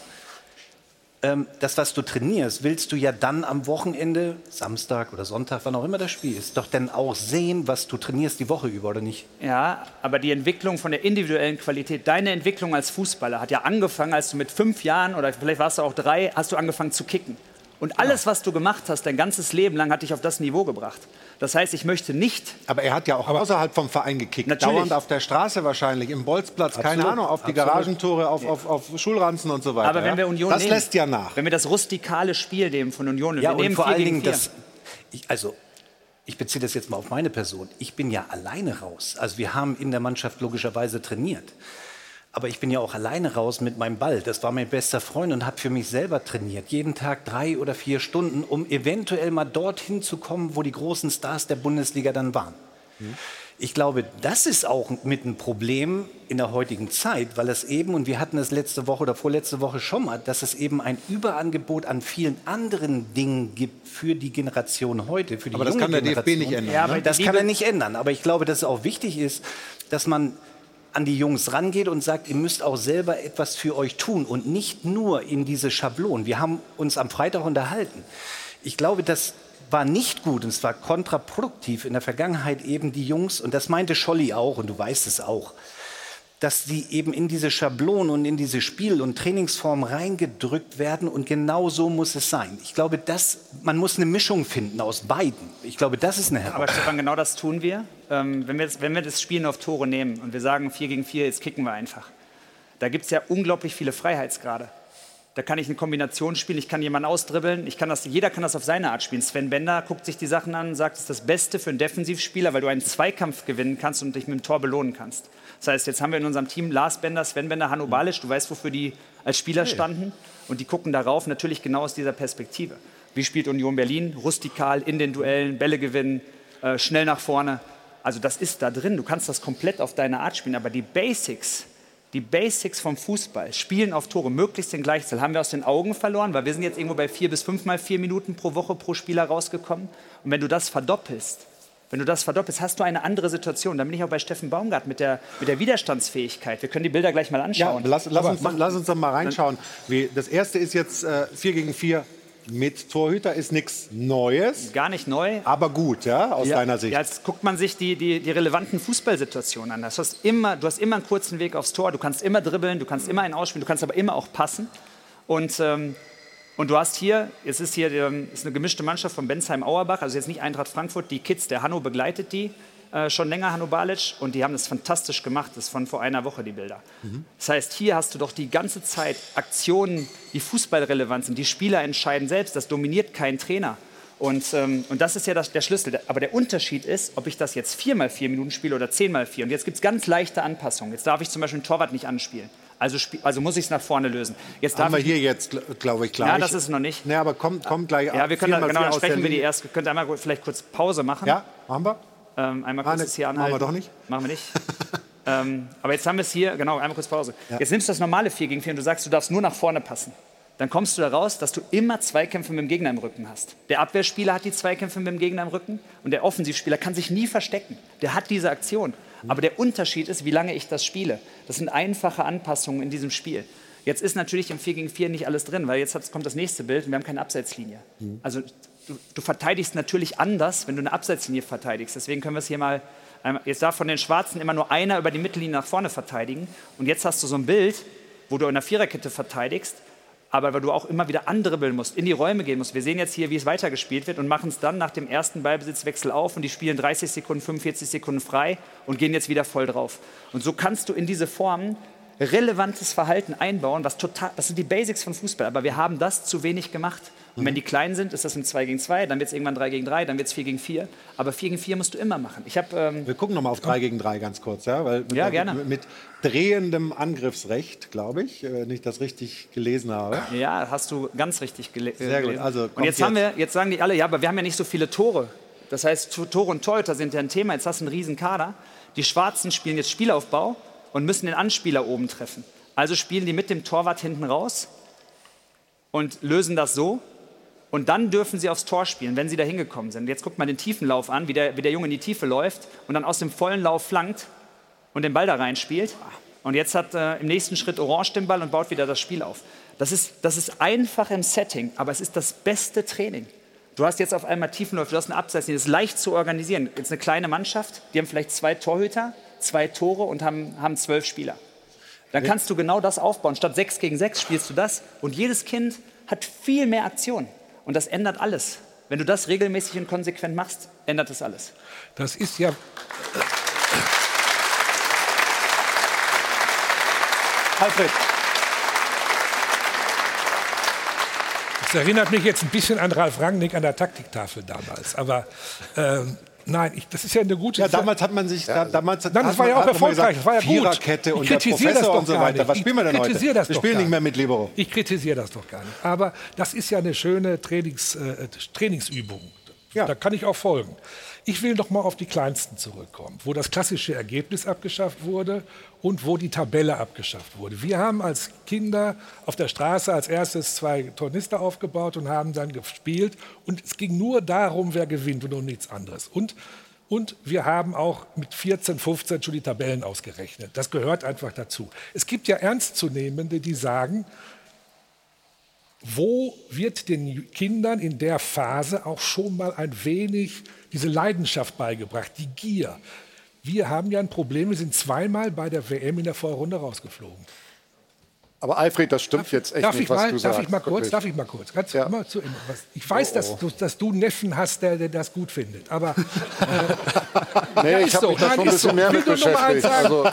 Ähm, das, was du trainierst, willst du ja dann am Wochenende, Samstag oder Sonntag, wann auch immer das Spiel ist, doch dann auch sehen, was du trainierst die Woche über, oder nicht? Ja, aber die Entwicklung von der individuellen Qualität, deine Entwicklung als Fußballer hat ja angefangen, als du mit fünf Jahren oder vielleicht warst du auch drei, hast du angefangen zu kicken. Und alles, was du gemacht hast, dein ganzes Leben lang, hat dich auf das Niveau gebracht. Das heißt, ich möchte nicht. Aber er hat ja auch außerhalb vom Verein gekickt. Natürlich. Dauernd auf der Straße wahrscheinlich, im Bolzplatz, Absolut. keine Ahnung, auf die Absolut. Garagentore, auf, auf, auf, Schulranzen und so weiter. Aber wenn wir Union das nehmen, lässt ja nach. Wenn wir das rustikale Spiel nehmen von Union und ja, wir nehmen und vor allen Dingen das. Ich, also ich beziehe das jetzt mal auf meine Person. Ich bin ja alleine raus. Also wir haben in der Mannschaft logischerweise trainiert. Aber ich bin ja auch alleine raus mit meinem Ball. Das war mein bester Freund und habe für mich selber trainiert. Jeden Tag drei oder vier Stunden, um eventuell mal dorthin zu kommen, wo die großen Stars der Bundesliga dann waren. Mhm. Ich glaube, das ist auch mit ein Problem in der heutigen Zeit, weil es eben, und wir hatten es letzte Woche oder vorletzte Woche schon mal, dass es eben ein Überangebot an vielen anderen Dingen gibt für die Generation heute, für die Aber das kann der DFB nicht ändern. Ja, ne? Das kann er nicht ändern. Aber ich glaube, dass es auch wichtig ist, dass man an die Jungs rangeht und sagt, ihr müsst auch selber etwas für euch tun und nicht nur in diese Schablonen. Wir haben uns am Freitag unterhalten. Ich glaube, das war nicht gut und es war kontraproduktiv in der Vergangenheit eben die Jungs, und das meinte Scholli auch, und du weißt es auch, dass sie eben in diese Schablonen und in diese Spiel- und Trainingsform reingedrückt werden und genau so muss es sein. Ich glaube, dass man muss eine Mischung finden aus beiden. Ich glaube, das ist eine Herausforderung. Aber Stefan, genau das tun wir. Ähm, wenn, wir das, wenn wir das Spielen auf Tore nehmen und wir sagen 4 gegen 4, jetzt kicken wir einfach. Da gibt es ja unglaublich viele Freiheitsgrade. Da kann ich eine Kombination spielen, ich kann jemanden ausdribbeln, ich kann das, jeder kann das auf seine Art spielen. Sven Bender guckt sich die Sachen an und sagt, es ist das Beste für einen Defensivspieler, weil du einen Zweikampf gewinnen kannst und dich mit dem Tor belohnen kannst. Das heißt, jetzt haben wir in unserem Team Lars Bender, Sven Bender, Hanno Balic, du weißt, wofür die als Spieler standen. Und die gucken darauf natürlich genau aus dieser Perspektive. Wie spielt Union Berlin? Rustikal, in den Duellen, Bälle gewinnen, äh, schnell nach vorne. Also das ist da drin. Du kannst das komplett auf deine Art spielen. Aber die Basics, die Basics vom Fußball, Spielen auf Tore, möglichst den Gleichzahl, haben wir aus den Augen verloren, weil wir sind jetzt irgendwo bei vier bis fünfmal vier Minuten pro Woche pro Spieler rausgekommen. Und wenn du das verdoppelst, wenn du das verdoppelst, hast du eine andere Situation. Dann bin ich auch bei Steffen Baumgart mit der, mit der Widerstandsfähigkeit. Wir können die Bilder gleich mal anschauen. Ja, lass, lass, uns, lass uns doch mal reinschauen. Wie, das erste ist jetzt äh, 4 gegen 4 mit Torhüter, ist nichts Neues. Gar nicht neu. Aber gut, ja, aus ja, deiner Sicht. Ja, jetzt guckt man sich die, die, die relevanten Fußballsituationen an. Das hast immer, du hast immer einen kurzen Weg aufs Tor, du kannst immer dribbeln, du kannst immer einen ausspielen, du kannst aber immer auch passen. Und, ähm, und du hast hier, jetzt ist hier ähm, ist eine gemischte Mannschaft von Bensheim-Auerbach, also jetzt nicht Eintracht Frankfurt, die Kids, der Hanno begleitet die äh, schon länger, Hanno Balic, und die haben das fantastisch gemacht. Das ist von vor einer Woche die Bilder. Mhm. Das heißt, hier hast du doch die ganze Zeit Aktionen, die fußballrelevant sind. Die Spieler entscheiden selbst, das dominiert kein Trainer. Und, ähm, und das ist ja das, der Schlüssel. Aber der Unterschied ist, ob ich das jetzt viermal vier Minuten spiele oder zehnmal vier. Und jetzt gibt es ganz leichte Anpassungen. Jetzt darf ich zum Beispiel einen Torwart nicht anspielen. Also, also muss ich es nach vorne lösen. Jetzt Haben wir hier jetzt, glaube ich, gleich. Ja, das ist noch nicht. Nee, aber kommt, kommt gleich. Ja, wir können dann, genau, dann sprechen wir die erst. Könnt ihr einmal vielleicht kurz Pause machen? Ja, machen wir. Ähm, einmal kurz ah, das hier anhalten. Machen wir doch nicht? Machen wir nicht. ähm, aber jetzt haben wir es hier, genau, einmal kurz Pause. Ja. Jetzt nimmst du das normale 4 gegen 4 und du sagst, du darfst nur nach vorne passen. Dann kommst du daraus, dass du immer Zweikämpfe mit dem Gegner im Rücken hast. Der Abwehrspieler hat die Zweikämpfe mit dem Gegner im Rücken und der Offensivspieler kann sich nie verstecken. Der hat diese Aktion. Aber der Unterschied ist, wie lange ich das spiele. Das sind einfache Anpassungen in diesem Spiel. Jetzt ist natürlich im 4 gegen 4 nicht alles drin, weil jetzt kommt das nächste Bild und wir haben keine Abseitslinie. Mhm. Also du, du, verteidigst natürlich anders, wenn du eine Abseitslinie verteidigst. Deswegen können wir es hier mal, jetzt darf von den Schwarzen immer nur einer über die Mittellinie nach vorne verteidigen. Und jetzt hast du so ein Bild, wo du in der Viererkette verteidigst, aber weil du auch immer wieder andribbeln musst, in die Räume gehen musst. Wir sehen jetzt hier, wie es weitergespielt wird und machen es dann nach dem ersten Ballbesitzwechsel auf und die spielen 30 Sekunden, 45 Sekunden frei und gehen jetzt wieder voll drauf. Und so kannst du in diese Formen relevantes Verhalten einbauen, was total, das sind die Basics von Fußball, aber wir haben das zu wenig gemacht. Und wenn die klein sind, ist das im 2 gegen 2, dann wird es irgendwann 3 gegen 3, dann wird es 4 gegen 4. Aber 4 gegen 4 musst du immer machen. Ich hab, ähm Wir gucken nochmal auf 3 gegen 3 ganz kurz, ja? Weil mit, ja, gerne. Mit, mit drehendem Angriffsrecht, glaube ich, wenn äh, ich das richtig gelesen habe. Ja, hast du ganz richtig gele Sehr gelesen. gut. Also und jetzt, jetzt, haben wir, jetzt sagen die alle, ja, aber wir haben ja nicht so viele Tore. Das heißt, Tore und Torhüter sind ja ein Thema. Jetzt hast du einen riesen Kader. Die Schwarzen spielen jetzt Spielaufbau und müssen den Anspieler oben treffen. Also spielen die mit dem Torwart hinten raus und lösen das so. Und dann dürfen sie aufs Tor spielen, wenn sie da hingekommen sind. Jetzt guckt mal den Tiefenlauf an, wie der, wie der Junge in die Tiefe läuft und dann aus dem vollen Lauf flankt und den Ball da reinspielt. Und jetzt hat äh, im nächsten Schritt Orange den Ball und baut wieder das Spiel auf. Das ist, das ist einfach im Setting, aber es ist das beste Training. Du hast jetzt auf einmal Tiefenläufe, du hast eine Abseitslinie, das ist leicht zu organisieren. Jetzt eine kleine Mannschaft, die haben vielleicht zwei Torhüter, zwei Tore und haben, haben zwölf Spieler. Dann kannst du genau das aufbauen. Statt 6 gegen 6 spielst du das. Und jedes Kind hat viel mehr Aktion. Und das ändert alles. Wenn du das regelmäßig und konsequent machst, ändert das alles. Das ist ja. Alfred. Das erinnert mich jetzt ein bisschen an Ralf Rangnick an der Taktiktafel damals. Aber ähm, Nein, ich, das ist ja eine gute. Ja, damals hat man sich, ja. damals Nein, das war ja auch erfolgreich. das war ja Viererkette und der Professor und so weiter. Was spielen wir denn heute? Das wir spielen nicht mehr mit Libero. Ich kritisiere das doch gar nicht. Aber das ist ja eine schöne Trainings, äh, Trainingsübung. Ja. Da kann ich auch folgen. Ich will noch mal auf die Kleinsten zurückkommen, wo das klassische Ergebnis abgeschafft wurde und wo die Tabelle abgeschafft wurde. Wir haben als Kinder auf der Straße als erstes zwei Tornister aufgebaut und haben dann gespielt. Und es ging nur darum, wer gewinnt und um nichts anderes. Und, und wir haben auch mit 14, 15 schon die Tabellen ausgerechnet. Das gehört einfach dazu. Es gibt ja Ernstzunehmende, die sagen, wo wird den Kindern in der Phase auch schon mal ein wenig diese Leidenschaft beigebracht, die Gier. Wir haben ja ein Problem, wir sind zweimal bei der WM in der Vorrunde rausgeflogen. Aber Alfred, das stimmt darf, jetzt echt nicht, was mal, du darf sagst. Ich mal kurz, darf ich mal kurz? Ganz ja. immer zu, ich weiß, oh, oh. Dass, du, dass du einen Neffen hast, der, der das gut findet. Aber äh, nee, ich habe so. mich da schon ein bisschen so. mehr mit beschäftigt. Also,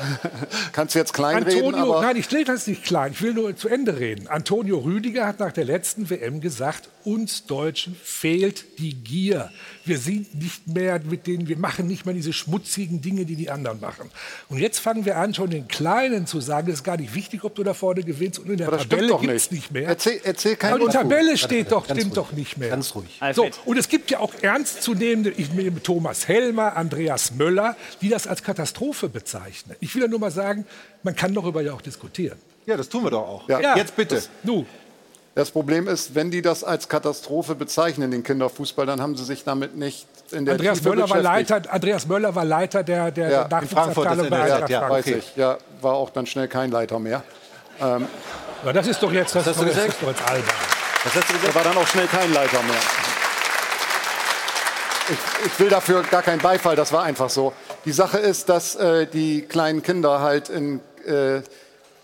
kannst du jetzt kleinreden? Antonio, nein, ich will das nicht klein. Ich will nur zu Ende reden. Antonio Rüdiger hat nach der letzten WM gesagt, uns Deutschen fehlt die Gier. Wir sind nicht mehr mit denen, wir machen nicht mehr diese schmutzigen Dinge, die die anderen machen. Und jetzt fangen wir an, schon den Kleinen zu sagen, es ist gar nicht wichtig, ob du da vorne gewinnst und in der das Tabelle gibt es nicht. nicht mehr. Erzähl, erzähl kein Aber die. Tabelle steht doch, Ganz stimmt ruhig. doch nicht mehr. Ganz ruhig. So, und es gibt ja auch ernstzunehmende, ich nehme Thomas Helmer, Andreas Möller, die das als Katastrophe bezeichnen. Ich will ja nur mal sagen, man kann darüber ja auch diskutieren. Ja, das tun wir doch auch. Ja. Jetzt bitte. Nu, Das Problem ist, wenn die das als Katastrophe bezeichnen, den Kinderfußball, dann haben sie sich damit nicht in der Andreas Tiefe Möller, war. Leiter, Andreas Möller war Leiter der, der Ja, in Nachwuchsabteilung bei Frankfurt, das Eintracht ja, Frankfurt. Weiß ich, ja, war auch dann schnell kein Leiter mehr. Ähm, Ja, das ist doch jetzt, das, Was hast du das gesagt? ist doch jetzt albern. Was hast du gesagt? Er war dann auch schnell kein Leiter mehr. Ich, ich will dafür gar keinen Beifall, das war einfach so. Die Sache ist, dass äh, die kleinen Kinder halt, in, äh,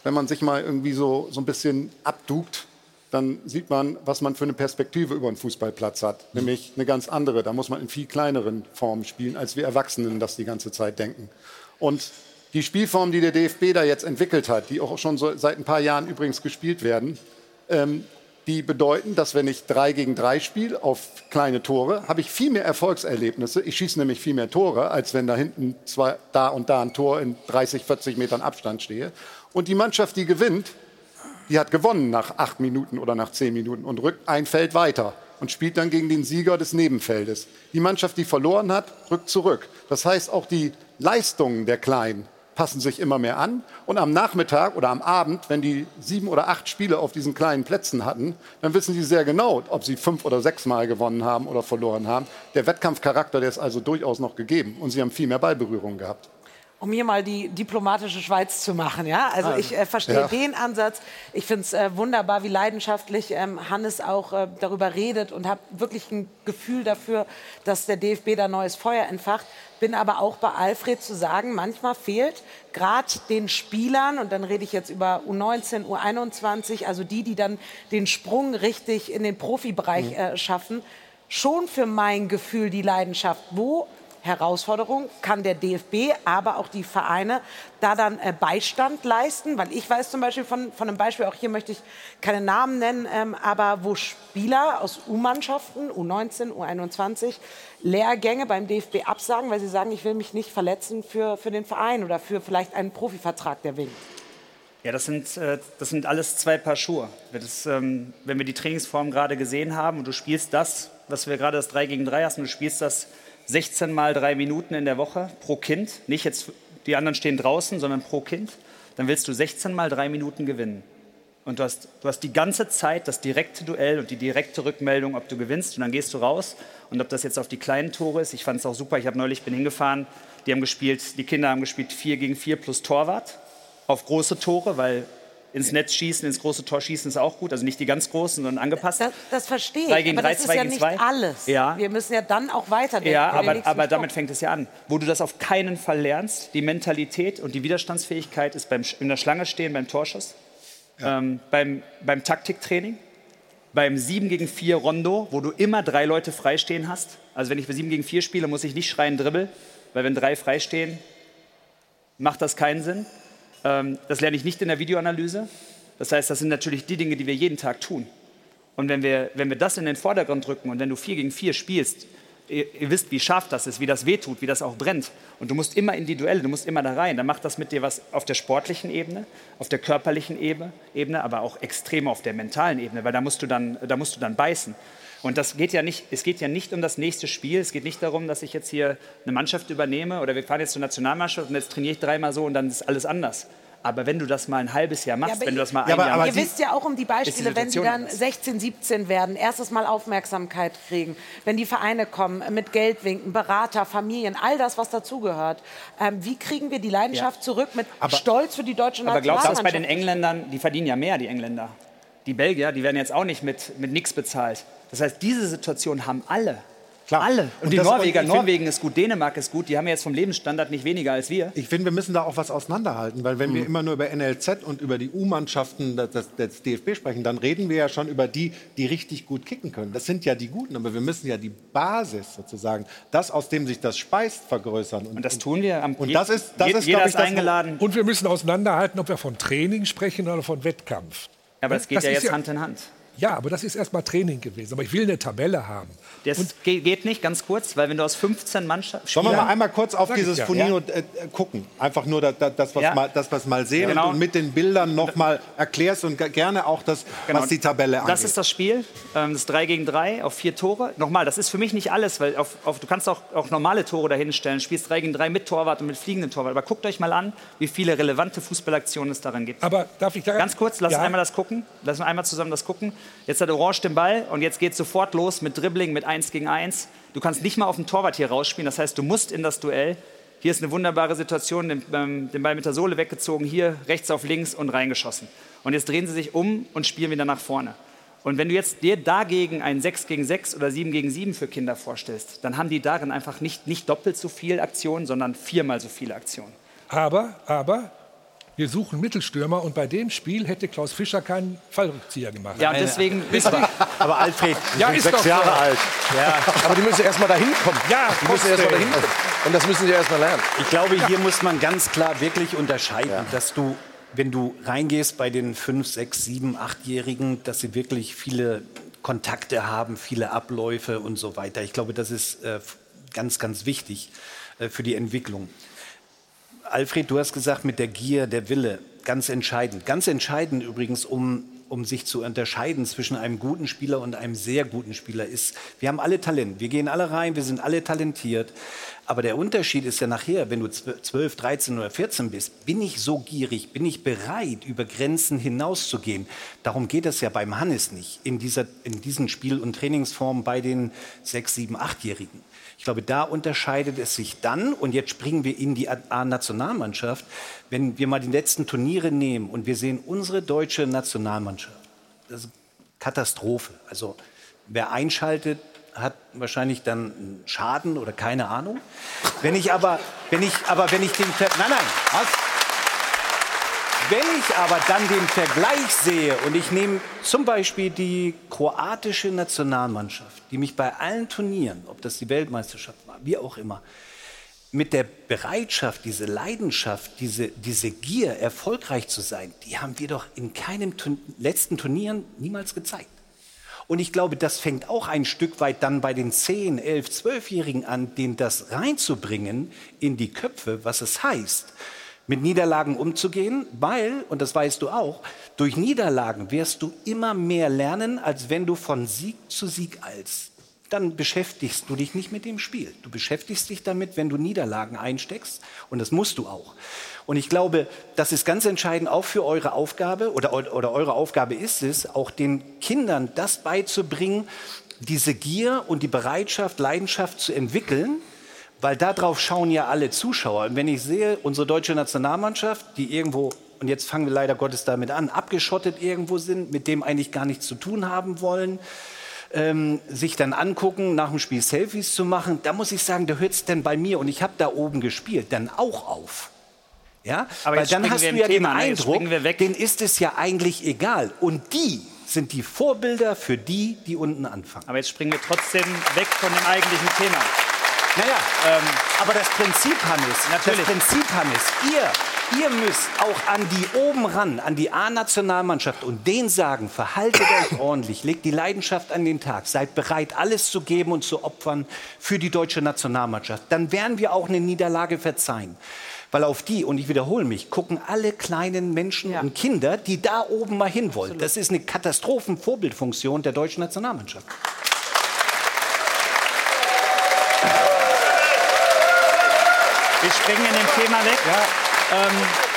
wenn man sich mal irgendwie so, so ein bisschen abdukt, dann sieht man, was man für eine Perspektive über einen Fußballplatz hat. Nämlich eine ganz andere. Da muss man in viel kleineren Formen spielen, als wir Erwachsenen das die ganze Zeit denken. Und die Spielform, die der DFB da jetzt entwickelt hat, die auch schon so seit ein paar Jahren übrigens gespielt werden, ähm, die bedeuten, dass wenn ich drei gegen drei spiele auf kleine Tore, habe ich viel mehr Erfolgserlebnisse. Ich schieße nämlich viel mehr Tore, als wenn da hinten zwei, da und da ein Tor in 30, 40 Metern Abstand stehe. Und die Mannschaft, die gewinnt, die hat gewonnen nach acht Minuten oder nach zehn Minuten und rückt ein Feld weiter und spielt dann gegen den Sieger des Nebenfeldes. Die Mannschaft, die verloren hat, rückt zurück. Das heißt, auch die Leistungen der Kleinen passen sich immer mehr an. Und am Nachmittag oder am Abend, wenn die sieben oder acht Spiele auf diesen kleinen Plätzen hatten, dann wissen sie sehr genau, ob sie fünf oder sechs Mal gewonnen haben oder verloren haben. Der Wettkampfcharakter, der ist also durchaus noch gegeben. Und sie haben viel mehr Ballberührung gehabt. Um hier mal die diplomatische Schweiz zu machen, ja. Also ich äh, verstehe ja. den Ansatz. Ich finde es äh, wunderbar, wie leidenschaftlich ähm, Hannes auch äh, darüber redet und habe wirklich ein Gefühl dafür, dass der DFB da neues Feuer entfacht. Bin aber auch bei Alfred zu sagen, manchmal fehlt gerade den Spielern, und dann rede ich jetzt über U19, U21, also die, die dann den Sprung richtig in den Profibereich äh, schaffen, schon für mein Gefühl die Leidenschaft. Wo Herausforderung kann der DFB, aber auch die Vereine da dann äh, Beistand leisten, weil ich weiß zum Beispiel von, von einem Beispiel, auch hier möchte ich keine Namen nennen, ähm, aber wo Spieler aus U-Mannschaften, U19, U21, Lehrgänge beim DFB absagen, weil sie sagen, ich will mich nicht verletzen für, für den Verein oder für vielleicht einen Profivertrag, der winkt. Ja, das sind, äh, das sind alles zwei Paar Schuhe. Das, ähm, wenn wir die Trainingsform gerade gesehen haben und du spielst das, was wir gerade das 3 gegen 3 hast, und du spielst das 16 mal drei Minuten in der Woche pro Kind, nicht jetzt die anderen stehen draußen, sondern pro Kind, dann willst du 16 mal drei Minuten gewinnen. Und du hast, du hast die ganze Zeit das direkte Duell und die direkte Rückmeldung, ob du gewinnst. Und dann gehst du raus. Und ob das jetzt auf die kleinen Tore ist, ich fand es auch super. Ich habe neulich bin hingefahren, die haben gespielt, die Kinder haben gespielt 4 gegen 4 plus Torwart auf große Tore, weil ins Netz schießen, ins große Tor schießen ist auch gut. Also nicht die ganz großen, sondern angepasst. Das, das verstehe ich, Drei gegen aber drei, das ist zwei ja gegen nicht zwei. alles. Ja. Wir müssen ja dann auch weiterdenken. Ja, aber, aber damit fängt es ja an. Wo du das auf keinen Fall lernst, die Mentalität und die Widerstandsfähigkeit ist beim, in der Schlange stehen, beim Torschuss, ähm, beim, beim Taktiktraining, beim 7 gegen 4 Rondo, wo du immer drei Leute freistehen hast. Also wenn ich bei 7 gegen 4 spiele, muss ich nicht schreien Dribbel, weil wenn drei freistehen, macht das keinen Sinn. Ähm, das lerne ich nicht in der Videoanalyse. Das heißt, das sind natürlich die Dinge, die wir jeden Tag tun. Und wenn wir, wenn wir das in den Vordergrund drücken und wenn du 4 gegen 4 spielst, ihr, ihr wisst, wie scharf das ist, wie das wehtut, wie das auch brennt. Und du musst immer in die Duelle, du musst immer da rein. Dann macht das mit dir was auf der sportlichen Ebene, auf der körperlichen Ebene, Ebene aber auch extrem auf der mentalen Ebene, weil da musst du dann, da musst du dann beißen. Und das geht ja nicht, es geht ja nicht um das nächste Spiel. Es geht nicht darum, dass ich jetzt hier eine Mannschaft übernehme oder wir fahren jetzt zur Nationalmannschaft und jetzt trainiere ich dreimal so und dann ist alles anders. Aber wenn du das mal ein halbes Jahr machst, aber wenn du das mal Ja, ein aber, Jahr aber ihr wisst ja auch um die Beispiele, die wenn Situation dann 16, 17 werden, erstes Mal Aufmerksamkeit kriegen, wenn die Vereine kommen, mit Geldwinken, Berater, Familien, all das, was dazugehört. Ähm, wie kriegen wir die Leidenschaft Ja. zurück mit Stolz für die deutsche Aber glaubst du, dass bei Nationalmannschaft? den Engländern, die verdienen ja mehr, die Engländer. Die Belgier, die werden jetzt auch nicht mit, mit nichts bezahlt. Das heißt, diese Situation haben alle. Alle. Und, Und die das- Norweger, und find- Norwegen ist gut, Dänemark ist gut, die haben ja jetzt vom Lebensstandard nicht weniger als wir. Ich finde, wir müssen da auch was auseinanderhalten, weil wenn wir immer nur über NLZ und über die U-Mannschaften des, DFB sprechen, dann reden wir ja schon über die, die richtig gut kicken können. Das sind ja die Guten, aber wir müssen ja die Basis sozusagen, das, aus dem sich das speist, vergrößern. Und, das tun wir. Am, und das ist, das je- ist jeder glaube ich, ist das, eingeladen. Und wir müssen auseinanderhalten, ob wir von Training sprechen oder von Wettkampf. Aber das geht ja ist jetzt Hand in Hand. Ja, aber das ist erstmal Training gewesen. Aber ich will eine Tabelle haben. Das ge- geht nicht, ganz kurz, weil wenn du aus 15 Mannschaften. Sollen wir mal einmal kurz auf dieses ja. Funino äh, äh, gucken? Einfach nur da, da, das, was Ja. mal, das, was mal sehen Genau. und mit den Bildern noch mal erklärst und ge- gerne auch das, was die Tabelle angeht. Genau. Das ist das Spiel, ähm, das 3 gegen 3 auf vier Tore. Nochmal, das ist für mich nicht alles, weil auf, auf, du kannst auch, auch normale Tore dahin stellen. Spielst 3 gegen 3 mit Torwart und mit fliegenden Torwart. Aber guckt euch mal an, wie viele relevante Fußballaktionen es daran gibt. Aber darf ich da Ganz kurz, lass Ja. uns einmal das gucken. Lass uns einmal zusammen das gucken. Jetzt hat Orange den Ball und jetzt geht sofort los mit Dribbling, mit 1 gegen 1. Du kannst nicht mal auf den Torwart hier rausspielen. Das heißt, du musst in das Duell. Hier ist eine wunderbare Situation, den, ähm, den Ball mit der Sohle weggezogen, hier rechts auf links und reingeschossen. Und jetzt drehen sie sich um und spielen wieder nach vorne. Und wenn du jetzt dir dagegen ein 6 gegen 6 oder 7 gegen 7 für Kinder vorstellst, dann haben die darin einfach nicht, nicht doppelt so viel Aktionen, sondern viermal so viele Aktionen. Aber, aber, wir suchen Mittelstürmer und bei dem Spiel hätte Klaus Fischer keinen Fallrückzieher gemacht. Ja, deswegen aber, aber Alfred, ja, ist doch so. Aber die müssen erst mal dahin kommen. Ja, die müssen erst mal dahin kommen. Und das müssen sie erst mal lernen. Ich glaube, hier muss man ganz klar wirklich unterscheiden, dass du, wenn du reingehst bei den 5, 6, 7, 8-Jährigen, dass sie wirklich viele Kontakte haben, viele Abläufe und so weiter. Ich glaube, das ist äh, ganz, ganz wichtig äh, für die Entwicklung. Alfred, du hast gesagt, mit der Gier, der Wille, ganz entscheidend. Ganz entscheidend übrigens, um, um sich zu unterscheiden zwischen einem guten Spieler und einem sehr guten Spieler ist, wir haben alle Talent, wir gehen alle rein, wir sind alle talentiert. Aber der Unterschied ist ja nachher, wenn du 12, 13 oder 14 bist, bin ich so gierig, bin ich bereit, über Grenzen hinauszugehen. Darum geht es ja beim Hannes nicht, in, dieser, in diesen Spiel- und Trainingsformen bei den 6, 7, 8-Jährigen. Ich glaube, da unterscheidet es sich dann, und jetzt springen wir in die A-Nationalmannschaft, wenn wir mal die letzten Turniere nehmen und wir sehen unsere deutsche Nationalmannschaft. Das ist Katastrophe. Also wer einschaltet, hat wahrscheinlich dann Schaden oder keine Ahnung. Wenn ich aber, wenn ich, aber wenn ich den, nein, nein, was? Wenn ich aber dann den Vergleich sehe und ich nehme zum Beispiel die kroatische Nationalmannschaft, die mich bei allen Turnieren, ob das die Weltmeisterschaft war, wie auch immer, mit der Bereitschaft, diese Leidenschaft, diese, diese Gier, erfolgreich zu sein, die haben wir doch in keinem Turn letzten Turnieren niemals gezeigt. Und ich glaube, das fängt auch ein Stück weit dann bei den 10, 11, 12-Jährigen an, denen das reinzubringen in die Köpfe, was es heißt, mit Niederlagen umzugehen, weil, und das weißt du auch, durch Niederlagen wirst du immer mehr lernen, als wenn du von Sieg zu Sieg eilst. Dann beschäftigst du dich nicht mit dem Spiel. Du beschäftigst dich damit, wenn du Niederlagen einsteckst, und das musst du auch. Und ich glaube, das ist ganz entscheidend auch für eure Aufgabe, oder, oder eure Aufgabe ist es, auch den Kindern das beizubringen, diese Gier und die Bereitschaft, Leidenschaft zu entwickeln, weil darauf schauen ja alle Zuschauer. Und wenn ich sehe, unsere deutsche Nationalmannschaft, die irgendwo, und jetzt fangen wir leider Gottes damit an, abgeschottet irgendwo sind, mit dem eigentlich gar nichts zu tun haben wollen, ähm, sich dann angucken, nach dem Spiel Selfies zu machen, da muss ich sagen, da hört es denn bei mir, und ich habe da oben gespielt, dann auch auf. Ja? Aber Weil dann hast du ja Thema, den ne? Jetzt Eindruck, denen ist es ja eigentlich egal. Und die sind die Vorbilder für die, die unten anfangen. Aber jetzt springen wir trotzdem weg von dem eigentlichen Thema. Naja, ähm, aber das Prinzip, Hannes, Natürlich. das Prinzip, Hannes, ihr, ihr müsst auch an die oben ran, an die A-Nationalmannschaft und denen sagen, verhaltet euch ordentlich, legt die Leidenschaft an den Tag, seid bereit, alles zu geben und zu opfern für die deutsche Nationalmannschaft. Dann werden wir auch eine Niederlage verzeihen. Weil auf die, und ich wiederhole mich, gucken alle kleinen Menschen und Kinder, die da oben mal hin wollen. Das ist eine Katastrophenvorbildfunktion der deutschen Nationalmannschaft. Wir springen in dem Thema weg. Ähm,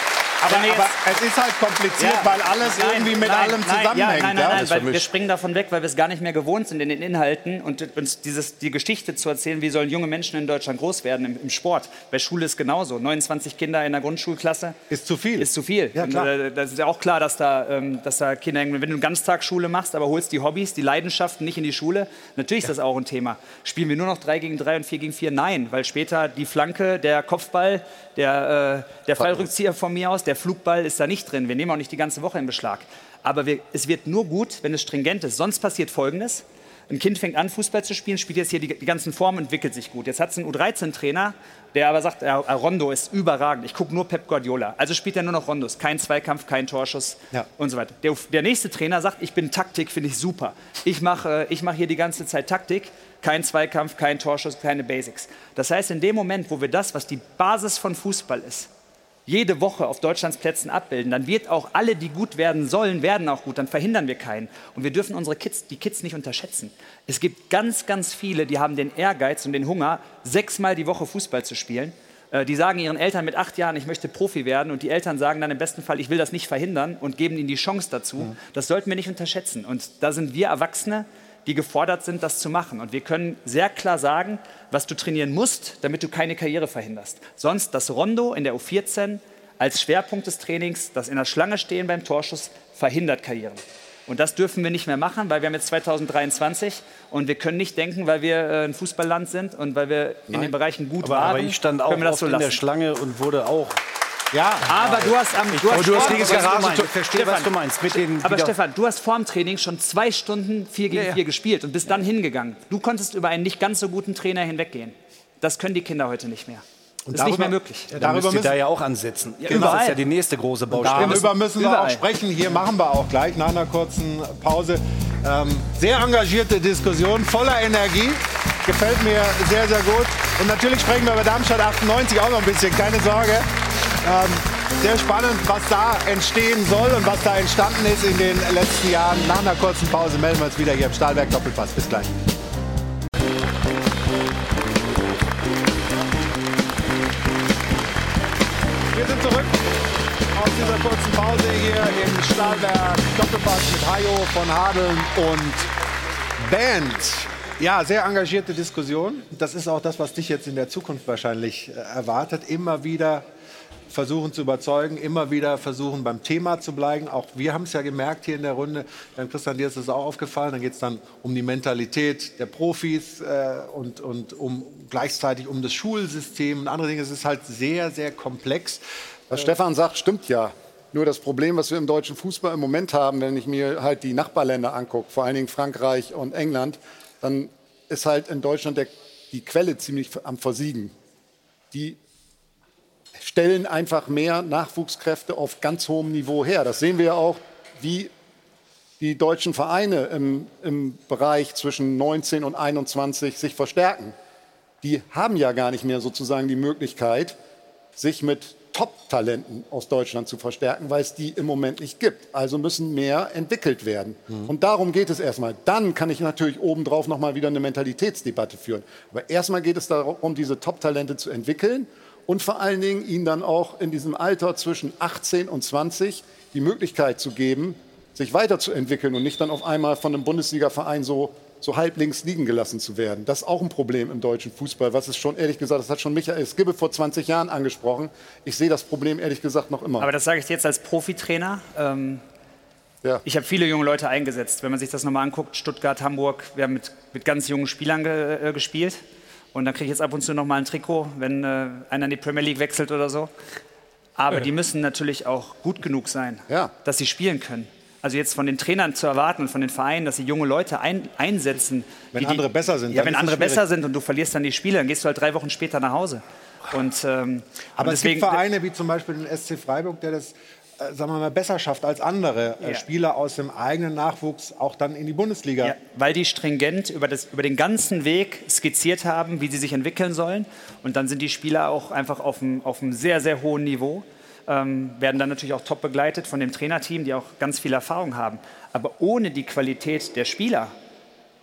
Aber, aber es ist halt kompliziert, weil alles irgendwie mit allem zusammenhängt. Nein, nein, ja? nein, weil wir springen davon weg, weil wir es gar nicht mehr gewohnt sind in den Inhalten und uns dieses, die Geschichte zu erzählen, wie sollen junge Menschen in Deutschland groß werden im, im Sport. Bei Schule ist genauso. 29 Kinder in der Grundschulklasse. Ist zu viel. Ist zu viel. Ja, und, klar. äh, das ist ja auch klar, dass da, ähm, dass da Kinder, wenn du eine Ganztagsschule machst, aber holst die Hobbys, die Leidenschaften nicht in die Schule, natürlich ist das auch ein Thema. Spielen wir nur noch 3 gegen 3 und 4 gegen 4? Nein, weil später die Flanke, der Kopfball, der, äh, der Fallrückzieher von mir aus, der Flugball ist da nicht drin. Wir nehmen auch nicht die ganze Woche in Beschlag. Aber wir, es wird nur gut, wenn es stringent ist. Sonst passiert Folgendes. Ein Kind fängt an, Fußball zu spielen, spielt jetzt hier die, die ganzen Formen, entwickelt sich gut. Jetzt hat es einen U13-Trainer, der aber sagt, ja, Rondo ist überragend. Ich gucke nur Pep Guardiola. Also spielt er nur noch Rondos. Kein Zweikampf, kein Torschuss Ja. und so weiter. Der, der nächste Trainer sagt, ich bin Taktik, finde ich super. Ich mache äh, ich mach hier die ganze Zeit Taktik. Kein Zweikampf, kein Torschuss, keine Basics. Das heißt, in dem Moment, wo wir das, was die Basis von Fußball ist, jede Woche auf Deutschlands Plätzen abbilden, dann wird auch alle, die gut werden sollen, werden auch gut. Dann verhindern wir keinen. Und wir dürfen unsere Kids, die Kids nicht unterschätzen. Es gibt ganz, ganz viele, die haben den Ehrgeiz und den Hunger, sechsmal die Woche Fußball zu spielen. Äh, Die sagen ihren Eltern mit acht Jahren, ich möchte Profi werden. Und die Eltern sagen dann im besten Fall, ich will das nicht verhindern und geben ihnen die Chance dazu. Das sollten wir nicht unterschätzen. Und da sind wir Erwachsene, die gefordert sind, das zu machen. Und wir können sehr klar sagen, was du trainieren musst, damit du keine Karriere verhinderst. Sonst das Rondo in der U14 als Schwerpunkt des Trainings, das in der Schlange stehen beim Torschuss, verhindert Karrieren. Und das dürfen wir nicht mehr machen, weil wir haben jetzt 2023 und wir können nicht denken, weil wir äh, ein Fußballland sind und weil wir in den Bereichen gut aber, waren, aber ich stand auch oft so in der Schlange und wurde auch. Ja, Aber du hast am du Aber hast du hast du Garage- ich verstehe, was du meinst, mit den aber Stefan, du hast vorm Training schon zwei Stunden 4 gegen Ja, ja. 4 gespielt und bist dann hingegangen. Du konntest über einen nicht ganz so guten Trainer hinweggehen. Das können die Kinder heute nicht mehr. Das ist nicht mehr möglich. Ja, da müsst ihr da ja auch ansetzen. Ja, das überall. ist ja die nächste große Baustelle. Darüber müssen wir überall. auch sprechen. Hier machen wir auch gleich nach einer kurzen Pause. Ähm, sehr engagierte Diskussion, voller Energie. Gefällt mir sehr, sehr gut. Und natürlich sprechen wir über Darmstadt 98 auch noch ein bisschen, keine Sorge. Ähm, sehr spannend, was da entstehen soll und was da entstanden ist in den letzten Jahren. Nach einer kurzen Pause melden wir uns wieder hier im Stahlwerk Doppelpass. Bis gleich. Wir sind zurück aus dieser kurzen Pause hier im Stahlwerk Doppelpass mit Hajo von Hadeln und Band. Ja, sehr engagierte Diskussion. Das ist auch das, was dich jetzt in der Zukunft wahrscheinlich äh, erwartet. Immer wieder versuchen zu überzeugen, immer wieder versuchen beim Thema zu bleiben. Auch wir haben es ja gemerkt hier in der Runde. Dann Christian, dir ist es auch aufgefallen. Dann geht es dann um die Mentalität der Profis äh, und, und um gleichzeitig um das Schulsystem und andere Dinge. Es ist halt sehr, sehr komplex. Was Stefan sagt, stimmt ja. Nur das Problem, was wir im deutschen Fußball im Moment haben, wenn ich mir halt die Nachbarländer angucke, vor allen Dingen Frankreich und England, dann ist halt in Deutschland der, die Quelle ziemlich am Versiegen. Die stellen einfach mehr Nachwuchskräfte auf ganz hohem Niveau her. Das sehen wir ja auch, wie die deutschen Vereine im, im Bereich zwischen 19 und 21 sich verstärken. Die haben ja gar nicht mehr sozusagen die Möglichkeit, sich mit Top-Talenten aus Deutschland zu verstärken, weil es die im Moment nicht gibt. Also müssen mehr entwickelt werden. Und darum geht es erstmal. Dann kann ich natürlich obendrauf nochmal wieder eine Mentalitätsdebatte führen. Aber erstmal geht es darum, diese Top-Talente zu entwickeln und vor allen Dingen ihnen dann auch in diesem Alter zwischen 18 und 20 die Möglichkeit zu geben, sich weiterzuentwickeln und nicht dann auf einmal von einem Bundesliga-Verein so, so halblinks liegen gelassen zu werden. Das ist auch ein Problem im deutschen Fußball, was es schon, ehrlich gesagt, das hat schon Michael Skibbe vor 20 Jahren angesprochen. Ich sehe das Problem, ehrlich gesagt, noch immer. Aber das sage ich jetzt als Profitrainer. Ähm, Ja. Ich habe viele junge Leute eingesetzt. Wenn man sich das nochmal anguckt, Stuttgart, Hamburg, wir haben mit, mit ganz jungen Spielern ge, äh, gespielt. Und dann kriege ich jetzt ab und zu nochmal ein Trikot, wenn äh, einer in die Premier League wechselt oder so. Aber Ja. die müssen natürlich auch gut genug sein, Ja. dass sie spielen können. Also jetzt von den Trainern zu erwarten und von den Vereinen, dass sie junge Leute ein, einsetzen. Wenn die- andere besser sind, Ja, wenn andere besser sind und du verlierst dann die Spiele, dann gehst du halt drei Wochen später nach Hause. Und, ähm, Aber und es gibt Vereine wie zum Beispiel den SC Freiburg, der das sagen wir mal, besser schafft als andere äh, Ja. Spieler aus dem eigenen Nachwuchs auch dann in die Bundesliga. Ja, weil die stringent über, das, über den ganzen Weg skizziert haben, wie sie sich entwickeln sollen. Und dann sind die Spieler auch einfach auf einem, auf einem sehr, sehr hohen Niveau. Ähm, werden dann natürlich auch top begleitet von dem Trainerteam, die auch ganz viel Erfahrung haben. Aber ohne die Qualität der Spieler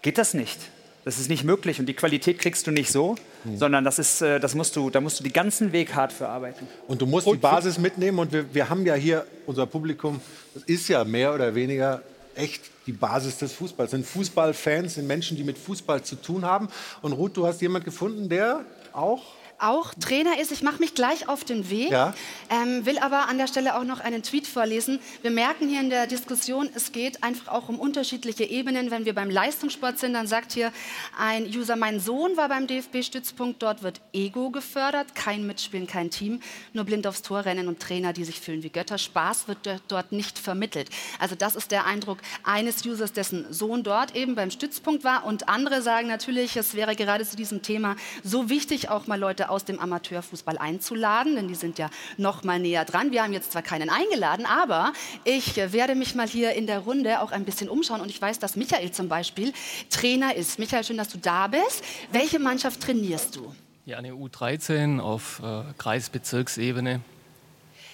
geht das nicht. Das ist nicht möglich und die Qualität kriegst du nicht so, Hm. sondern das ist, äh, das musst du, da musst du den ganzen Weg hart für arbeiten. Und du musst die Basis mitnehmen. Und wir, wir haben ja hier, unser Publikum, das ist ja mehr oder weniger echt die Basis des Fußballs. Sind Fußballfans, sind Menschen, die mit Fußball zu tun haben. Und Ruth, du hast jemanden gefunden, der auch auch Trainer ist. Ich mache mich gleich auf den Weg, Ja. ähm, will aber an der Stelle auch noch einen Tweet vorlesen. Wir merken hier in der Diskussion, es geht einfach auch um unterschiedliche Ebenen. Wenn wir beim Leistungssport sind, dann sagt hier ein User, mein Sohn war beim DFB-Stützpunkt, dort wird Ego gefördert, kein Mitspielen, kein Team, nur blind aufs Tor rennen und Trainer, die sich fühlen wie Götter. Spaß wird dort- nicht vermittelt. Also das ist der Eindruck eines Users, dessen Sohn dort eben beim Stützpunkt war. Und andere sagen natürlich, es wäre gerade zu diesem Thema so wichtig, auch mal Leute aus dem Amateurfußball einzuladen, denn die sind ja noch mal näher dran. Wir haben jetzt zwar keinen eingeladen, aber ich werde mich mal hier in der Runde auch ein bisschen umschauen. Und ich weiß, dass Michael zum Beispiel Trainer ist. Michael, schön, dass du da bist. Welche Mannschaft trainierst du? Ja, eine U13 auf äh, Kreisbezirksebene.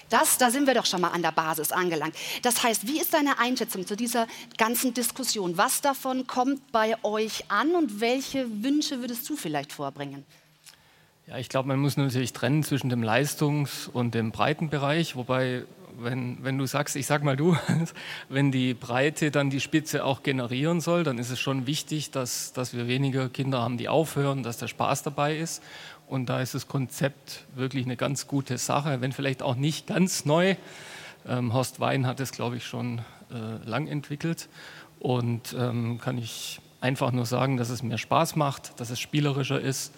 Das, da sind wir doch schon mal an der Basis angelangt. Das heißt, wie ist deine Einschätzung zu dieser ganzen Diskussion? Was davon kommt bei euch an und welche Wünsche würdest du vielleicht vorbringen? Ja, ich glaube, man muss natürlich trennen zwischen dem Leistungs- und dem Breitenbereich, wobei, wenn, wenn du sagst, ich sag mal du, wenn die Breite dann die Spitze auch generieren soll, dann ist es schon wichtig, dass, dass wir weniger Kinder haben, die aufhören, dass der Spaß dabei ist. Und da ist das Konzept wirklich eine ganz gute Sache, wenn vielleicht auch nicht ganz neu. Ähm, Horst Wein hat es, glaube ich, schon äh, lang entwickelt. Und ähm, kann ich einfach nur sagen, dass es mehr Spaß macht, dass es spielerischer ist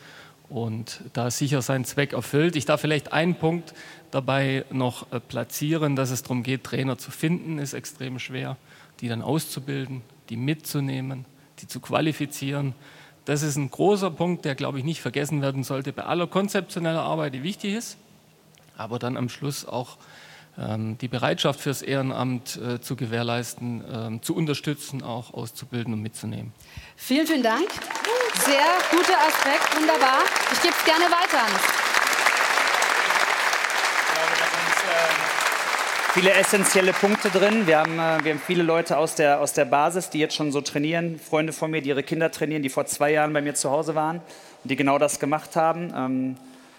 und da sicher seinen Zweck erfüllt. Ich darf vielleicht einen Punkt dabei noch äh, platzieren, dass es darum geht, Trainer zu finden, ist extrem schwer, die dann auszubilden, die mitzunehmen, die zu qualifizieren. Das ist ein großer Punkt, der, glaube ich, nicht vergessen werden sollte bei aller konzeptioneller Arbeit, die wichtig ist, aber dann am Schluss auch ähm, die Bereitschaft fürs Ehrenamt äh, zu gewährleisten, ähm, zu unterstützen, auch auszubilden und mitzunehmen. Vielen, vielen Dank. Sehr guter Aspekt, wunderbar. Ich gebe es gerne weiter an. viele essentielle Punkte drin. Wir haben, äh, wir haben viele Leute aus der, aus der Basis, die jetzt schon so trainieren. Freunde von mir, die ihre Kinder trainieren, die vor zwei Jahren bei mir zu Hause waren und die genau das gemacht haben. Ähm,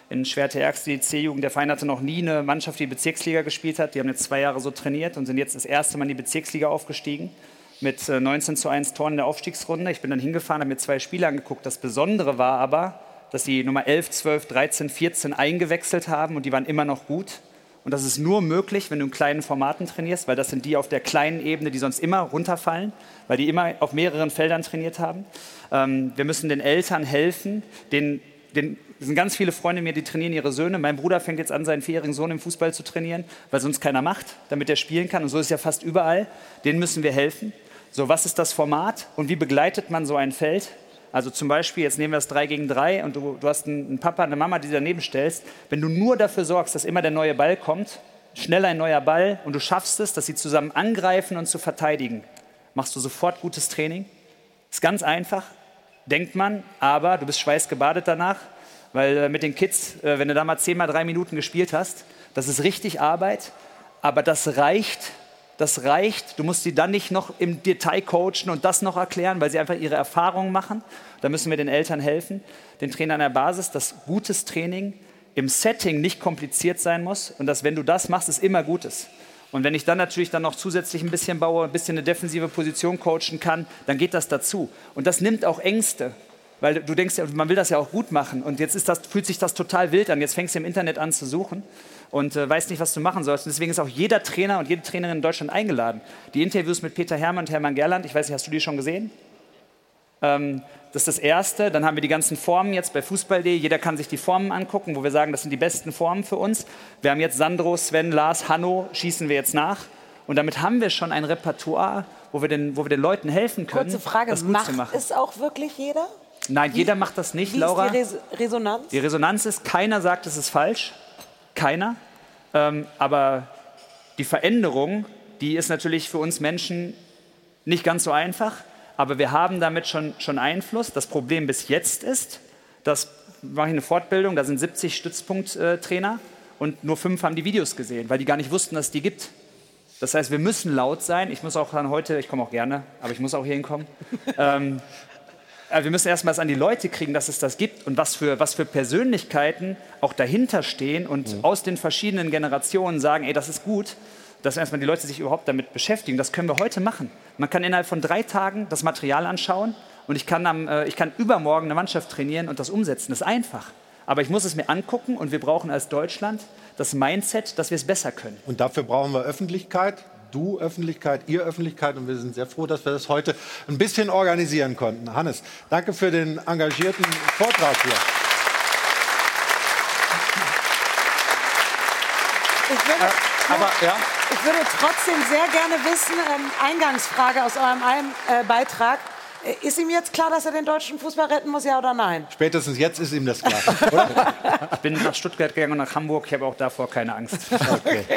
in Schwerte-Ergste, die C-Jugend, der Verein hatte noch nie eine Mannschaft, die Bezirksliga gespielt hat. Die haben jetzt zwei Jahre so trainiert und sind jetzt das erste Mal in die Bezirksliga aufgestiegen mit äh, 19 zu 1 Toren in der Aufstiegsrunde. Ich bin dann hingefahren, habe mir zwei Spiele angeguckt. Das Besondere war aber, dass die Nummer 11, 12, 13, 14 eingewechselt haben und die waren immer noch gut. Und das ist nur möglich, wenn du in kleinen Formaten trainierst, weil das sind die auf der kleinen Ebene, die sonst immer runterfallen, weil die immer auf mehreren Feldern trainiert haben. Ähm, wir müssen den Eltern helfen, den, den, es sind ganz viele Freunde mir, die trainieren ihre Söhne. Mein Bruder fängt jetzt an, seinen vierjährigen Sohn im Fußball zu trainieren, weil sonst keiner macht, damit er spielen kann. Und so ist es ja fast überall. Denen müssen wir helfen. So, was ist das Format und wie begleitet man so ein Feld? Also zum Beispiel, jetzt nehmen wir das 3 gegen 3 und du, du hast einen, Papa, eine Mama, die du daneben stellst. Wenn du nur dafür sorgst, dass immer der neue Ball kommt, schnell ein neuer Ball und du schaffst es, dass sie zusammen angreifen und zu verteidigen, machst du sofort gutes Training. Ist ganz einfach, denkt man, aber du bist schweißgebadet danach, weil äh, mit den Kids, äh, wenn du da mal 10 mal 3 Minuten gespielt hast, das ist richtig Arbeit, aber das reicht, das reicht. Du musst sie dann nicht noch im Detail coachen und das noch erklären, weil sie einfach ihre Erfahrungen machen. Da müssen wir den Eltern helfen, den Trainern an der Basis, dass gutes Training im Setting nicht kompliziert sein muss und dass, wenn du das machst, es immer gut ist. Und wenn ich dann natürlich dann noch zusätzlich ein bisschen baue, ein bisschen eine defensive Position coachen kann, dann geht das dazu. Und das nimmt auch Ängste. Weil du denkst, man will das ja auch gut machen. Und jetzt ist das, fühlt sich das total wild an. Jetzt fängst du im Internet an zu suchen und äh, weißt nicht, was du machen sollst. Und deswegen ist auch jeder Trainer und jede Trainerin in Deutschland eingeladen. Die Interviews mit Peter Hermann und Hermann Gerland, ich weiß nicht, hast du die schon gesehen? Ähm, das ist das Erste. Dann haben wir die ganzen Formen jetzt bei Fußball.de. Jeder kann sich die Formen angucken, wo wir sagen, das sind die besten Formen für uns. Wir haben jetzt Sandro, Sven, Lars, Hanno, schießen wir jetzt nach. Und damit haben wir schon ein Repertoire, wo wir den, wo wir den Leuten helfen können, Kurze Frage, das gut macht zu machen. es auch wirklich jeder? Nein, jeder macht das nicht, Wie Laura. ist die Res Resonanz? Die Resonanz ist, keiner sagt, es ist falsch. Keiner. Ähm, aber die Veränderung, die ist natürlich für uns Menschen nicht ganz so einfach. Aber wir haben damit schon, schon Einfluss. Das Problem bis jetzt ist, dass mache ich eine Fortbildung, da sind 70 Stützpunkttrainer und nur fünf haben die Videos gesehen, weil die gar nicht wussten, dass es die gibt. Das heißt, wir müssen laut sein. Ich muss auch dann heute, ich komme auch gerne, aber ich muss auch hier hinkommen. ähm, wir müssen erstmal an die Leute kriegen, dass es das gibt und was für, was für Persönlichkeiten auch dahinter stehen und Mhm. aus den verschiedenen Generationen sagen, ey, das ist gut, dass erstmal die Leute sich überhaupt damit beschäftigen. Das können wir heute machen. Man kann innerhalb von drei Tagen das Material anschauen und ich kann, am, äh, ich kann übermorgen eine Mannschaft trainieren und das umsetzen. Das ist einfach. Aber ich muss es mir angucken und wir brauchen als Deutschland das Mindset, dass wir es besser können. Und dafür brauchen wir Öffentlichkeit. Du Öffentlichkeit, ihr Öffentlichkeit. Und wir sind sehr froh, dass wir das heute ein bisschen organisieren konnten. Hannes, danke für den engagierten Vortrag hier. Ich würde, Äh, aber, ja. ich würde trotzdem sehr gerne wissen, ähm, Eingangsfrage aus eurem äh, Beitrag. Äh, Ist ihm jetzt klar, dass er den deutschen Fußball retten muss, ja oder nein? Spätestens jetzt ist ihm das klar. Ich bin nach Stuttgart gegangen und nach Hamburg. Ich habe auch davor keine Angst.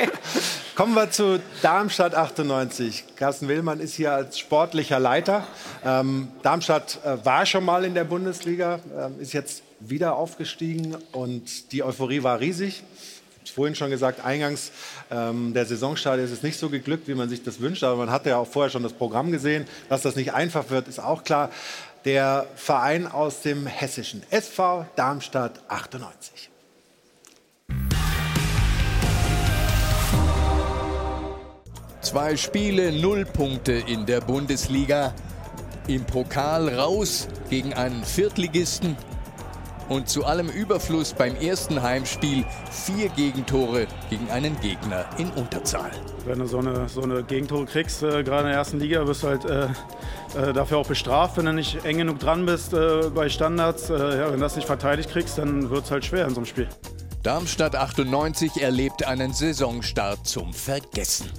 Kommen wir zu Darmstadt 98. Carsten Willmann ist hier als sportlicher Leiter. Ähm, Darmstadt äh, war schon mal in der Bundesliga, ähm, ist jetzt wieder aufgestiegen und die Euphorie war riesig. Ich habe vorhin schon gesagt, eingangs ähm, der Saisonstart ist es nicht so geglückt, wie man sich das wünscht. Aber man hatte ja auch vorher schon das Programm gesehen. Dass das nicht einfach wird, ist auch klar. Der Verein aus dem hessischen SV Darmstadt 98. Zwei Spiele, null Punkte in der Bundesliga. Im Pokal raus gegen einen Viertligisten. Und zu allem Überfluss beim ersten Heimspiel vier Gegentore gegen einen Gegner in Unterzahl. Wenn du so eine, so eine Gegentore kriegst, äh, gerade in der ersten Liga, wirst du halt äh, äh, dafür auch bestraft, wenn du nicht eng genug dran bist äh, bei Standards. Äh, ja, wenn du das nicht verteidigt kriegst, dann wird es halt schwer in so einem Spiel. Darmstadt 98 erlebt einen Saisonstart zum Vergessen.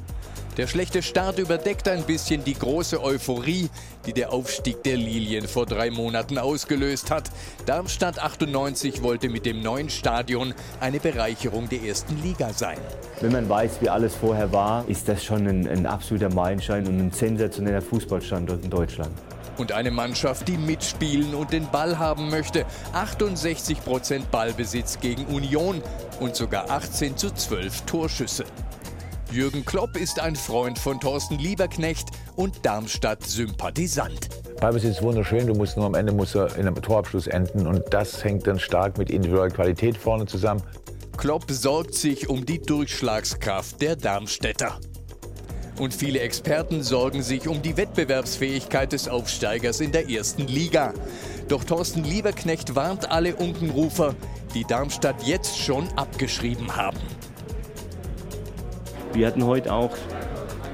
Der schlechte Start überdeckt ein bisschen die große Euphorie, die der Aufstieg der Lilien vor drei Monaten ausgelöst hat. Darmstadt 98 wollte mit dem neuen Stadion eine Bereicherung der ersten Liga sein. Wenn man weiß, wie alles vorher war, ist das schon ein, ein absoluter Meilenstein und ein sensationeller Fußballstandort in Deutschland. Und eine Mannschaft, die mitspielen und den Ball haben möchte. 68 Prozent Ballbesitz gegen Union und sogar 18 zu 12 Torschüsse. Jürgen Klopp ist ein Freund von Thorsten Lieberknecht und Darmstadt-Sympathisant. Ballbesitz ist wunderschön, du musst nur am Ende musst du in einem Torabschluss enden und das hängt dann stark mit individueller Qualität vorne zusammen. Klopp sorgt sich um die Durchschlagskraft der Darmstädter. Und viele Experten sorgen sich um die Wettbewerbsfähigkeit des Aufsteigers in der ersten Liga. Doch Thorsten Lieberknecht warnt alle Unkenrufer, die Darmstadt jetzt schon abgeschrieben haben. Wir hatten heute auch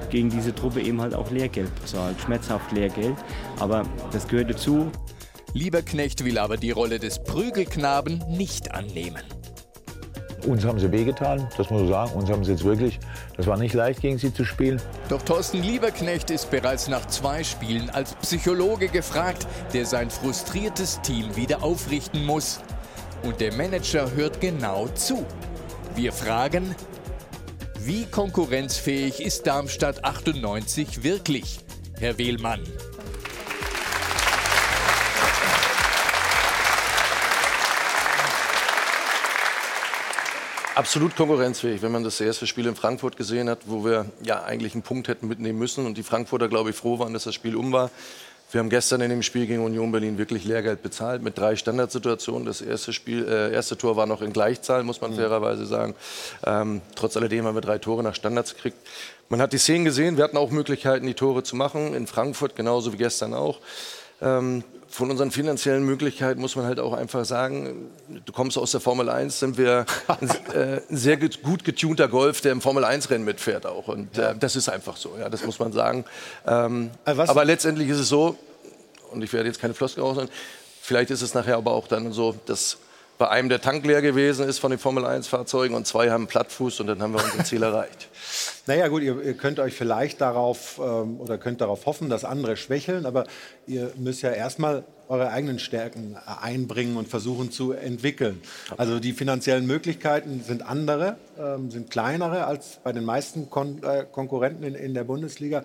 gegen diese Truppe eben halt auch Lehrgeld bezahlt, schmerzhaft Lehrgeld, aber das gehört dazu. Lieberknecht will aber die Rolle des Prügelknaben nicht annehmen. Uns haben sie wehgetan, das muss man sagen. Uns haben sie jetzt wirklich, das war nicht leicht, gegen sie zu spielen. Doch Thorsten Lieberknecht ist bereits nach zwei Spielen als Psychologe gefragt, der sein frustriertes Team wieder aufrichten muss. Und der Manager hört genau zu. Wir fragen, wie konkurrenzfähig ist Darmstadt 98 wirklich, Herr Wehlmann? Absolut konkurrenzfähig, wenn man das erste Spiel in Frankfurt gesehen hat, wo wir ja eigentlich einen Punkt hätten mitnehmen müssen und die Frankfurter, glaube ich, froh waren, dass das Spiel um war. Wir haben gestern in dem Spiel gegen Union Berlin wirklich Lehrgeld bezahlt mit drei Standardsituationen. Das erste, Spiel, äh, erste Tor war noch in Gleichzahl, muss man fairerweise sagen. Ähm, trotz alledem haben wir drei Tore nach Standards gekriegt. Man hat die Szenen gesehen, wir hatten auch Möglichkeiten, die Tore zu machen, in Frankfurt genauso wie gestern auch. Ähm, von unseren finanziellen Möglichkeiten muss man halt auch einfach sagen, du kommst aus der Formel 1, sind wir ein äh, sehr gut, getunter Golf, der im Formel 1-Rennen mitfährt auch. Und äh, das ist einfach so, ja, das muss man sagen. Ähm, aber letztendlich ist es so, und ich werde jetzt keine Floskel rausnehmen, vielleicht ist es nachher aber auch dann so, dass bei einem der Tank leer gewesen ist von den Formel 1-Fahrzeugen und zwei haben Plattfuß und dann haben wir unser Ziel erreicht. Naja gut, ihr, ihr könnt euch vielleicht darauf ähm, oder könnt darauf hoffen, dass andere schwächeln, aber ihr müsst ja erstmal eure eigenen Stärken äh, einbringen und versuchen zu entwickeln. Also die finanziellen Möglichkeiten sind andere, ähm, sind kleinere als bei den meisten Kon äh, Konkurrenten in, in der Bundesliga.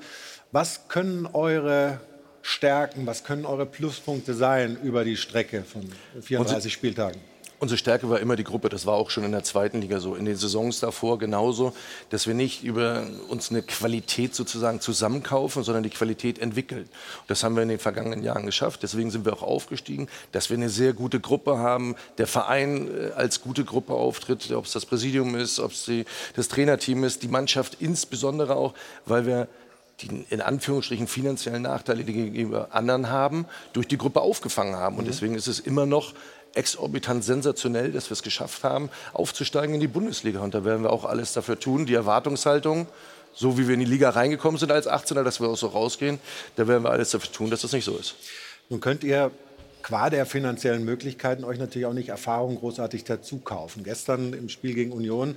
Was können eure Stärken, was können eure Pluspunkte sein über die Strecke von 34 Spieltagen? Unsere Stärke war immer die Gruppe. Das war auch schon in der zweiten Liga so. In den Saisons davor genauso, dass wir nicht über uns eine Qualität sozusagen zusammenkaufen, sondern die Qualität entwickeln. Das haben wir in den vergangenen Jahren geschafft. Deswegen sind wir auch aufgestiegen, dass wir eine sehr gute Gruppe haben. Der Verein äh, als gute Gruppe auftritt, ob es das Präsidium ist, ob es die, das Trainerteam ist, die Mannschaft insbesondere auch, weil wir die in Anführungsstrichen finanziellen Nachteile, die gegenüber anderen haben, durch die Gruppe aufgefangen haben. Und deswegen ist es immer noch exorbitant sensationell, dass wir es geschafft haben, aufzusteigen in die Bundesliga. Und da werden wir auch alles dafür tun, die Erwartungshaltung, so wie wir in die Liga reingekommen sind als 18er, dass wir auch so rausgehen, da werden wir alles dafür tun, dass das nicht so ist. Nun könnt ihr qua der finanziellen Möglichkeiten euch natürlich auch nicht Erfahrung großartig dazu kaufen. Gestern im Spiel gegen Union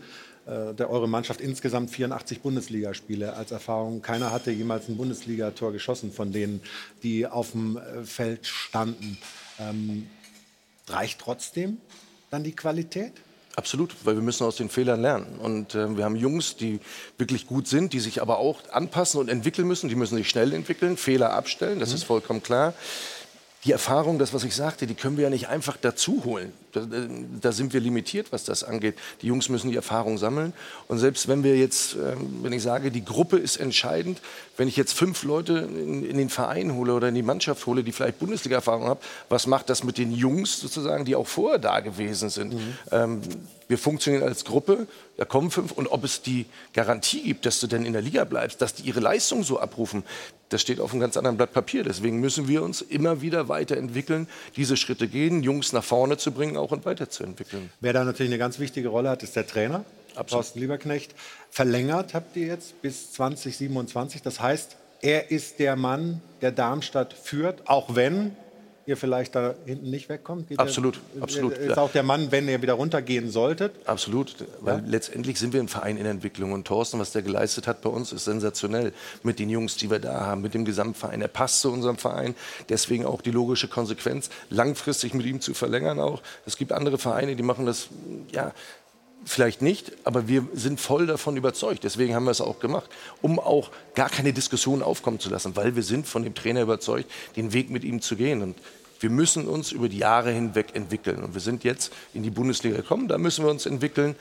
äh, der eure Mannschaft insgesamt 84 Bundesligaspiele als Erfahrung. Keiner hatte jemals ein Bundesligator geschossen von denen, die auf dem äh, Feld standen. Ähm, reicht trotzdem dann die Qualität? Absolut, weil wir müssen aus den Fehlern lernen. Und äh, wir haben Jungs, die wirklich gut sind, die sich aber auch anpassen und entwickeln müssen. Die müssen sich schnell entwickeln, Fehler abstellen, das mhm. ist vollkommen klar die Erfahrung, das, was ich sagte, die können wir ja nicht einfach dazu holen. Da, da, sind wir limitiert, was das angeht. Die Jungs müssen die Erfahrung sammeln. Und selbst wenn wir jetzt, ähm, wenn ich sage, die Gruppe ist entscheidend, wenn ich jetzt fünf Leute in, in den Verein hole oder in die Mannschaft hole, die vielleicht Bundesliga-Erfahrung haben, was macht das mit den Jungs sozusagen, die auch vorher da gewesen sind? Mhm. Ähm, wir funktionieren als Gruppe, da kommen fünf. Und ob es die Garantie gibt, dass du denn in der Liga bleibst, dass die ihre Leistung so abrufen, das steht auf einem ganz anderen Blatt Papier. Deswegen müssen wir uns immer wieder weiterentwickeln, diese Schritte gehen, Jungs nach vorne zu bringen auch und weiterzuentwickeln. Wer da natürlich eine ganz wichtige Rolle hat, ist der Trainer. Absolut. Thorsten Lieberknecht. Verlängert habt ihr jetzt bis 2027. Das heißt, er ist der Mann, der Darmstadt führt, auch wenn ihr vielleicht da hinten nicht wegkommt? Geht absolut, der, absolut. Ist auch der Mann, wenn ihr wieder runtergehen solltet? Absolut, weil ja? letztendlich sind wir ein Verein in Entwicklung und Thorsten, was der geleistet hat bei uns, ist sensationell mit den Jungs, die wir da haben, mit dem Gesamtverein. Er passt zu unserem Verein, deswegen auch die logische Konsequenz, langfristig mit ihm zu verlängern auch. Es gibt andere Vereine, die machen das, ja, vielleicht nicht, aber wir sind voll davon überzeugt. Deswegen haben wir es auch gemacht, um auch gar keine Diskussion aufkommen zu lassen, weil wir sind von dem Trainer überzeugt, den Weg mit ihm zu gehen. Und wir müssen uns über die Jahre hinweg entwickeln. Und wir sind jetzt in die Bundesliga gekommen, da müssen wir uns entwickeln.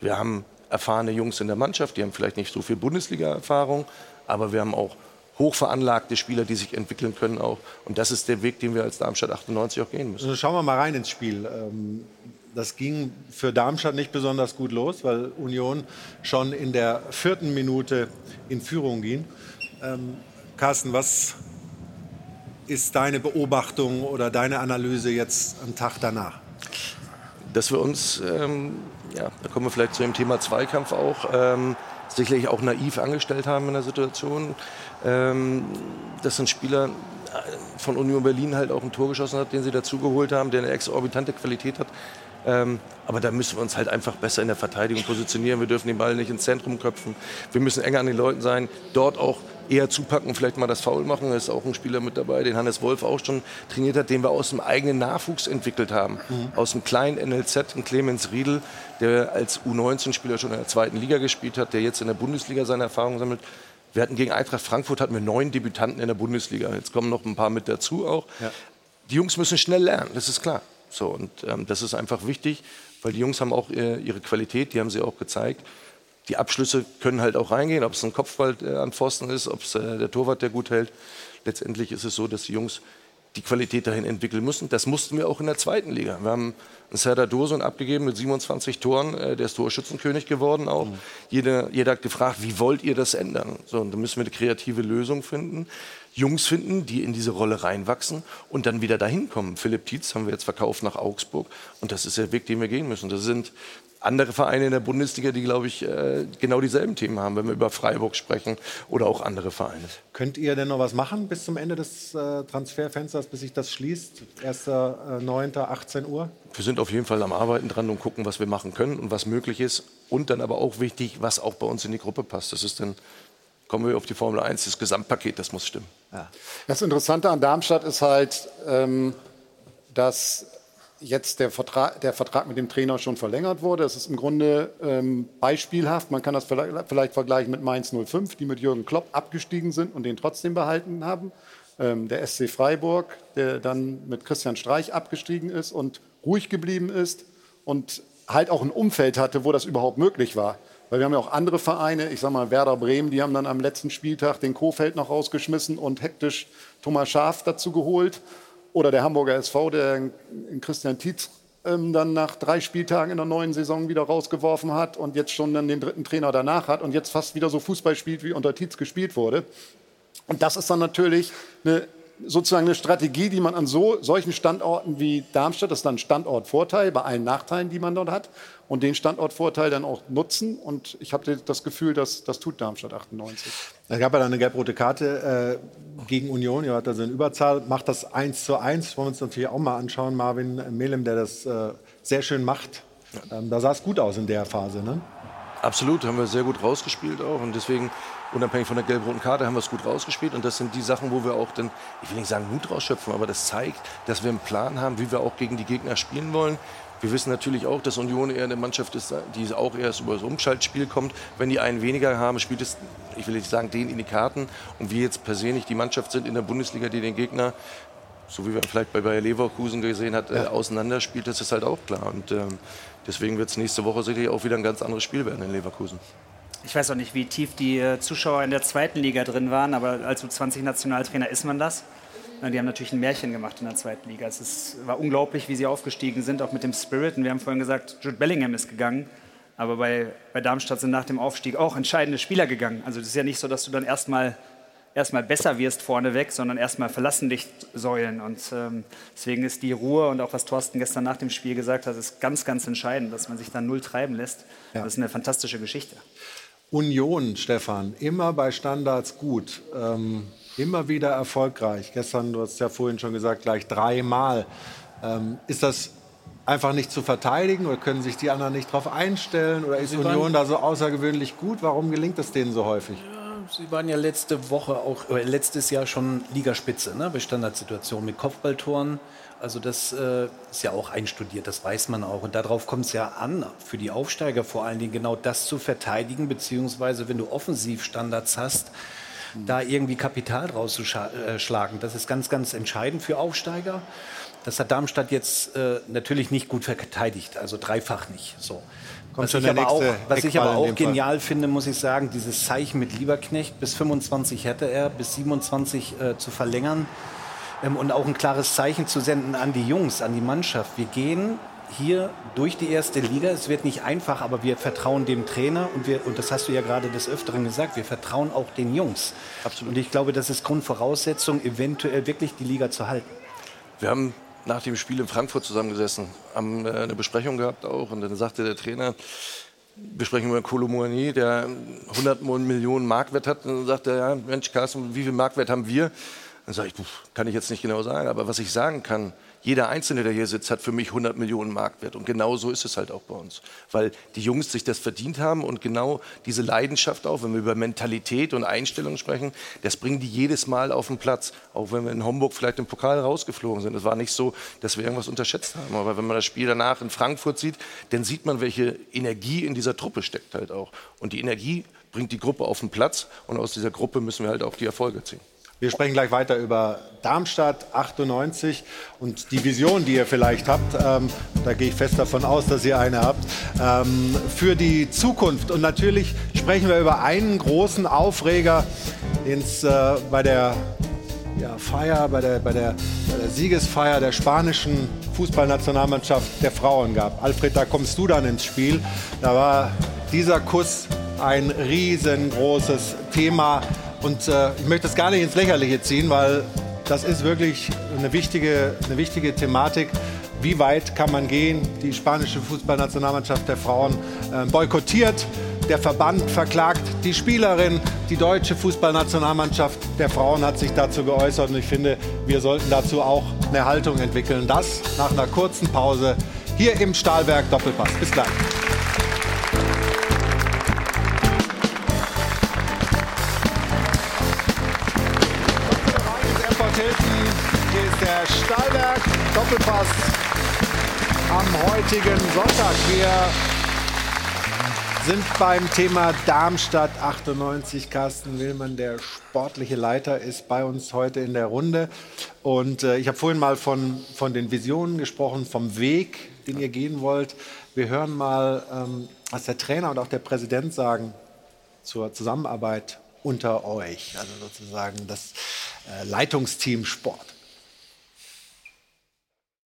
Wir haben erfahrene Jungs in der Mannschaft, die haben vielleicht nicht so viel Bundesliga-Erfahrung, aber wir haben auch hochveranlagte Spieler, die sich entwickeln können auch. Und das ist der Weg, den wir als Darmstadt 98 auch gehen müssen. Also schauen wir mal rein ins Spiel. Ähm, das ging für Darmstadt nicht besonders gut los, weil Union schon in der vierten Minute in Führung ging. Ähm, Carsten, was ist deine Beobachtung oder deine Analyse jetzt am Tag danach? Dass wir uns, ähm, ja, da kommen wir vielleicht zu dem Thema Zweikampf auch, ähm, sicherlich auch naiv angestellt haben in der Situation. Ähm, dass ein Spieler äh, von Union Berlin halt auch ein Tor geschossen hat, den sie dazugeholt haben, der eine exorbitante Qualität hat. Ähm, aber da müssen wir uns halt einfach besser in der Verteidigung positionieren. Wir dürfen den Ball nicht ins Zentrum köpfen. Wir müssen enger an den Leuten sein, dort auch eher zupacken, vielleicht mal das Foul machen. Da ist auch ein Spieler mit dabei, den Hannes Wolf auch schon trainiert hat, den wir aus dem eigenen Nachwuchs entwickelt haben. Mhm. Aus dem kleinen NLZ, ein Clemens Riedel, der als U19-Spieler schon in der zweiten Liga gespielt hat, der jetzt in der Bundesliga seine Erfahrungen sammelt. Wir hatten gegen Eintracht Frankfurt hatten wir neun Debütanten in der Bundesliga. Jetzt kommen noch ein paar mit dazu auch. Ja. Die Jungs müssen schnell lernen, das ist klar. So, und ähm, das ist einfach wichtig, weil die Jungs haben auch äh, ihre Qualität, die haben sie auch gezeigt die Abschlüsse können halt auch reingehen, ob es ein Kopfball äh, an Pfosten ist, ob es äh, der Torwart, der gut hält. Letztendlich ist es so, dass die Jungs die Qualität dahin entwickeln müssen. Das mussten wir auch in der zweiten Liga. Wir haben einen Serdar Dursun abgegeben mit 27 Toren, äh, der ist Torschützenkönig geworden auch. Mhm. Jeder, jeder hat gefragt, wie wollt ihr das ändern? So, und da müssen wir eine kreative Lösung finden. Jungs finden, die in diese Rolle reinwachsen und dann wieder dahin kommen. Philipp Tietz haben wir jetzt verkauft nach Augsburg und das ist der Weg, den wir gehen müssen. Das sind andere Vereine in der Bundesliga, die, glaube ich, äh, genau dieselben Themen haben, wenn wir über Freiburg sprechen oder auch andere Vereine. Könnt ihr denn noch was machen bis zum Ende des äh, Transferfensters, bis sich das schließt? 1.9., 18 Uhr? Wir sind auf jeden Fall am Arbeiten dran und gucken, was wir machen können und was möglich ist. Und dann aber auch wichtig, was auch bei uns in die Gruppe passt. Das ist dann kommen wir auf die Formel 1, das Gesamtpaket, das muss stimmen. Ja. Das Interessante an Darmstadt ist halt, ähm, dass jetzt der Vertrag, der Vertrag mit dem Trainer schon verlängert wurde. Es ist im Grunde ähm, beispielhaft. Man kann das vielleicht, vielleicht, vergleichen mit Mainz 05, die mit Jürgen Klopp abgestiegen sind und den trotzdem behalten haben. Ähm, der SC Freiburg, der dann mit Christian Streich abgestiegen ist und ruhig geblieben ist und halt auch ein Umfeld hatte, wo das überhaupt möglich war. Weil wir haben ja auch andere Vereine, ich sage mal Werder Bremen, die haben dann am letzten Spieltag den Kofeld noch rausgeschmissen und hektisch Thomas Schaaf dazu geholt. Oder der Hamburger SV, der Christian Tietz ähm, dann nach drei Spieltagen in der neuen Saison wieder rausgeworfen hat und jetzt schon dann den dritten Trainer danach hat und jetzt fast wieder so Fußball spielt, wie unter Tietz gespielt wurde. Und das ist dann natürlich eine sozusagen eine Strategie, die man an so, solchen Standorten wie Darmstadt, das ist dann ein Standortvorteil bei allen Nachteilen, die man dort hat, und den Standortvorteil dann auch nutzen. Und ich habe das Gefühl, dass das tut Darmstadt 98. Es gab ja dann eine gelb-rote Karte äh, gegen Union. Ihr hat also in Überzahl, macht das 1 zu 1. Wollen wir uns natürlich auch mal anschauen. Marvin Melem, der das äh, sehr schön macht. Ähm, da sah es gut aus in der Phase. Ne? Absolut, haben wir sehr gut rausgespielt auch. Und deswegen, unabhängig von der gelb-roten Karte, haben wir es gut rausgespielt. Und das sind die Sachen, wo wir auch dann, ich will nicht sagen Mut rausschöpfen, aber das zeigt, dass wir einen Plan haben, wie wir auch gegen die Gegner spielen wollen. Wir wissen natürlich auch, dass Union eher eine Mannschaft ist, die auch erst über das Umschaltspiel kommt. Wenn die einen weniger haben, spielt es, ich will nicht sagen, denen in die Karten. Und wir jetzt per se nicht die Mannschaft sind in der Bundesliga, die den Gegner, so wie wir vielleicht bei Bayer Leverkusen gesehen hat, ja. äh, auseinanderspielt, das ist halt auch klar. Und ähm, deswegen wird es nächste Woche sicherlich auch wieder ein ganz anderes Spiel werden in Leverkusen. Ich weiß auch nicht, wie tief die äh, Zuschauer in der zweiten Liga drin waren, aber als U20-Nationaltrainer ist man das. Die haben natürlich ein Märchen gemacht in der zweiten Liga. Es ist, war unglaublich, wie sie aufgestiegen sind, auch mit dem Spirit. Und wir haben vorhin gesagt, Jude Bellingham ist gegangen. Aber bei, bei Darmstadt sind nach dem Aufstieg auch entscheidende Spieler gegangen. Also es ist ja nicht so, dass du dann erstmal erstmal besser wirst vorneweg, sondern erstmal verlassen dich Säulen. Und ähm, deswegen ist die Ruhe und auch was Thorsten gestern nach dem Spiel gesagt hat, ist ganz, ganz entscheidend, dass man sich da null treiben lässt. Ja. Das ist eine fantastische Geschichte. Union, Stefan, immer bei Standards gut. Ähm, immer wieder erfolgreich. Gestern, du hast ja vorhin schon gesagt, gleich dreimal. Ähm, ist das einfach nicht zu verteidigen oder können sich die anderen nicht darauf einstellen? Oder ist Sie Union da so außergewöhnlich gut? Warum gelingt es denen so häufig? Sie waren ja letzte Woche auch, äh, letztes Jahr schon Ligaspitze ne, bei Standardsituationen mit Kopfballtoren. Also das äh, ist ja auch einstudiert, das weiß man auch. Und darauf kommt es ja an, für die Aufsteiger vor allen Dingen genau das zu verteidigen, beziehungsweise wenn du Offensivstandards hast, da irgendwie Kapital draus zu schlagen. Das ist ganz, ganz entscheidend für Aufsteiger. Das hat Darmstadt jetzt äh, natürlich nicht gut verteidigt, also dreifach nicht. So. was ich, aber auch, was ich aber auch genial finde, muss ich sagen, dieses Zeichen mit Lieberknecht, bis 25 hätte er, bis 27 äh, zu verlängern ähm, und auch ein klares Zeichen zu senden an die Jungs, an die Mannschaft. Wir gehen hier durch die erste Liga. Es wird nicht einfach, aber wir vertrauen dem Trainer und, wir, und das hast du ja gerade des Öfteren gesagt, wir vertrauen auch den Jungs. Absolut. Und ich glaube, das ist Grundvoraussetzung, eventuell wirklich die Liga zu halten. Wir haben nach dem Spiel in Frankfurt zusammengesessen, haben äh, eine Besprechung gehabt auch und dann sagte der Trainer, wir sprechen über Kolomouani, der 100 Millionen Marktwert hat. Und dann sagt er, ja, Mensch, Carsten, wie viel Marktwert haben wir? Dann sage ich, kann ich jetzt nicht genau sagen, aber was ich sagen kann, jeder Einzelne, der hier sitzt, hat für mich 100 Millionen Marktwert. Und genau so ist es halt auch bei uns. Weil die Jungs sich das verdient haben und genau diese Leidenschaft auch, wenn wir über Mentalität und Einstellung sprechen, das bringen die jedes Mal auf den Platz. Auch wenn wir in Homburg vielleicht im Pokal rausgeflogen sind. Es war nicht so, dass wir irgendwas unterschätzt haben. Aber wenn man das Spiel danach in Frankfurt sieht, dann sieht man, welche Energie in dieser Truppe steckt halt auch. Und die Energie bringt die Gruppe auf den Platz. Und aus dieser Gruppe müssen wir halt auch die Erfolge ziehen. Wir sprechen gleich weiter über Darmstadt 98 und die Vision, die ihr vielleicht habt. Ähm, da gehe ich fest davon aus, dass ihr eine habt. Ähm, für die Zukunft. Und natürlich sprechen wir über einen großen Aufreger, den es äh, bei der ja, Feier, bei der, bei, der, bei der Siegesfeier der spanischen Fußballnationalmannschaft der Frauen gab. Alfred, da kommst du dann ins Spiel. Da war dieser Kuss ein riesengroßes Thema. Und äh, ich möchte das gar nicht ins Lächerliche ziehen, weil das ist wirklich eine wichtige, eine wichtige Thematik. Wie weit kann man gehen? Die spanische Fußballnationalmannschaft der Frauen äh, boykottiert. Der Verband verklagt die Spielerin. Die deutsche Fußballnationalmannschaft der Frauen hat sich dazu geäußert. Und ich finde, wir sollten dazu auch eine Haltung entwickeln. Das nach einer kurzen Pause hier im Stahlwerk Doppelpass. Bis gleich. Am heutigen Sonntag. Wir sind beim Thema Darmstadt 98. Carsten Willmann, der sportliche Leiter, ist bei uns heute in der Runde. Und äh, ich habe vorhin mal von, von den Visionen gesprochen, vom Weg, den ihr gehen wollt. Wir hören mal, ähm, was der Trainer und auch der Präsident sagen zur Zusammenarbeit unter euch, also sozusagen das äh, Leitungsteam Sport.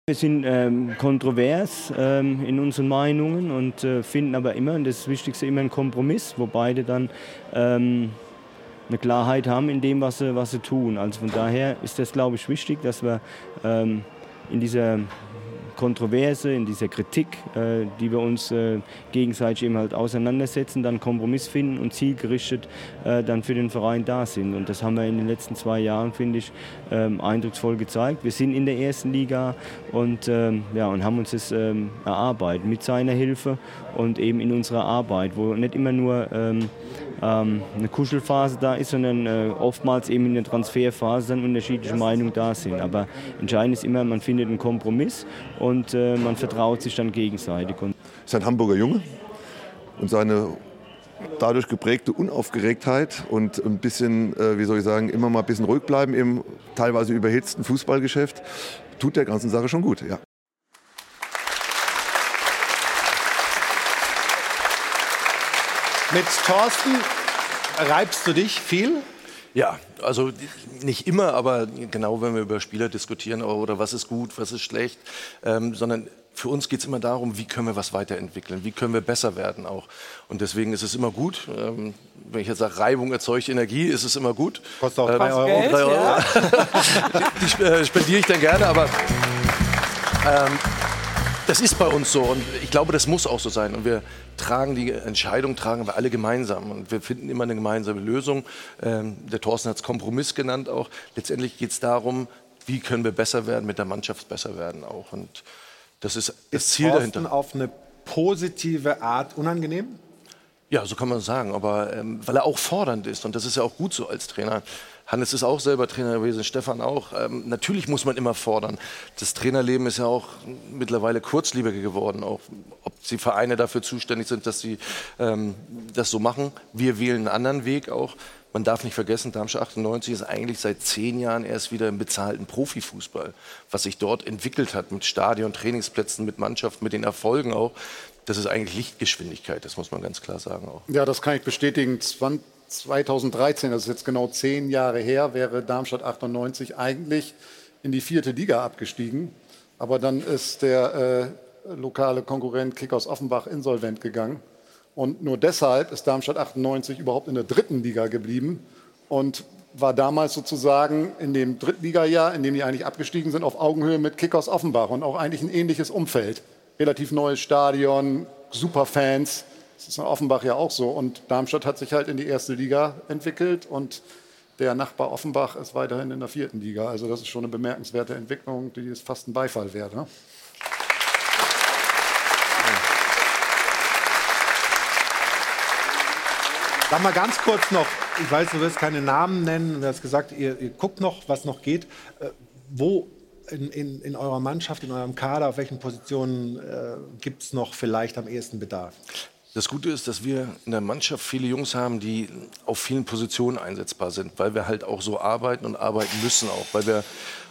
Wir sind ähm, kontrovers ähm, in unseren Meinungen und äh, finden aber immer, und das Wichtigste, immer einen Kompromiss, wo beide dann ähm, eine Klarheit haben in dem, was sie, was sie tun. Also von daher ist das, glaube ich, wichtig, dass wir ähm, in dieser Kontroverse, in dieser Kritik, äh, die wir uns äh, gegenseitig eben halt auseinandersetzen, dann Kompromiss finden und zielgerichtet äh, dann für den Verein da sind. Und das haben wir in den letzten zwei Jahren, finde ich, ähm, eindrucksvoll gezeigt. Wir sind in der ersten Liga und, ähm, ja, und haben uns das ähm, erarbeitet mit seiner Hilfe und eben in unserer Arbeit, wo nicht immer nur ähm, eine Kuschelphase da ist, sondern äh, oftmals eben in der Transferphase dann unterschiedliche Meinungen da sind. Aber entscheidend ist immer, man findet einen Kompromiss und äh, man vertraut sich dann gegenseitig. Und ist ein Hamburger Junge und seine dadurch geprägte Unaufgeregtheit und ein bisschen, äh, wie soll ich sagen, immer mal ein bisschen ruhig bleiben im teilweise überhitzten Fußballgeschäft, tut der ganzen Sache schon gut. Ja. Mit Thorsten reibst du dich viel? Ja, also nicht immer, aber genau wenn wir über Spieler diskutieren oder was ist gut, was ist schlecht, ähm, sondern für uns geht es immer darum, wie können wir was weiterentwickeln, wie können wir besser werden auch. Und deswegen ist es immer gut, ähm, wenn ich jetzt sage, Reibung erzeugt Energie, ist es immer gut. Kostet auch drei Euro. Geld, drei Euro. ja. die äh, spendiere ich dann gerne, aber ähm, das ist bei uns so und ich glaube, das muss auch so sein. Und wir tragen die Entscheidung, tragen wir alle gemeinsam und wir finden immer eine gemeinsame Lösung. Ähm, der Thorsten hat es Kompromiss genannt auch. Letztendlich geht es darum, wie können wir besser werden, mit der Mannschaft besser werden auch. Und das ist das Ist Ziel Thorsten dahinter. auf eine positive Art unangenehm? Ja, so kann man sagen, aber ähm, weil er auch fordernd ist und das ist ja auch gut so als Trainer. Hannes ist auch selber Trainer gewesen, Stefan auch. Ähm, natürlich muss man immer fordern. Das Trainerleben ist ja auch mittlerweile kurzlebiger geworden, auch ob die Vereine dafür zuständig sind, dass sie ähm, das so machen. Wir wählen einen anderen Weg auch. Man darf nicht vergessen, Darmstadt 98 ist eigentlich seit zehn Jahren erst wieder im bezahlten Profifußball. Was sich dort entwickelt hat mit Stadion, Trainingsplätzen, mit Mannschaft, mit den Erfolgen auch, das ist eigentlich Lichtgeschwindigkeit, das muss man ganz klar sagen auch. Ja, das kann ich bestätigen. 20 2013, das ist jetzt genau zehn Jahre her, wäre Darmstadt 98 eigentlich in die vierte Liga abgestiegen. Aber dann ist der äh, lokale Konkurrent Kickers Offenbach insolvent gegangen. Und nur deshalb ist Darmstadt 98 überhaupt in der dritten Liga geblieben und war damals sozusagen in dem Drittligajahr, in dem die eigentlich abgestiegen sind, auf Augenhöhe mit Kickers Offenbach und auch eigentlich ein ähnliches Umfeld. Relativ neues Stadion, super Fans. Das ist in Offenbach ja auch so. Und Darmstadt hat sich halt in die erste Liga entwickelt und der Nachbar Offenbach ist weiterhin in der vierten Liga. Also das ist schon eine bemerkenswerte Entwicklung, die ist fast ein Beifall wert. Ne? Sag mal ganz kurz noch, ich weiß, du wirst keine Namen nennen, du hast gesagt, ihr, ihr guckt noch, was noch geht. Äh, wo in, in, in eurer Mannschaft, in eurem Kader, auf welchen Positionen äh, gibt es noch vielleicht am ehesten Bedarf? Das Gute ist, dass wir in der Mannschaft viele Jungs haben, die auf vielen Positionen einsetzbar sind, weil wir halt auch so arbeiten und arbeiten müssen auch, weil wir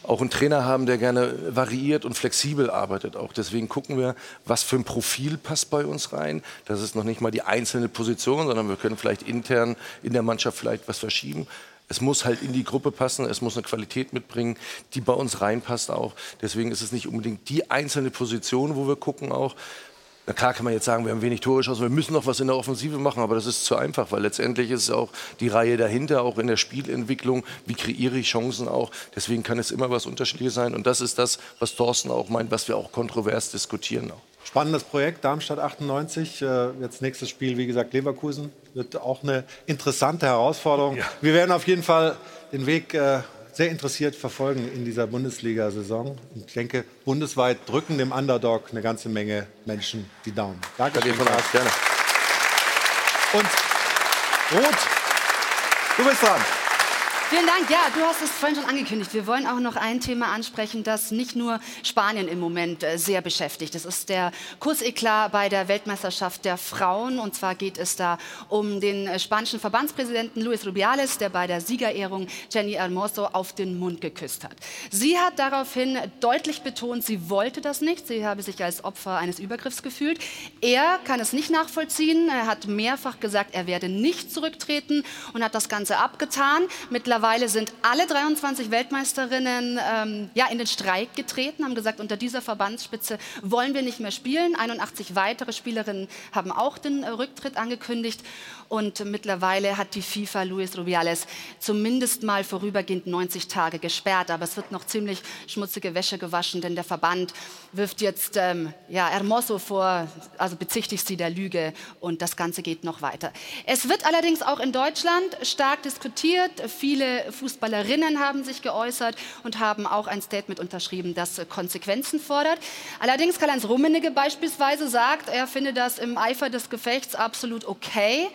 auch einen Trainer haben, der gerne variiert und flexibel arbeitet auch. Deswegen gucken wir, was für ein Profil passt bei uns rein. Das ist noch nicht mal die einzelne Position, sondern wir können vielleicht intern in der Mannschaft vielleicht was verschieben. Es muss halt in die Gruppe passen, es muss eine Qualität mitbringen, die bei uns reinpasst auch. Deswegen ist es nicht unbedingt die einzelne Position, wo wir gucken auch. Na klar kann man jetzt sagen, wir haben wenig Tore geschossen, wir müssen noch was in der Offensive machen, aber das ist zu einfach, weil letztendlich ist es auch die Reihe dahinter, auch in der Spielentwicklung, wie kreiere ich Chancen auch. Deswegen kann es immer was Unterschiedliches sein und das ist das, was Thorsten auch meint, was wir auch kontrovers diskutieren. Auch. Spannendes Projekt, Darmstadt 98. Äh, Jetzt nächstes Spiel, wie gesagt, Leverkusen. Wird auch eine interessante Herausforderung. Wir werden auf jeden Fall den Weg äh, sehr interessiert verfolgen in dieser Bundesliga-Saison. Ich denke, bundesweit drücken dem Underdog eine ganze Menge Menschen die Daumen. Danke schön. von gerne. Und Ruth, du bist dran. Vielen Dank. Ja, du hast es vorhin schon angekündigt. Wir wollen auch noch ein Thema ansprechen, das nicht nur Spanien im Moment äh, sehr beschäftigt. Das ist der Kurseklar bei der Weltmeisterschaft der Frauen. Und zwar geht es da um den äh, spanischen Verbandspräsidenten Luis Rubiales, der bei der Siegerehrung Jenny Hermoso auf den Mund geküsst hat. Sie hat daraufhin deutlich betont, sie wollte das nicht. Sie habe sich als Opfer eines Übergriffs gefühlt. Er kann es nicht nachvollziehen. Er hat mehrfach gesagt, er werde nicht zurücktreten und hat das Ganze abgetan. Mittlerweile Mittlerweile sind alle 23 Weltmeisterinnen ähm, ja, in den Streik getreten, haben gesagt, unter dieser Verbandsspitze wollen wir nicht mehr spielen. 81 weitere Spielerinnen haben auch den äh, Rücktritt angekündigt. Und mittlerweile hat die FIFA Luis Rubiales zumindest mal vorübergehend 90 Tage gesperrt. Aber es wird noch ziemlich schmutzige Wäsche gewaschen, denn der Verband wirft jetzt ähm, ja, Hermoso vor, also bezichtigt sie der Lüge und das Ganze geht noch weiter. Es wird allerdings auch in Deutschland stark diskutiert. Viele Fußballerinnen haben sich geäußert und haben auch ein Statement unterschrieben, das Konsequenzen fordert. Allerdings Karl-Heinz Rummenigge beispielsweise sagt, er finde das im Eifer des Gefechts absolut okay.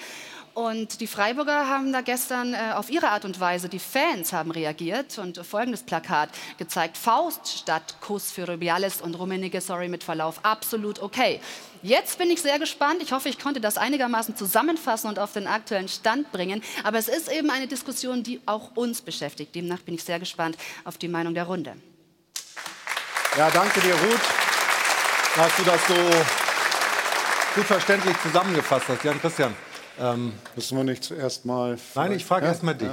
Und die Freiburger haben da gestern äh, auf ihre Art und Weise, die Fans haben reagiert und folgendes Plakat gezeigt. Faust statt Kuss für Rubiales und Rummenigge, sorry mit Verlauf, absolut okay. Jetzt bin ich sehr gespannt. Ich hoffe, ich konnte das einigermaßen zusammenfassen und auf den aktuellen Stand bringen. Aber es ist eben eine Diskussion, die auch uns beschäftigt. Demnach bin ich sehr gespannt auf die Meinung der Runde. Ja, danke dir, Ruth, dass du das so gut verständlich zusammengefasst hast. Jan Christian. Ähm, Müssen wir nicht zuerst mal. Nein, ich frage Ja, erst mal dich.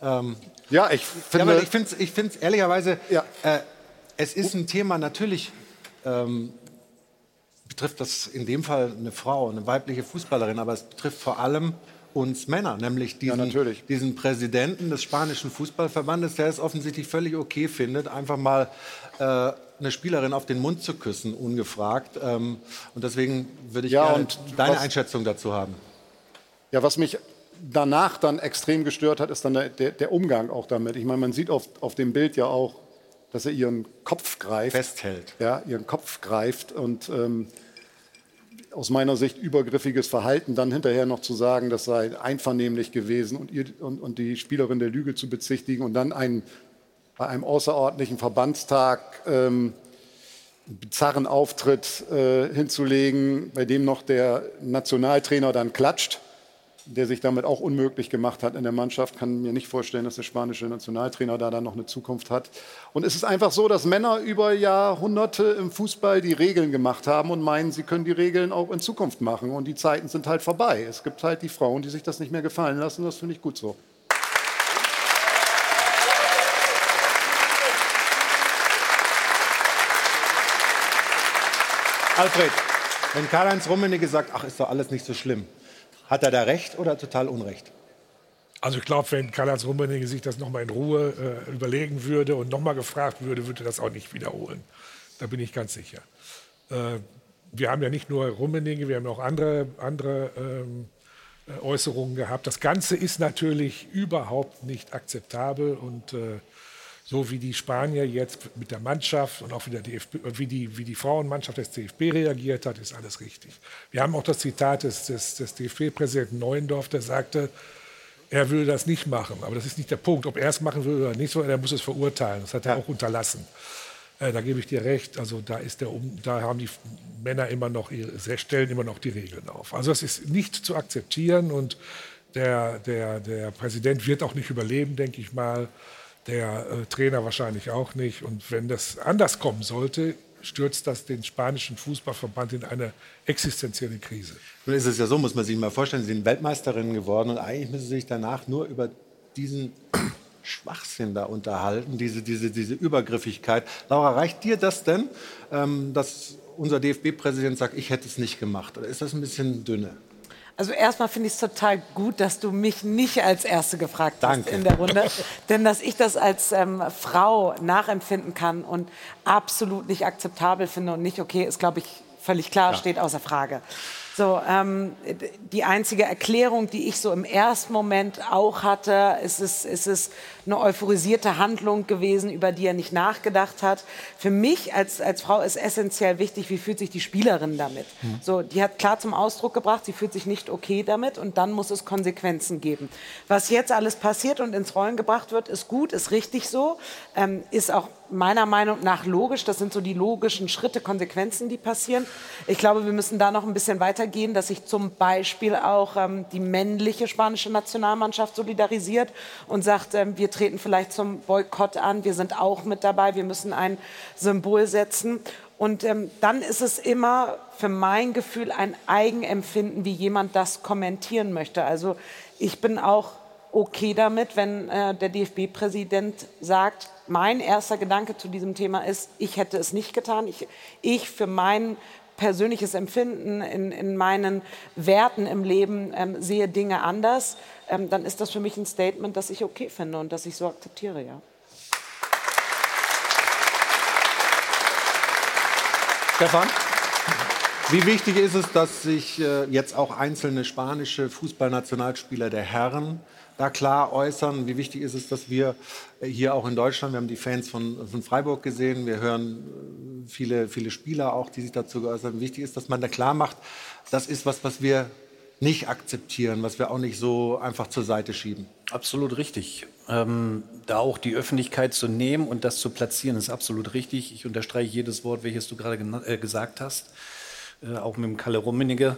ja. Ähm, Ja, ich ja, finde. aber ich finde es ich find's ehrlicherweise, äh, es ist ein Thema, natürlich ähm, betrifft das in dem Fall eine Frau, eine weibliche Fußballerin, aber es betrifft vor allem uns Männer, nämlich diesen, diesen Präsidenten des spanischen Fußballverbandes, der es offensichtlich völlig okay findet, einfach mal äh, eine Spielerin auf den Mund zu küssen, ungefragt. Ähm, und deswegen würde ich Ja, gerne deine was- Einschätzung dazu haben. Ja, was mich danach dann extrem gestört hat, ist dann der, der, der Umgang auch damit. Ich meine, man sieht auf, auf dem Bild ja auch, dass er ihren Kopf greift. Festhält. Ja, ihren Kopf greift und ähm, aus meiner Sicht übergriffiges Verhalten, dann hinterher noch zu sagen, das sei einvernehmlich gewesen und, ihr, und, und die Spielerin der Lüge zu bezichtigen und dann ein, bei einem außerordentlichen Verbandstag ähm, einen bizarren Auftritt äh, hinzulegen, bei dem noch der Nationaltrainer dann klatscht, der sich damit auch unmöglich gemacht hat in der Mannschaft. Kann mir nicht vorstellen, dass der spanische Nationaltrainer da dann noch eine Zukunft hat. Und es ist einfach so, dass Männer über Jahrhunderte im Fußball die Regeln gemacht haben und meinen, sie können die Regeln auch in Zukunft machen. Und die Zeiten sind halt vorbei. Es gibt halt die Frauen, die sich das nicht mehr gefallen lassen. Das finde ich gut so. Alfred, wenn Karl-Heinz Rummenigge sagt, ach, ist doch alles nicht so schlimm, hat er da recht oder total Unrecht? Also ich glaube, wenn Karl-Heinz Rummenigge sich das nochmal in Ruhe äh, überlegen würde und nochmal gefragt würde, würde das auch nicht wiederholen. Da bin ich ganz sicher. Äh, wir haben ja nicht nur Rummenigge, wir haben auch andere, andere ähm, äh, Äußerungen gehabt. Das Ganze ist natürlich überhaupt nicht akzeptabel und äh, so wie die Spanier jetzt mit der Mannschaft und auch wie, DFB, und wie, die, wie die Frauenmannschaft des DFB reagiert hat, ist alles richtig. Wir haben auch das Zitat des, des, des DFB-Präsidenten Neuendorf, der sagte, er würde das nicht machen. Aber das ist nicht der Punkt, ob er es machen will oder nicht, sondern er muss es verurteilen. Das hat er auch unterlassen. Äh, da gebe ich dir recht. Also da, ist der, um, da haben die Männer immer noch ihre, stellen immer noch die Regeln auf. Also es ist nicht zu akzeptieren und der, der, der Präsident wird auch nicht überleben, denke ich mal. Der äh, Trainer wahrscheinlich auch nicht. Und wenn das anders kommen sollte, stürzt das den spanischen Fußballverband in eine existenzielle Krise. Nun ist es ja so, muss man sich mal vorstellen, Sie sind Weltmeisterinnen geworden und eigentlich müssen Sie sich danach nur über diesen Schwachsinn da unterhalten, diese, diese, diese Übergriffigkeit. Laura, reicht dir das denn, ähm, dass unser DFB-Präsident sagt, ich hätte es nicht gemacht? Oder ist das ein bisschen dünne? Also erstmal finde ich es total gut, dass du mich nicht als Erste gefragt Danke. hast in der Runde. Denn dass ich das als ähm, Frau nachempfinden kann und absolut nicht akzeptabel finde und nicht okay, ist, glaube ich, völlig klar, steht außer Frage. So, ähm, die einzige Erklärung, die ich so im ersten Moment auch hatte, ist es, ist es eine euphorisierte Handlung gewesen, über die er nicht nachgedacht hat. Für mich als, als Frau ist essentiell wichtig, wie fühlt sich die Spielerin damit. Mhm. So, die hat klar zum Ausdruck gebracht, sie fühlt sich nicht okay damit und dann muss es Konsequenzen geben. Was jetzt alles passiert und ins Rollen gebracht wird, ist gut, ist richtig so, ähm, ist auch meiner Meinung nach logisch. Das sind so die logischen Schritte, Konsequenzen, die passieren. Ich glaube, wir müssen da noch ein bisschen weitergehen, dass sich zum Beispiel auch ähm, die männliche spanische Nationalmannschaft solidarisiert und sagt, ähm, wir treten vielleicht zum Boykott an, wir sind auch mit dabei, wir müssen ein Symbol setzen. Und ähm, dann ist es immer für mein Gefühl ein Eigenempfinden, wie jemand das kommentieren möchte. Also ich bin auch okay damit, wenn äh, der DFB-Präsident sagt, mein erster Gedanke zu diesem Thema ist, ich hätte es nicht getan. Ich, ich für mein persönliches Empfinden in, in meinen Werten im Leben ähm, sehe Dinge anders, ähm, dann ist das für mich ein Statement, das ich okay finde und das ich so akzeptiere, ja. Stefan? Wie wichtig ist es, dass sich äh, jetzt auch einzelne spanische Fußballnationalspieler der Herren da klar äußern? Wie wichtig ist es, dass wir äh, hier auch in Deutschland, wir haben die Fans von, von Freiburg gesehen, wir hören äh, viele, viele Spieler auch, die sich dazu geäußert haben. Wichtig ist, dass man da klar macht, das ist was, was wir nicht akzeptieren, was wir auch nicht so einfach zur Seite schieben. Absolut richtig. Ähm, da auch die Öffentlichkeit zu nehmen und das zu platzieren, ist absolut richtig. Ich unterstreiche jedes Wort, welches du gerade äh, gesagt hast äh, auch mit dem Kalle Rummenigge.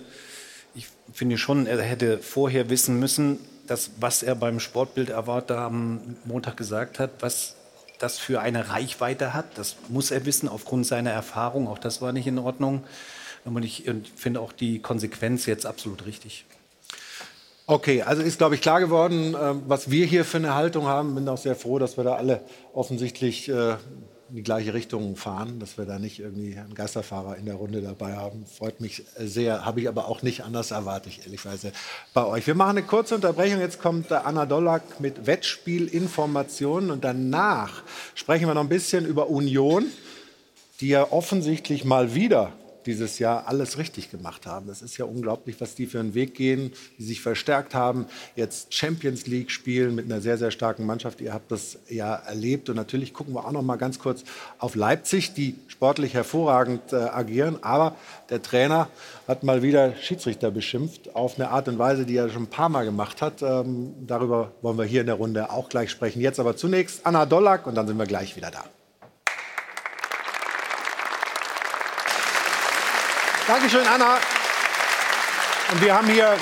Ich finde schon, er hätte vorher wissen müssen, dass, was er beim Sportbild Award am Montag gesagt hat, was das für eine Reichweite hat. Das muss er wissen aufgrund seiner Erfahrung. Auch das war nicht in Ordnung. Und ich finde auch die Konsequenz jetzt absolut richtig. Okay, also ist, glaube ich, klar geworden, äh, was wir hier für eine Haltung haben. Bin auch sehr froh, dass wir da alle offensichtlich äh, in die gleiche Richtung fahren, dass wir da nicht irgendwie einen Geisterfahrer in der Runde dabei haben. Freut mich sehr, habe ich aber auch nicht anders erwartet, ehrlichweise, bei euch. Wir machen eine kurze Unterbrechung. Jetzt kommt Anna Dollack mit Wettspielinformationen und danach sprechen wir noch ein bisschen über Union, die ja offensichtlich mal wieder dieses Jahr alles richtig gemacht haben. Das ist ja unglaublich, was die für einen Weg gehen, die sich verstärkt haben, jetzt Champions League spielen mit einer sehr, sehr starken Mannschaft. Ihr habt das ja erlebt. Und natürlich gucken wir auch noch mal ganz kurz auf Leipzig, die sportlich hervorragend äh, agieren. Aber der Trainer hat mal wieder Schiedsrichter beschimpft, auf eine Art und Weise, die er schon ein paar Mal gemacht hat. Ähm, darüber wollen wir hier in der Runde auch gleich sprechen. Jetzt aber zunächst Anna Dollack und dann sind wir gleich wieder da. Dankeschön, Anna. Und wir haben hier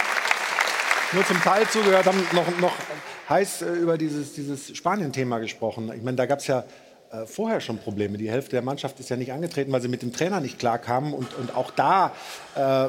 nur zum Teil zugehört, haben noch, noch heiß äh, über dieses, dieses Spanien-Thema gesprochen. Ich meine, da gab es ja äh, vorher schon Probleme. Die Hälfte der Mannschaft ist ja nicht angetreten, weil sie mit dem Trainer nicht klarkamen. Und, und auch da äh,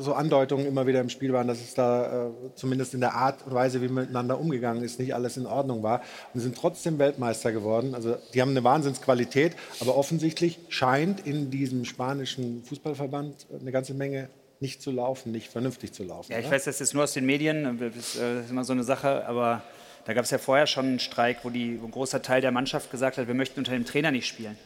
so Andeutungen immer wieder im Spiel waren, dass es da äh, zumindest in der Art und Weise, wie miteinander umgegangen ist, nicht alles in Ordnung war. Und sind trotzdem Weltmeister geworden. Also die haben eine Wahnsinnsqualität, aber offensichtlich scheint in diesem spanischen Fußballverband eine ganze Menge nicht zu laufen, nicht vernünftig zu laufen. Ja, ich oder? weiß das ist nur aus den Medien, das ist äh, immer so eine Sache, aber da gab es ja vorher schon einen Streik, wo, die, wo ein großer Teil der Mannschaft gesagt hat, wir möchten unter dem Trainer nicht spielen.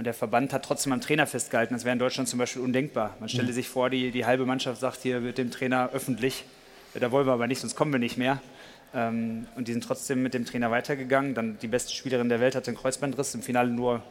Und der Verband hat trotzdem am Trainer festgehalten. Das wäre in Deutschland zum Beispiel undenkbar. Man stelle mhm. sich vor, die, die halbe Mannschaft sagt hier mit dem Trainer öffentlich, da wollen wir aber nicht, sonst kommen wir nicht mehr. Ähm, und die sind trotzdem mit dem Trainer weitergegangen. Dann die beste Spielerin der Welt hat den Kreuzbandriss, im Finale nur,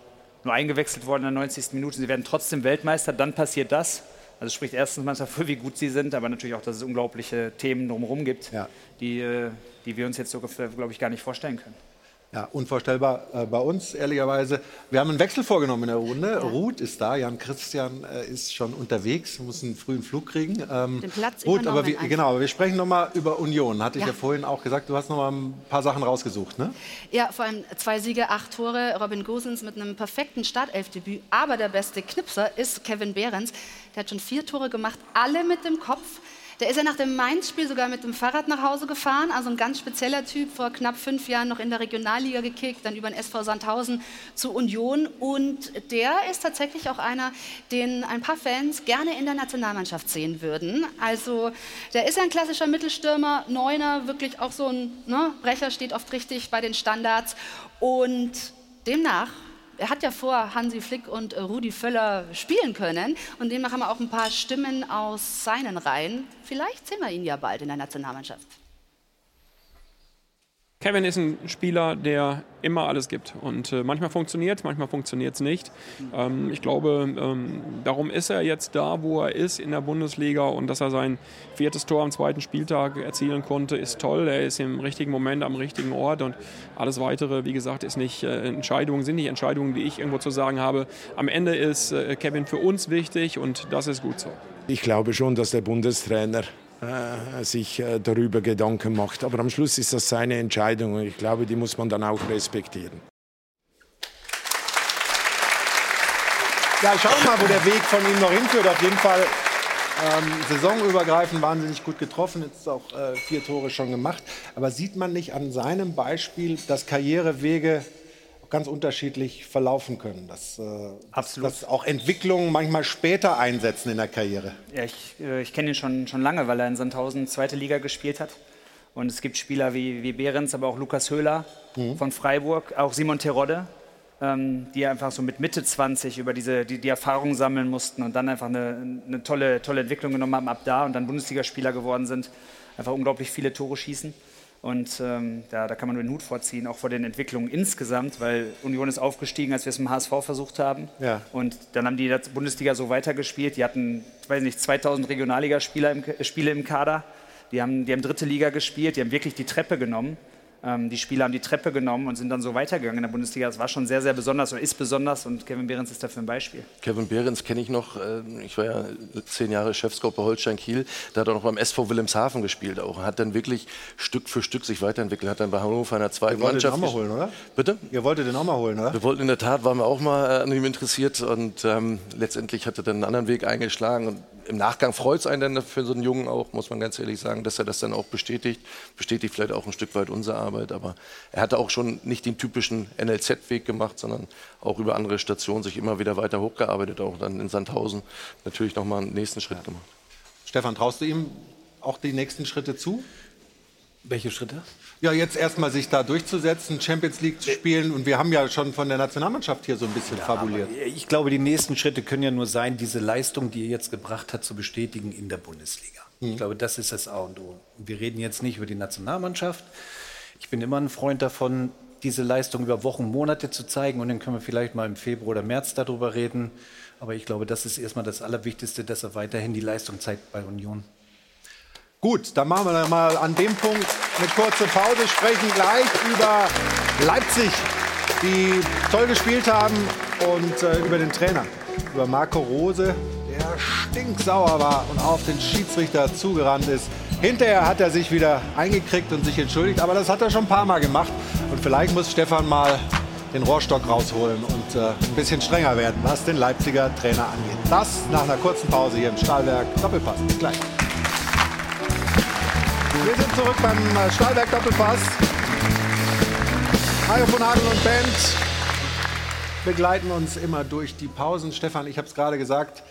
nur eingewechselt worden in der 90. Minute. Sie werden trotzdem Weltmeister, dann passiert das. Also spricht erstens mal dafür, wie gut sie sind, aber natürlich auch, dass es unglaubliche Themen drumherum gibt, ja. die, äh, die wir uns jetzt so, glaube ich, gar nicht vorstellen können. Ja, unvorstellbar äh, bei uns, ehrlicherweise. Wir haben einen Wechsel vorgenommen in der Runde. Ja. Ruth ist da, Jan Christian äh, ist schon unterwegs, muss einen frühen Flug kriegen. Ähm, Den Platz Ruth, aber wir, genau, aber wir sprechen noch mal über Union. Hatte ja. ich ja vorhin auch gesagt, du hast noch mal ein paar Sachen rausgesucht, ne? Ja, vor allem zwei Siege, acht Tore. Robin Gosens mit einem perfekten Startelfdebüt. Aber der beste Knipser ist Kevin Behrens. Der hat schon vier Tore gemacht, alle mit dem Kopf. Der ist ja nach dem Mainz-Spiel sogar mit dem Fahrrad nach Hause gefahren. Also ein ganz spezieller Typ, vor knapp fünf Jahren noch in der Regionalliga gekickt, dann über den SV Sandhausen zu Union. Und der ist tatsächlich auch einer, den ein paar Fans gerne in der Nationalmannschaft sehen würden. Also der ist ein klassischer Mittelstürmer, Neuner, wirklich auch so ein ne, Brecher, steht oft richtig bei den Standards. Und demnach er hat ja vor Hansi Flick und äh, Rudi Völler spielen können und demnach haben wir auch ein paar Stimmen aus seinen Reihen. Vielleicht sehen wir ihn ja bald in der Nationalmannschaft. Kevin ist ein Spieler, der immer alles gibt. Und äh, manchmal funktioniert es, manchmal funktioniert es nicht. Ähm, ich glaube, ähm, darum ist er jetzt da, wo er ist in der Bundesliga. Und dass er sein viertes Tor am zweiten Spieltag erzielen konnte, ist toll. Er ist im richtigen Moment am richtigen Ort. Und alles Weitere, wie gesagt, ist nicht äh, Entscheidungen, sind nicht Entscheidungen, die ich irgendwo zu sagen habe. Am Ende ist äh, Kevin für uns wichtig und das ist gut so. Ich glaube schon, dass der Bundestrainer äh, sich äh, darüber Gedanken macht. Aber am Schluss ist das seine Entscheidung und ich glaube, die muss man dann auch respektieren. Ja, schauen wir mal, wo der Weg von ihm noch hinführt. Auf jeden Fall Ähm, saisonübergreifend wahnsinnig gut getroffen, jetzt auch äh, vier Tore schon gemacht. Aber sieht man nicht an seinem Beispiel, dass Karrierewege ganz unterschiedlich verlaufen können? Dass, äh, Absolut. dass auch Entwicklungen manchmal später einsetzen in der Karriere? Ja, ich, äh, ich kenne ihn schon, schon lange, weil er in Sandhausen zweite Liga gespielt hat. Und es gibt Spieler wie, wie Behrens, aber auch Lukas Höhler Mhm. von Freiburg, auch Simon Terodde, ähm, die einfach so mit Mitte 20 über diese, die, die Erfahrung sammeln mussten und dann einfach eine, eine tolle, tolle Entwicklung genommen haben ab da und dann Bundesligaspieler geworden sind. Einfach unglaublich viele Tore schießen. Und ähm, da, da kann man nur den Hut vorziehen, auch vor den Entwicklungen insgesamt, weil Union ist aufgestiegen, als wir es im HSV versucht haben. Ja. Und dann haben die der Bundesliga so weitergespielt. Die hatten, ich weiß nicht, 2000 Regionalligaspieler im, äh, Spiele im Kader. Die haben, die haben dritte Liga gespielt, die haben wirklich die Treppe genommen. Ähm, die Spieler haben die Treppe genommen und sind dann so weitergegangen in der Bundesliga. Das war schon sehr, sehr besonders oder ist besonders und Kevin Behrens ist dafür ein Beispiel. Kevin Behrens kenne ich noch. äh, Ich war ja zehn Jahre Chefscout bei Holstein Kiel. Da hat er noch beim SV Wilhelmshaven gespielt auch. Hat dann wirklich Stück für Stück sich weiterentwickelt. Hat dann bei Hannover in der zweiten Ihr wolltet den Mannschaft. auch mal holen, oder? Bitte? Ihr wolltet den auch mal holen, oder? Wir wollten in der Tat, waren wir auch mal äh, an ihm interessiert und ähm, letztendlich hat er dann einen anderen Weg eingeschlagen. Und im Nachgang freut es einen dann für so einen Jungen auch, muss man ganz ehrlich sagen, dass er das dann auch bestätigt. Bestätigt vielleicht auch ein Stück weit unsere Arbeit, aber er hatte auch schon nicht den typischen NLZ-Weg gemacht, sondern auch über andere Stationen sich immer wieder weiter hochgearbeitet, auch dann in Sandhausen natürlich nochmal einen nächsten Schritt gemacht. Stefan, traust du ihm auch die nächsten Schritte zu? Welche Schritte? Ja, jetzt erstmal sich da durchzusetzen, Champions League zu spielen. Und wir haben ja schon von der Nationalmannschaft hier so ein bisschen fabuliert. Aber ich glaube, die nächsten Schritte können ja nur sein, diese Leistung, die er jetzt gebracht hat, zu bestätigen in der Bundesliga. Mhm. Ich glaube, das ist das A und O. Und Wir reden jetzt nicht über die Nationalmannschaft. Ich bin immer ein Freund davon, diese Leistung über Wochen, Monate zu zeigen. Und dann können wir vielleicht mal im Februar oder März darüber reden. Aber ich glaube, das ist erstmal das Allerwichtigste, dass er weiterhin die Leistung zeigt bei Union. Gut, dann machen wir dann mal an dem Punkt eine kurze Pause, sprechen gleich über Leipzig, die toll gespielt haben und äh, über den Trainer, über Marco Rose, der stinksauer war und auf den Schiedsrichter zugerannt ist. Hinterher hat er sich wieder eingekriegt und sich entschuldigt, aber das hat er schon ein paar Mal gemacht. Und vielleicht muss Stefan mal den Rohrstock rausholen und äh, ein bisschen strenger werden, was den Leipziger Trainer angeht. Das nach einer kurzen Pause hier im Stahlwerk Doppelpass. Bis gleich. Wir sind zurück beim äh, Stahlwerk Doppelpass. Hajo von Adel und Band begleiten uns immer durch die Pausen. Stefan, ich habe es gerade gesagt,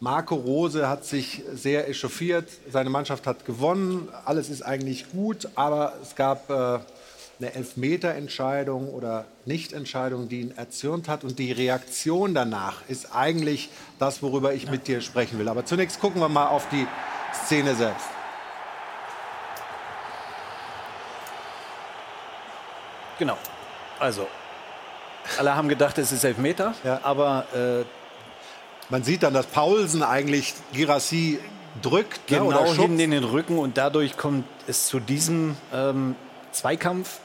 Marco Rose hat sich sehr echauffiert. Seine Mannschaft hat gewonnen. Alles ist eigentlich gut, aber es gab äh, eine Elfmeterentscheidung oder Nichtentscheidung, die ihn erzürnt hat. Und die Reaktion danach ist eigentlich das, worüber ich mit dir sprechen will. Aber zunächst gucken wir mal auf die Szene selbst. Genau. Also, alle haben gedacht, es ist Elfmeter, aber äh, man sieht dann, dass Paulsen eigentlich Girassi drückt ne, oder genau hinten in den Rücken und dadurch kommt es zu diesem ähm, Zweikampf.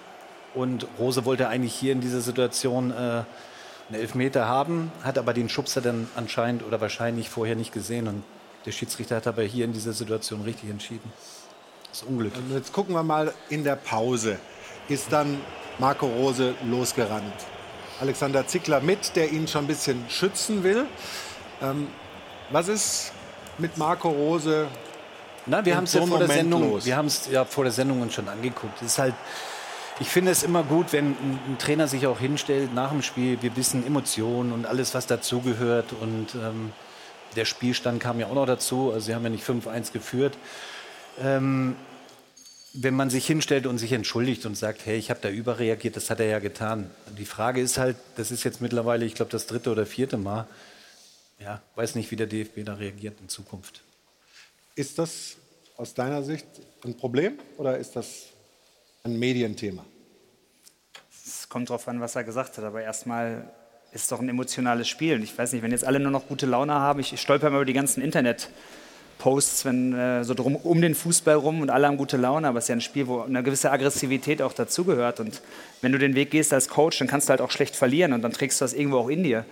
Und Rose wollte eigentlich hier in dieser Situation äh, einen Elfmeter haben, hat aber den Schubser dann anscheinend oder wahrscheinlich vorher nicht gesehen. Und der Schiedsrichter hat aber hier in dieser Situation richtig entschieden. Das ist Unglück. Und jetzt gucken wir mal in der Pause. Ist dann Marco Rose losgerannt. Alexander Zickler mit, der ihn schon ein bisschen schützen will. Ähm, was ist mit Marco Rose? Na, wir haben es ja vor der Sendung, los? wir haben es ja vor der Sendung uns schon angeguckt. Es ist halt, ich finde es immer gut, wenn ein, ein Trainer sich auch hinstellt nach dem Spiel. Wir wissen Emotionen und alles, was dazugehört. Und ähm, der Spielstand kam ja auch noch dazu. Also sie haben ja nicht 5-1 geführt. Ähm, wenn man sich hinstellt und sich entschuldigt und sagt, hey, ich habe da überreagiert, das hat er ja getan. Die Frage ist halt, das ist jetzt mittlerweile, ich glaube, das dritte oder vierte Mal. Ja, weiß nicht, wie der DFB da reagiert in Zukunft. Ist das aus deiner Sicht ein Problem oder ist das ein Medienthema? Es kommt darauf an, was er gesagt hat, aber erstmal ist es doch ein emotionales Spiel. Und ich weiß nicht, wenn jetzt alle nur noch gute Laune haben, ich stolper immer über die ganzen Internet-Posts, wenn äh, so drum um den Fußball rum und alle haben gute Laune, aber es ist ja ein Spiel, wo eine gewisse Aggressivität auch dazugehört. Und wenn du den Weg gehst als Coach, dann kannst du halt auch schlecht verlieren und dann trägst du das irgendwo auch in dir.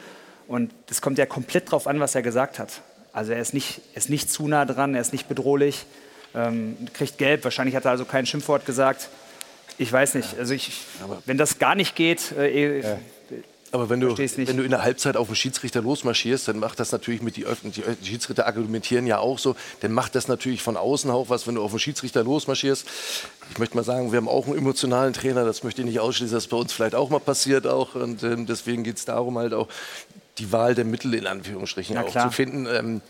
Und das kommt ja komplett drauf an, was er gesagt hat. Also er ist nicht, er ist nicht zu nah dran, er ist nicht bedrohlich, ähm, kriegt gelb. Wahrscheinlich hat er also kein Schimpfwort gesagt. Ich weiß nicht. Also ich, wenn das gar nicht geht, äh, Aber wenn du, wenn du in der Halbzeit auf den Schiedsrichter losmarschierst, dann macht das natürlich mit die öffentlichen die Schiedsrichter argumentieren ja auch so, dann macht das natürlich von außen auch was, wenn du auf den Schiedsrichter losmarschierst. Ich möchte mal sagen, wir haben auch einen emotionalen Trainer, das möchte ich nicht ausschließen, dass bei uns vielleicht auch mal passiert auch und ähm, deswegen geht es darum halt auch die Wahl der Mittel in Anführungsstrichen Na auch klar. zu finden. Ähm,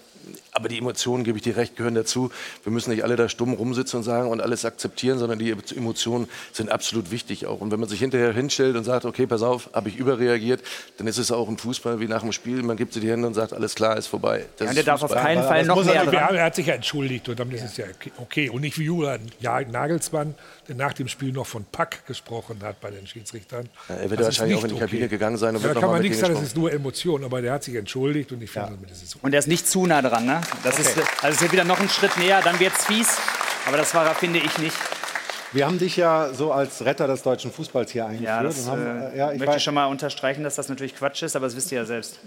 aber die Emotionen, gebe ich dir recht, gehören dazu. Wir müssen nicht alle da stumm rumsitzen und sagen und alles akzeptieren, sondern die Emotionen sind absolut wichtig auch. Und wenn man sich hinterher hinstellt und sagt, okay, pass auf, habe ich überreagiert, dann ist es auch im Fußball wie nach dem Spiel. Man gibt sich die Hände und sagt, alles klar, ist vorbei. Das ist Fußball. Er, er hat sich ja entschuldigt und damit ist es ja okay. Und nicht wie Julian Nagelsmann, der nach dem Spiel noch von Pack gesprochen hat bei den Schiedsrichtern. Ja, er wird Das wahrscheinlich auch in die Kabine gegangen sein und Ja, wird da noch kann man nichts sagen, das ist nur Emotion, aber der hat sich entschuldigt und ich finde, damit ist es okay. Und er ist nicht zu nah dran, ne? Das ist, also es ist wieder noch ein Schritt näher, dann wird's fies. Aber das war er, finde ich, nicht. Wir haben dich ja so als Retter des deutschen Fußballs hier eingeführt. Ja, das und haben, äh, äh, ja, ich möchte weiß- ich schon mal unterstreichen, dass das natürlich Quatsch ist, aber das wisst ihr ja selbst.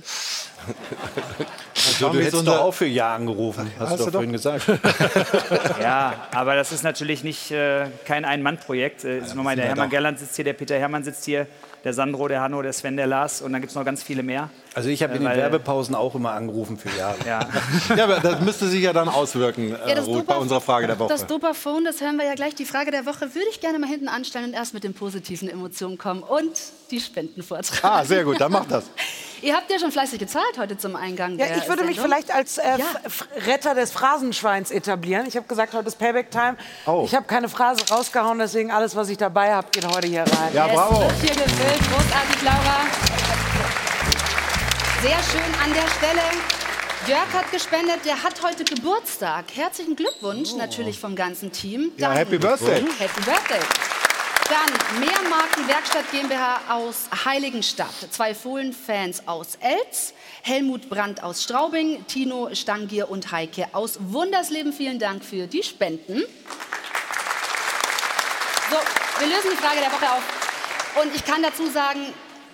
Also, du hättest doch auch für Ja angerufen, hast, Hast du doch vorhin gesagt. Ja, aber das ist natürlich nicht äh, kein Ein-Mann-Projekt. Äh, nochmal, der ja Hermann doch. Gerland sitzt hier, der Peter Hermann sitzt hier, der Sandro, der Hanno, der Sven, der Lars und dann gibt es noch ganz viele mehr. Also ich habe in Äh, den weil- Werbepausen auch immer angerufen für Ja. Ja. ja, aber das müsste sich ja dann auswirken, äh, Ja, das Ruth, bei Dopa- unserer Frage der Woche. Das Dopaphon, das hören wir ja gleich. Die Frage der Woche würde ich gerne mal hinten anstellen und erst mit den positiven Emotionen kommen und die Spenden vortragen. Ah, sehr gut, dann mach das. Ihr habt ja schon fleißig gezahlt heute zum Eingang. Ja, der ich würde mich Sendung. vielleicht als äh, F- Retter des Phrasenschweins etablieren. Ich habe gesagt, heute ist Payback-Time. Oh. Ich habe keine Phrase rausgehauen, deswegen alles, was ich dabei habe, geht heute hier rein. Ja, bravo. Es wird hier gefüllt. Großartig, Laura. Sehr schön an der Stelle. Jörg hat gespendet, der hat heute Geburtstag. Herzlichen Glückwunsch natürlich vom ganzen Team. Ja, Happy Birthday. Happy Birthday. Dann Mehrmarken Werkstatt GmbH aus Heiligenstadt, zwei Fohlen-Fans aus Elz, Helmut Brandt aus Straubing, Tino Stangier und Heike aus Wundersleben. Vielen Dank für die Spenden. So, wir lösen die Frage der Woche auf. Und ich kann dazu sagen,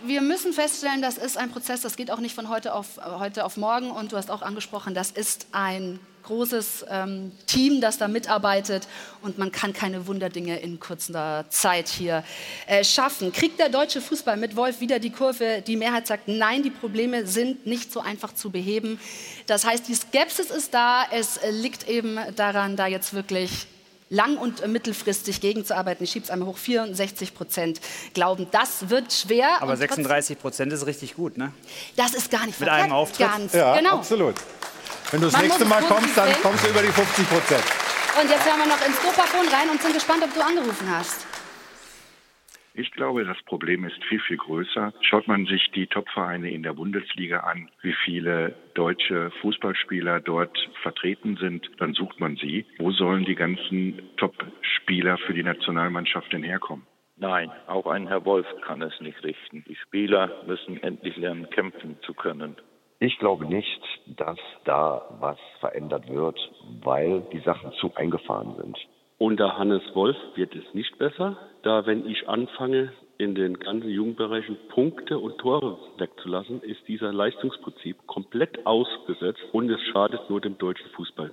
wir müssen feststellen, das ist ein Prozess, das geht auch nicht von heute auf, heute auf morgen. Und du hast auch angesprochen, das ist ein großes ähm, Team, das da mitarbeitet. Und man kann keine Wunderdinge in kurzer Zeit hier äh, schaffen. Kriegt der deutsche Fußball mit Wolf wieder die Kurve? Die Mehrheit sagt, nein, die Probleme sind nicht so einfach zu beheben. Das heißt, die Skepsis ist da. Es äh, liegt eben daran, da jetzt wirklich lang- und mittelfristig gegenzuarbeiten. Ich schiebe es einmal hoch. 64 Prozent glauben, das wird schwer. Aber Und trotzdem- 36 Prozent ist richtig gut, ne? Das ist gar nicht Mit verkehrt. einem Auftritt? Ganz, Ja, genau. absolut. Wenn du das Man nächste Mal kommst, dann sehen. kommst du über die 50 Prozent. Und jetzt hören wir noch ins Dopafon rein und sind gespannt, ob du angerufen hast. Ich glaube, das Problem ist viel, viel größer. Schaut man sich die Topvereine in der Bundesliga an, wie viele deutsche Fußballspieler dort vertreten sind, dann sucht man sie. Wo sollen die ganzen Top-Spieler für die Nationalmannschaft denn herkommen? Nein, auch ein Herr Wolf kann es nicht richten. Die Spieler müssen endlich lernen, kämpfen zu können. Ich glaube nicht, dass da was verändert wird, weil die Sachen zu eingefahren sind. Unter Hannes Wolf wird es nicht besser, da wenn ich anfange, in den ganzen Jugendbereichen Punkte und Tore wegzulassen, ist dieser Leistungsprinzip komplett ausgesetzt und es schadet nur dem deutschen Fußball.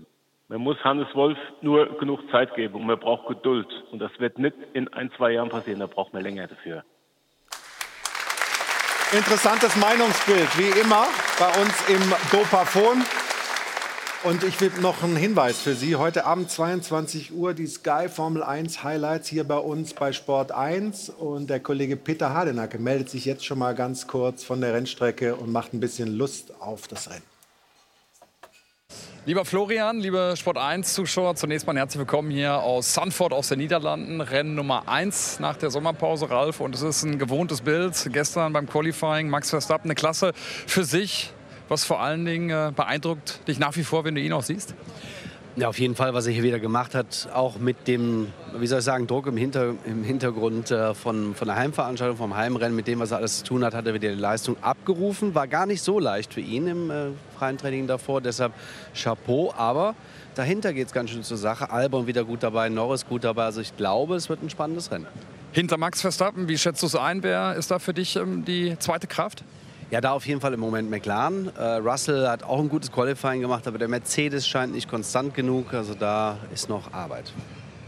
Man muss Hannes Wolf nur genug Zeit geben und man braucht Geduld. Und das wird nicht in ein, zwei Jahren passieren, da braucht man länger dafür. Interessantes Meinungsbild, wie immer, bei uns im Dopafon. Und ich will noch einen Hinweis für Sie. Heute Abend 22 Uhr die Sky Formel 1 Highlights hier bei uns bei Sport 1. Und der Kollege Peter Hardenacke meldet sich jetzt schon mal ganz kurz von der Rennstrecke und macht ein bisschen Lust auf das Rennen. Lieber Florian, liebe Sport 1-Zuschauer, zunächst mal herzlich willkommen hier aus Sanford aus den Niederlanden. Rennen Nummer 1 nach der Sommerpause, Ralf. Und es ist ein gewohntes Bild. Gestern beim Qualifying Max Verstappen, eine Klasse für sich. Was vor allen Dingen äh, beeindruckt dich nach wie vor, wenn du ihn auch siehst? Ja, auf jeden Fall, was er hier wieder gemacht hat, auch mit dem, wie soll ich sagen, Druck im, Hinter, im Hintergrund äh, von, von der Heimveranstaltung, vom Heimrennen, mit dem, was er alles zu tun hat, hat er wieder die Leistung abgerufen. War gar nicht so leicht für ihn im äh, freien Training davor, deshalb Chapeau. Aber dahinter geht es ganz schön zur Sache. Albon wieder gut dabei, Norris gut dabei. Also ich glaube, es wird ein spannendes Rennen. Hinter Max Verstappen, wie schätzt du es ein? Wer ist da für dich ähm, die zweite Kraft? Ja, da auf jeden Fall im Moment McLaren. Äh, Russell hat auch ein gutes Qualifying gemacht, aber der Mercedes scheint nicht konstant genug. Also da ist noch Arbeit.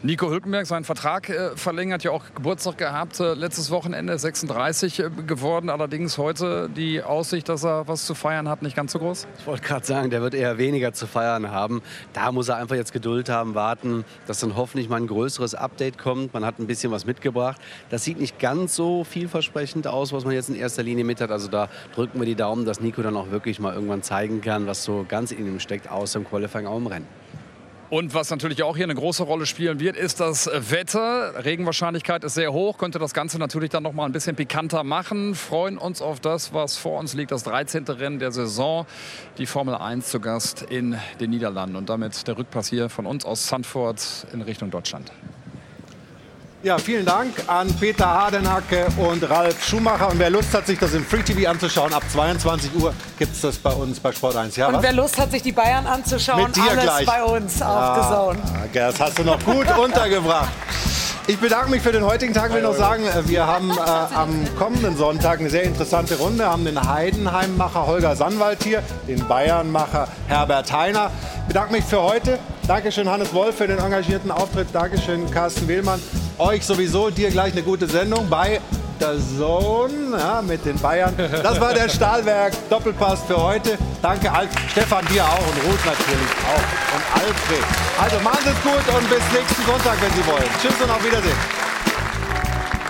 Nico Hülkenberg seinen Vertrag äh, verlängert, ja auch Geburtstag gehabt, äh, letztes Wochenende 36 äh, geworden. Allerdings heute die Aussicht, dass er was zu feiern hat, nicht ganz so groß. Ich wollte gerade sagen, der wird eher weniger zu feiern haben. Da muss er einfach jetzt Geduld haben, warten, dass dann hoffentlich mal ein größeres Update kommt. Man hat ein bisschen was mitgebracht. Das sieht nicht ganz so vielversprechend aus, was man jetzt in erster Linie mit hat. Also da drücken wir die Daumen, dass Nico dann auch wirklich mal irgendwann zeigen kann, was so ganz in ihm steckt, außer im Qualifying auch im Rennen. Und was natürlich auch hier eine große Rolle spielen wird, ist das Wetter. Regenwahrscheinlichkeit ist sehr hoch, könnte das Ganze natürlich dann noch mal ein bisschen pikanter machen. Freuen uns auf das, was vor uns liegt, das 13. Rennen der Saison, die Formel 1 zu Gast in den Niederlanden. Und damit der Rückpass hier von uns aus Sandford in Richtung Deutschland. Ja, vielen Dank an Peter Hardenacke und Ralf Schumacher. Und wer Lust hat, sich das im Free TV anzuschauen, ab 22 Uhr gibt es das bei uns bei Sport 1. Ja, Und was? wer Lust hat, sich die Bayern anzuschauen, Mit dir alles gleich. bei uns. Ja, das hast du noch gut untergebracht. Ich bedanke mich für den heutigen Tag. Ich will noch sagen, äh, wir haben äh, am kommenden Sonntag eine sehr interessante Runde. Wir haben den Heidenheim-Macher Holger Sannwald hier, den Bayern-Macher Herbert Heiner. Ich bedanke mich für heute. Dankeschön Hannes Wolf für den engagierten Auftritt. Dankeschön Carsten Wehlmann. Euch sowieso, dir gleich eine gute Sendung bei der Sohn ja, mit den Bayern. Das war der Stahlwerk Doppelpass für heute. Danke Alf, Stefan dir auch und Ruth natürlich auch und Alfred. Also machen Sie es gut und bis nächsten Sonntag, wenn Sie wollen. Tschüss und auf Wiedersehen.